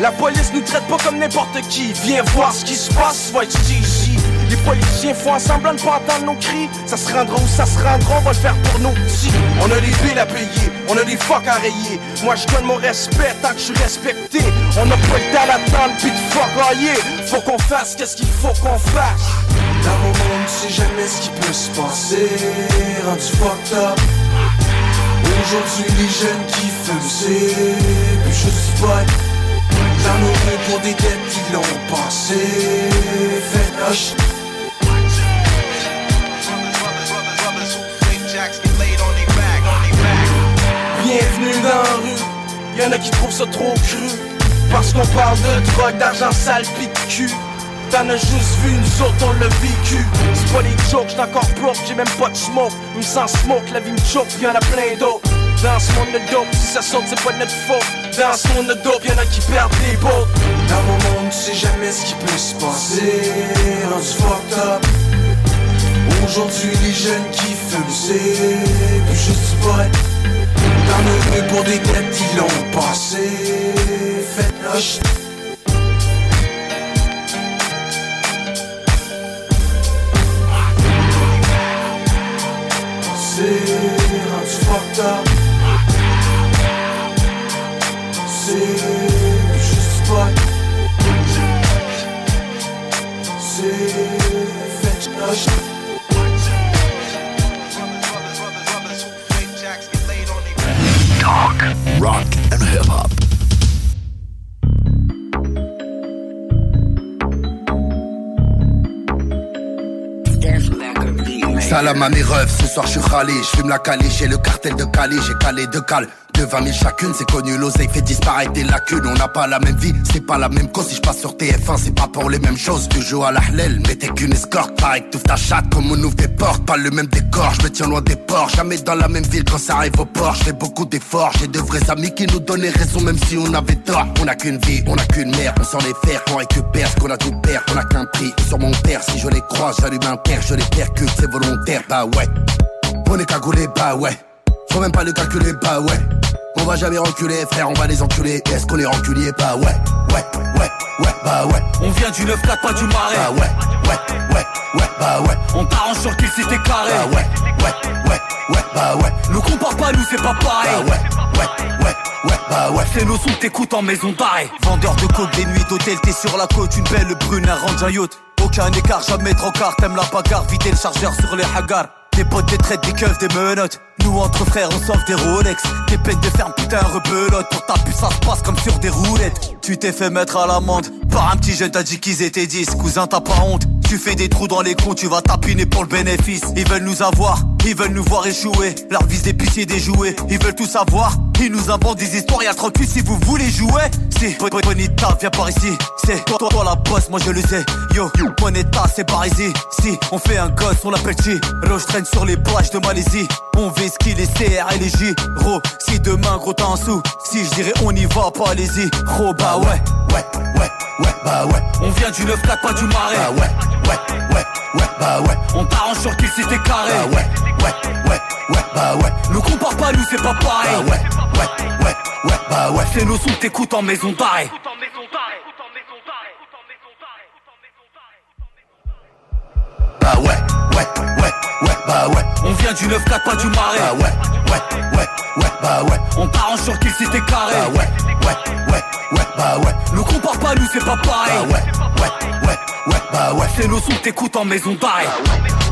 La police nous traite pas comme n'importe qui. Viens voir ce qui se passe, être ici Les politiciens font semblant de pas nos cris. Ça se rendra où ça se rendra, on va le faire pour nos petits On a des billes à payer, on a des fuck à rayer. Moi je donne mon respect tant que je suis respecté. On a pas le temps d'attendre pis de fuck railler Faut qu'on fasse qu'est-ce qu'il faut qu'on fasse. Dans mon monde, tu sais jamais ce qui peut se passer. Rendu fucked up. Aujourd'hui, les jeunes qui fument, c'est plus juste pas Dans nos rues pour des dettes qui l'ont passé. Fait rue. Y'en a qui trouvent ça trop cru. Parce qu'on parle de drogue, d'argent sale pis cul. T'en as juste vu, nous autres on l'a vécu. C'est pas des jokes, j'suis encore broke, j'ai même pas de smoke. Même sans smoke, la vie me choke, y'en a plein d'autres. Dans ce monde de dope, si ça saute c'est pas de notre faute. Dans ce monde de dope, y'en a qui perdent des bottes. Dans mon monde, tu sais jamais ce qui peut se passer. Rendu fucked up. Aujourd'hui les jeunes qui fument, c'est plus juste du Dans pour des dettes qui l'ont passé Faites hush C'est fucked up juste C'est Talk, rock and hip hop. Salam à mes refs, ce soir je suis râlé, je fume la calée, j'ai le cartel de Calais, j'ai calé deux cales. De 20 000 chacune, c'est connu, l'oseille fait disparaître des lacunes. On n'a pas la même vie, c'est pas la même cause. Si je passe sur TF1, c'est pas pour les mêmes choses. Tu joues à la hlel, mais t'es qu'une escorte. Pareil que ta chatte, comme on ouvre des portes. Pas le même décor, je me tiens loin des ports. Jamais dans la même ville quand ça arrive au port. Je beaucoup d'efforts, j'ai de vrais amis qui nous donnaient raison, même si on avait tort. On a qu'une vie, on a qu'une mère, on s'en est faire. On récupère ce qu'on a tout perdre, on a qu'un prix. Sur mon père, si je les croise, j'allume un père, je les percute, c'est volontaire, bah ouais. On est cagoulé, bah ouais. Faut même pas le calculer, bah ouais. On va jamais reculer, frère, on va les enculer. Est-ce qu'on est reculier Bah ouais, ouais, ouais, ouais, bah ouais. On vient du 9-4, pas du marais. Bah ouais, ouais, ouais, ouais, bah ouais. On t'arrange sur qu'il c'était carré. Bah ouais, ouais, ouais, ouais, bah ouais. Nous compare pas, nous c'est pas pareil. Bah ouais, ouais, ouais, ouais, bah ouais. C'est nos sons t'écoutes en maison d'arrêt. Vendeur de coke, des nuits d'hôtel, t'es sur la côte, une belle brune, un range, un yacht. Aucun écart, jamais trop quart, t'aimes la bagarre, vider le chargeur sur les hagars. Des potes, des traites, des keufs, des menottes. Nous entre frères, on sauve des Rolex. Des peines de ferme, putain, rebelote. Pour ta puce, ça se passe comme sur des roulettes. Tu t'es fait mettre à l'amende. Par un petit jeune, t'as dit qu'ils étaient 10. Cousin, t'as pas honte. Tu fais des trous dans les comptes, tu vas tapiner pour le bénéfice. Ils veulent nous avoir, ils veulent nous voir échouer. Leur vise des pitiés, des jouets. Ils veulent tout savoir. Ils nous inventent des histoires, y'a trop cul si vous voulez jouer. Si, Bonita, viens par ici. C'est toi, toi, toi la bosse, moi je le sais. Yo, Bonita, c'est par ici. Si, on fait un gosse, on l'appelle Chi. Roche traîne sur les plages de Malaisie. On vise qui les CR et les J. Ro, si demain gros t'en sous. Si je dirais on y va, pas allez-y. Ouais, ouais, ouais, ouais, bah ouais. On vient du 9-4, pas du marais. Bah ouais, ouais, ouais, ouais, bah ouais. On t'arrange sur qu'il c'était carré. Bah ouais, ouais, ouais, ouais, bah ouais. Nous compare pas, nous c'est pas pareil. Bah ouais, ouais, ouais, ouais, bah ouais. C'est nos sons que t'écoutes en maison d'arrêt. Bah ouais, bah ouais. On vient du 9-4, pas du marais. Bah ouais, ouais, ouais, ouais, bah ouais. On t'arrange sur qu'il c'était carré. Bah ouais, ouais, ouais, ouais, bah ouais. Nous compare pas, nous c'est pas pareil. Bah ouais, ouais, ouais, ouais, bah ouais. C'est nos sons que t'écoutes en maison d'arrêt. Un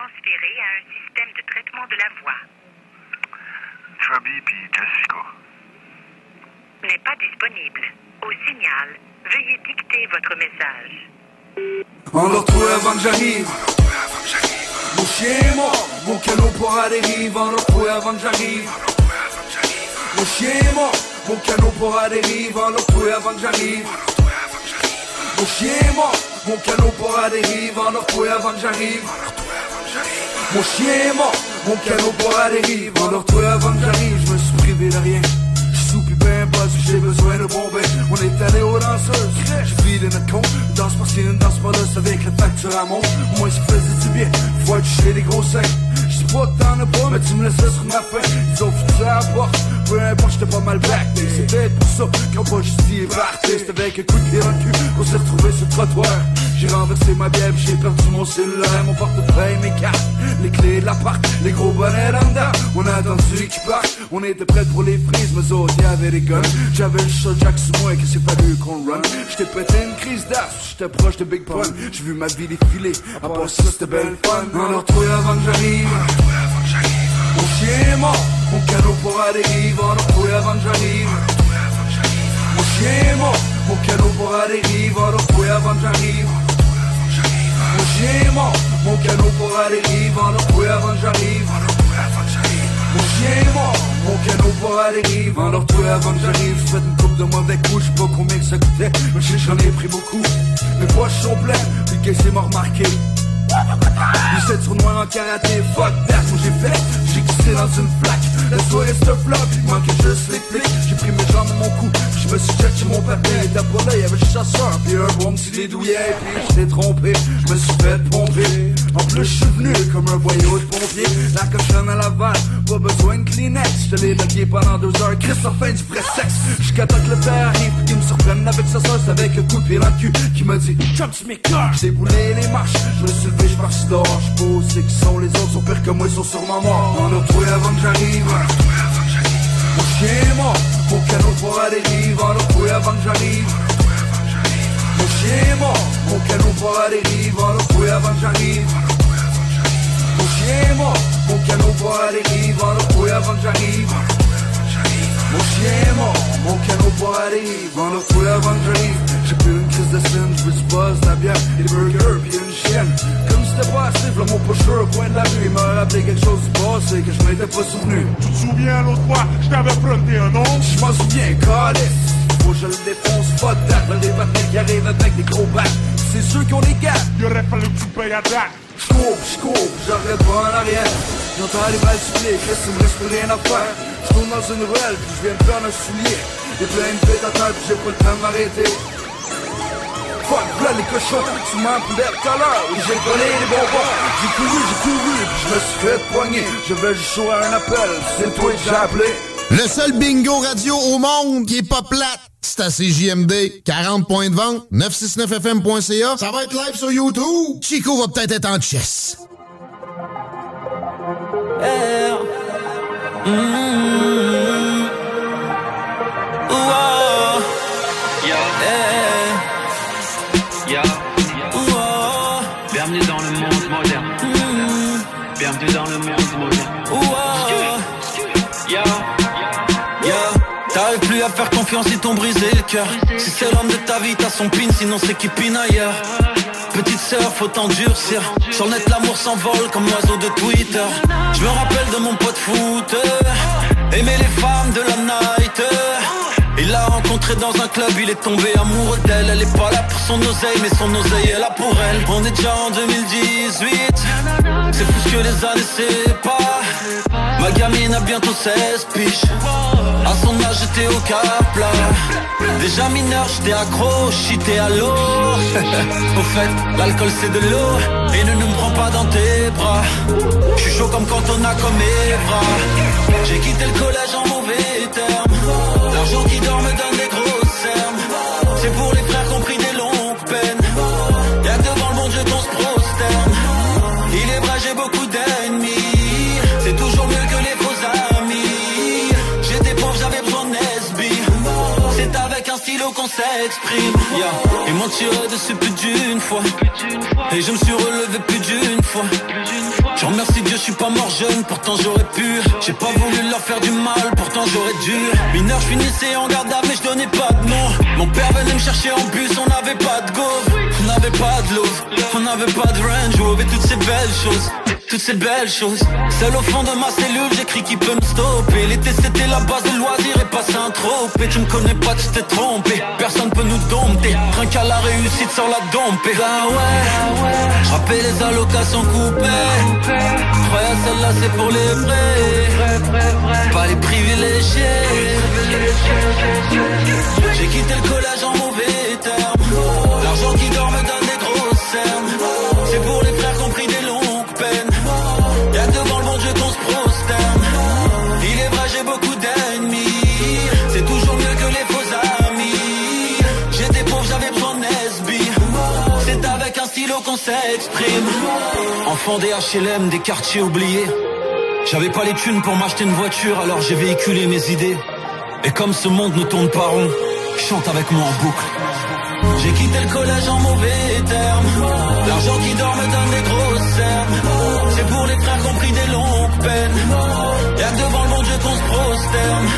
transféré à un système de traitement de la voix. Chubby puis Jessica. N'est pas disponible. Au signal, veuillez dicter votre message. On l'a retrouvé avant que j'arrive. Mon chien est mort, mon canot pour à dérive. On l'a retrouvé avant que j'arrive. Mon chien est mort, mon canot pour à dérive. On l'a retrouvé avant que j'arrive. Mon chien est mort, mon canot pour à dérive. On l'a retrouvé avant que j'arrive. Mon chien est mort, mon canot pour à dérive. L'a retrouvé avant que j'arrive. Je me suis privé de rien. Je soupe bien parce que j'ai besoin de bomber. On est allé aux danseuses. J'ai vidé notre. Une danse par-ci, une danse par-là. Avec la facture à monte. Au moins, ça faisait du bien. Faut être chez des gros seins. Que pas, mais tu me laissais sur ma ont foutu à la porte. Peu importe, j'étais pas mal. C'est peut-être pour ça qu'on pas juste dit ébarté. C'était avec un coup de pied dans le cul qu'on s'est retrouvé sur le trottoir. J'ai renversé ma bière, j'ai perdu mon cellulaire, mon portefeuille, mes cartes, les clés de l'appart, les gros bonnets dent. On a attendu qu'ils partent, on était prêts pour les frises, mais autres y'avait des guns. J'avais le shot Jack sous moi, que c'est fallu qu'on run. J't'ai pété une crise d'as, j'étais proche de Big Pun. J'ai vu ma vie défiler, à part ça c'était belle fun. On l'a retrouvé avant que j'arrive. Mon chien mon canot pour à dérive. On l'a retrouvé avant que j'arrive. Mon chien mon canot pour à dérive. On l'a retrouvé avant que j'arrive. Mon chien mon canot pour à dérive. On l'a retrouvé avant que j'arrive. Mon chien mon canot pour à dérive. On l'a retrouvé avant que j'arrive. J'ai fait une coupe de mauvais coups, je sais pas combien que ça coûtait. Mais je sais que j'en ai pris beaucoup. Mes poches sont pleines, puis le caissier m'a remarqué. 17 tournois en karaté, fuck that, moi j'ai fait, glissé dans une flaque. La soirée c'était flop, il manquait juste les J'ai pris mes jambes mon cou, je me suis cherché mon papier pas là, y'avait le chasseur, puis un bon petit dédouillet Puis j'étais trompé, je me suis fait pomper En plus je suis venu comme un voyou de pompier. La cochonne à Laval, pas besoin de Kleenex. Je l'ai bagué pendant deux heures, Christophe fin du vrai sexe. Jusqu'à temps que le père arrive, qu'il me surprenne avec sa C'est avec un coup de pied dans le cul, qui m'a dit Chum tu m'écœures J'ai boulé les marches, je me suis levé, je marche dehors. Je pose, qui sont les autres, sont pires que moi, ils sont sûrement morts. On a retrouvé avant que j'arrive. Mon chien est mort, avant que j'arrive Mon chien est mort, mon canot pour à dérive On a retrouvé avant que j'arrive Mon canot pour à dérive On a retrouvé avant que j'arrive J'ai plus une crise de scène, je veux du buzz, la bière Et des burgers, puis une chienne C'était pas assez, v'là mon pusher au coin de la rue. Il m'a rappelé quelque chose du passé que je m'étais pas souvenu. Tu te souviens l'autre fois, je t'avais prêté un nom? Je m'en souviens, calice Faut que je le défonce, pas de date des papiers qui arrivent avec des gros bacs. C'est ceux qui ont des gars Il aurait fallu que tu payes à date. J'cours, j'cours, j'arrête pas en arrière. J'entends les balles siffler, qu'est-ce qu'il me reste plus rien à faire. J'tourne dans une ruelle, puis j'viens de perdre un soulier. Y'a plein de bêtes à terre, puis j'ai pas le temps de m'arrêter Fuck, là les cochons, tu m'as appelé tout à l'heure Et j'ai volé les bonbons J'ai couru, j'ai couru, puis je me suis fait poigner J'avais juste chaud à un appel, c'est toi que j'ai appelé Le seul bingo radio au monde qui est pas plate, c'est à CJMD. 40 points de vente, 969fm.ca. Ça va être live sur YouTube. Chico va peut-être être en chess. Mm. Confiance, ils t'ont brisé le cœur. Si c'est l'homme de ta vie, t'as son pin, sinon c'est qui pine ailleurs. Petite sœur, faut t'endurcir. Sur net, l'amour s'envole comme l'oiseau de Twitter. Je me rappelle de mon pote foot. Aimer les femmes de la night. Il l'a rencontrée dans un club, il est tombé amoureux d'elle. Elle est pas là pour son oseille, mais son oseille est là pour elle. On est déjà en 2018. C'est fou ce que les années séparent. Ma gamine a bientôt 16 piges. À son âge, j'étais au cap plat Déjà mineur, j'étais accro, j'étais à l'eau. <laughs> Au fait, l'alcool c'est de l'eau. Et ne nous prends pas dans tes bras. Je suis chaud comme quand on a comme bras J'ai quitté le collège en mauvais termes. L'argent qui dort me donne des grosses s'exprime yeah. Ils m'ont tiré dessus plus d'une fois Et je me suis relevé plus d'une fois je remercie Dieu, je suis pas mort jeune, pourtant j'aurais pu. J'ai pas voulu leur faire du mal, pourtant j'aurais dû. Mineur, je finissais en garde à mais je donnais pas de nom. Mon père venait me chercher en bus, on n'avait pas de go. On n'avait pas de love, on n'avait pas de range, avait toutes ces belles choses. Toutes ces belles choses Seul au fond de ma cellule j'écris qui peut me stopper L'été c'était la base de loisirs et pas un Et Tu me connais pas tu t'es trompé Personne peut nous dompter. Rien qu'à la réussite sur la dompée Ah ouais. J'rappelle les allocations coupées. Ouais celle-là c'est pour les vrais. Pas les privilégiés. J'ai quitté le collège en s'exprime Enfant des HLM, des quartiers oubliés. J'avais pas les thunes pour m'acheter une voiture Alors j'ai véhiculé mes idées. Et comme ce monde ne tourne pas rond Chante avec moi en boucle. J'ai quitté le collège en mauvais termes. L'argent qui dort me donne des grosses cernes C'est pour les frères qui ont pris des longues peines. Y'a devant le bon Dieu qu'on se prosterne.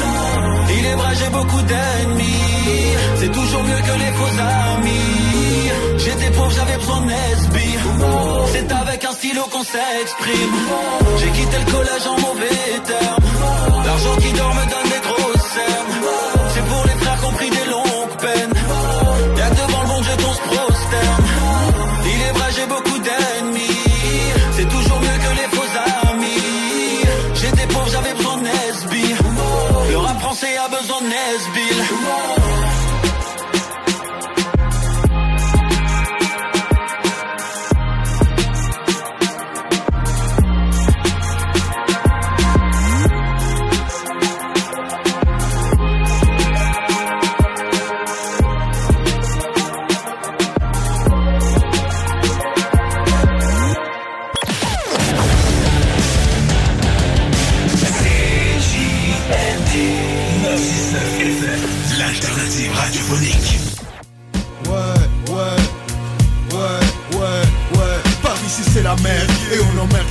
Il est vrai j'ai beaucoup d'ennemis. C'est toujours mieux que les faux amis J'étais pauvre j'avais besoin d'SB C'est avec un stylo qu'on s'exprime. J'ai quitté le collège en mauvais termes. L'argent qui dort me donne des grosses cernes C'est pour les frères qui ont pris des longues peines. Y'a devant le bon Dieu qu'on se prosterne. Il est vrai j'ai beaucoup d'ennemis. C'est toujours mieux que les faux amis. J'étais pauvre j'avais besoin de Nesby Le rap français a besoin de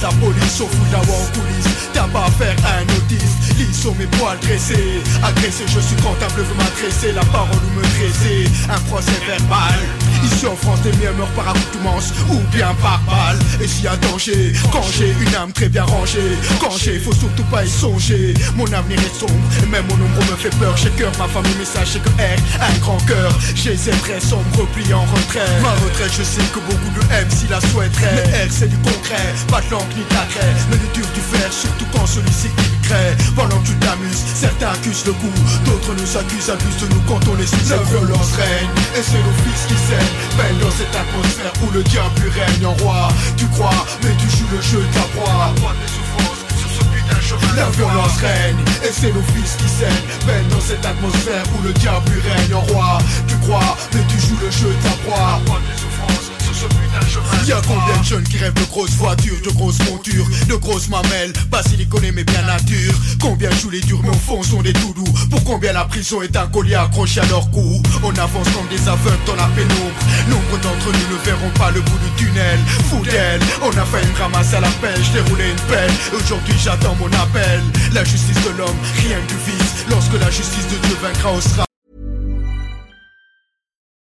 la police. On fout d'avoir en coulisses. T'as pas à faire un autiste. Lis sur mes poils dressés. Agressé, je suis comptable, veut m'adresser. La parole ou me dresser. Un procès verbal. Ici en France, des miens meurent par accoutumance ou bien par balle. Et s'il y a danger, quand j'ai une âme très bien rangée, quand j'ai, faut surtout pas y songer. Mon avenir est sombre et même mon ombre me fait peur. J'ai cœur, ma famille, mais sachez que R, un grand cœur. J'ai ces très sombre, repli en retrait. Ma retraite, je sais que beaucoup de M s'y la souhaiteraient. Mais R, c'est du concret, pas de langue ni d'agret. Mais le dur du fer, surtout quand celui-ci Pendant que tu t'amuses, certains accusent le coup, d'autres nous accusent, abusent de nous quand on les suit. La violence règne et c'est nos fils qui saignent. Baigne dans cette atmosphère où le diable règne en roi. Tu crois, mais tu joues le jeu de ta proie. La violence règne et c'est nos fils qui saignent Baigne dans cette atmosphère où le diable règne en roi Tu crois mais tu joues le jeu de ta proie Y'a combien de jeunes qui rêvent de grosses voitures, de grosses montures, de grosses mamelles, basiliconées mais bien nature. Combien jouent les durs mais au fond sont des doudous. Pour combien la prison est un collier accroché à leur cou? On avance comme des aveugles dans la pénombre. Nombre d'entre nous ne verront pas le bout du tunnel. Fou d'elle, on a failli me ramasser à la pêche, dérouler une pelle. Aujourd'hui j'attends mon appel. La justice de l'homme, rien que du vice. Lorsque la justice de Dieu vaincra au sera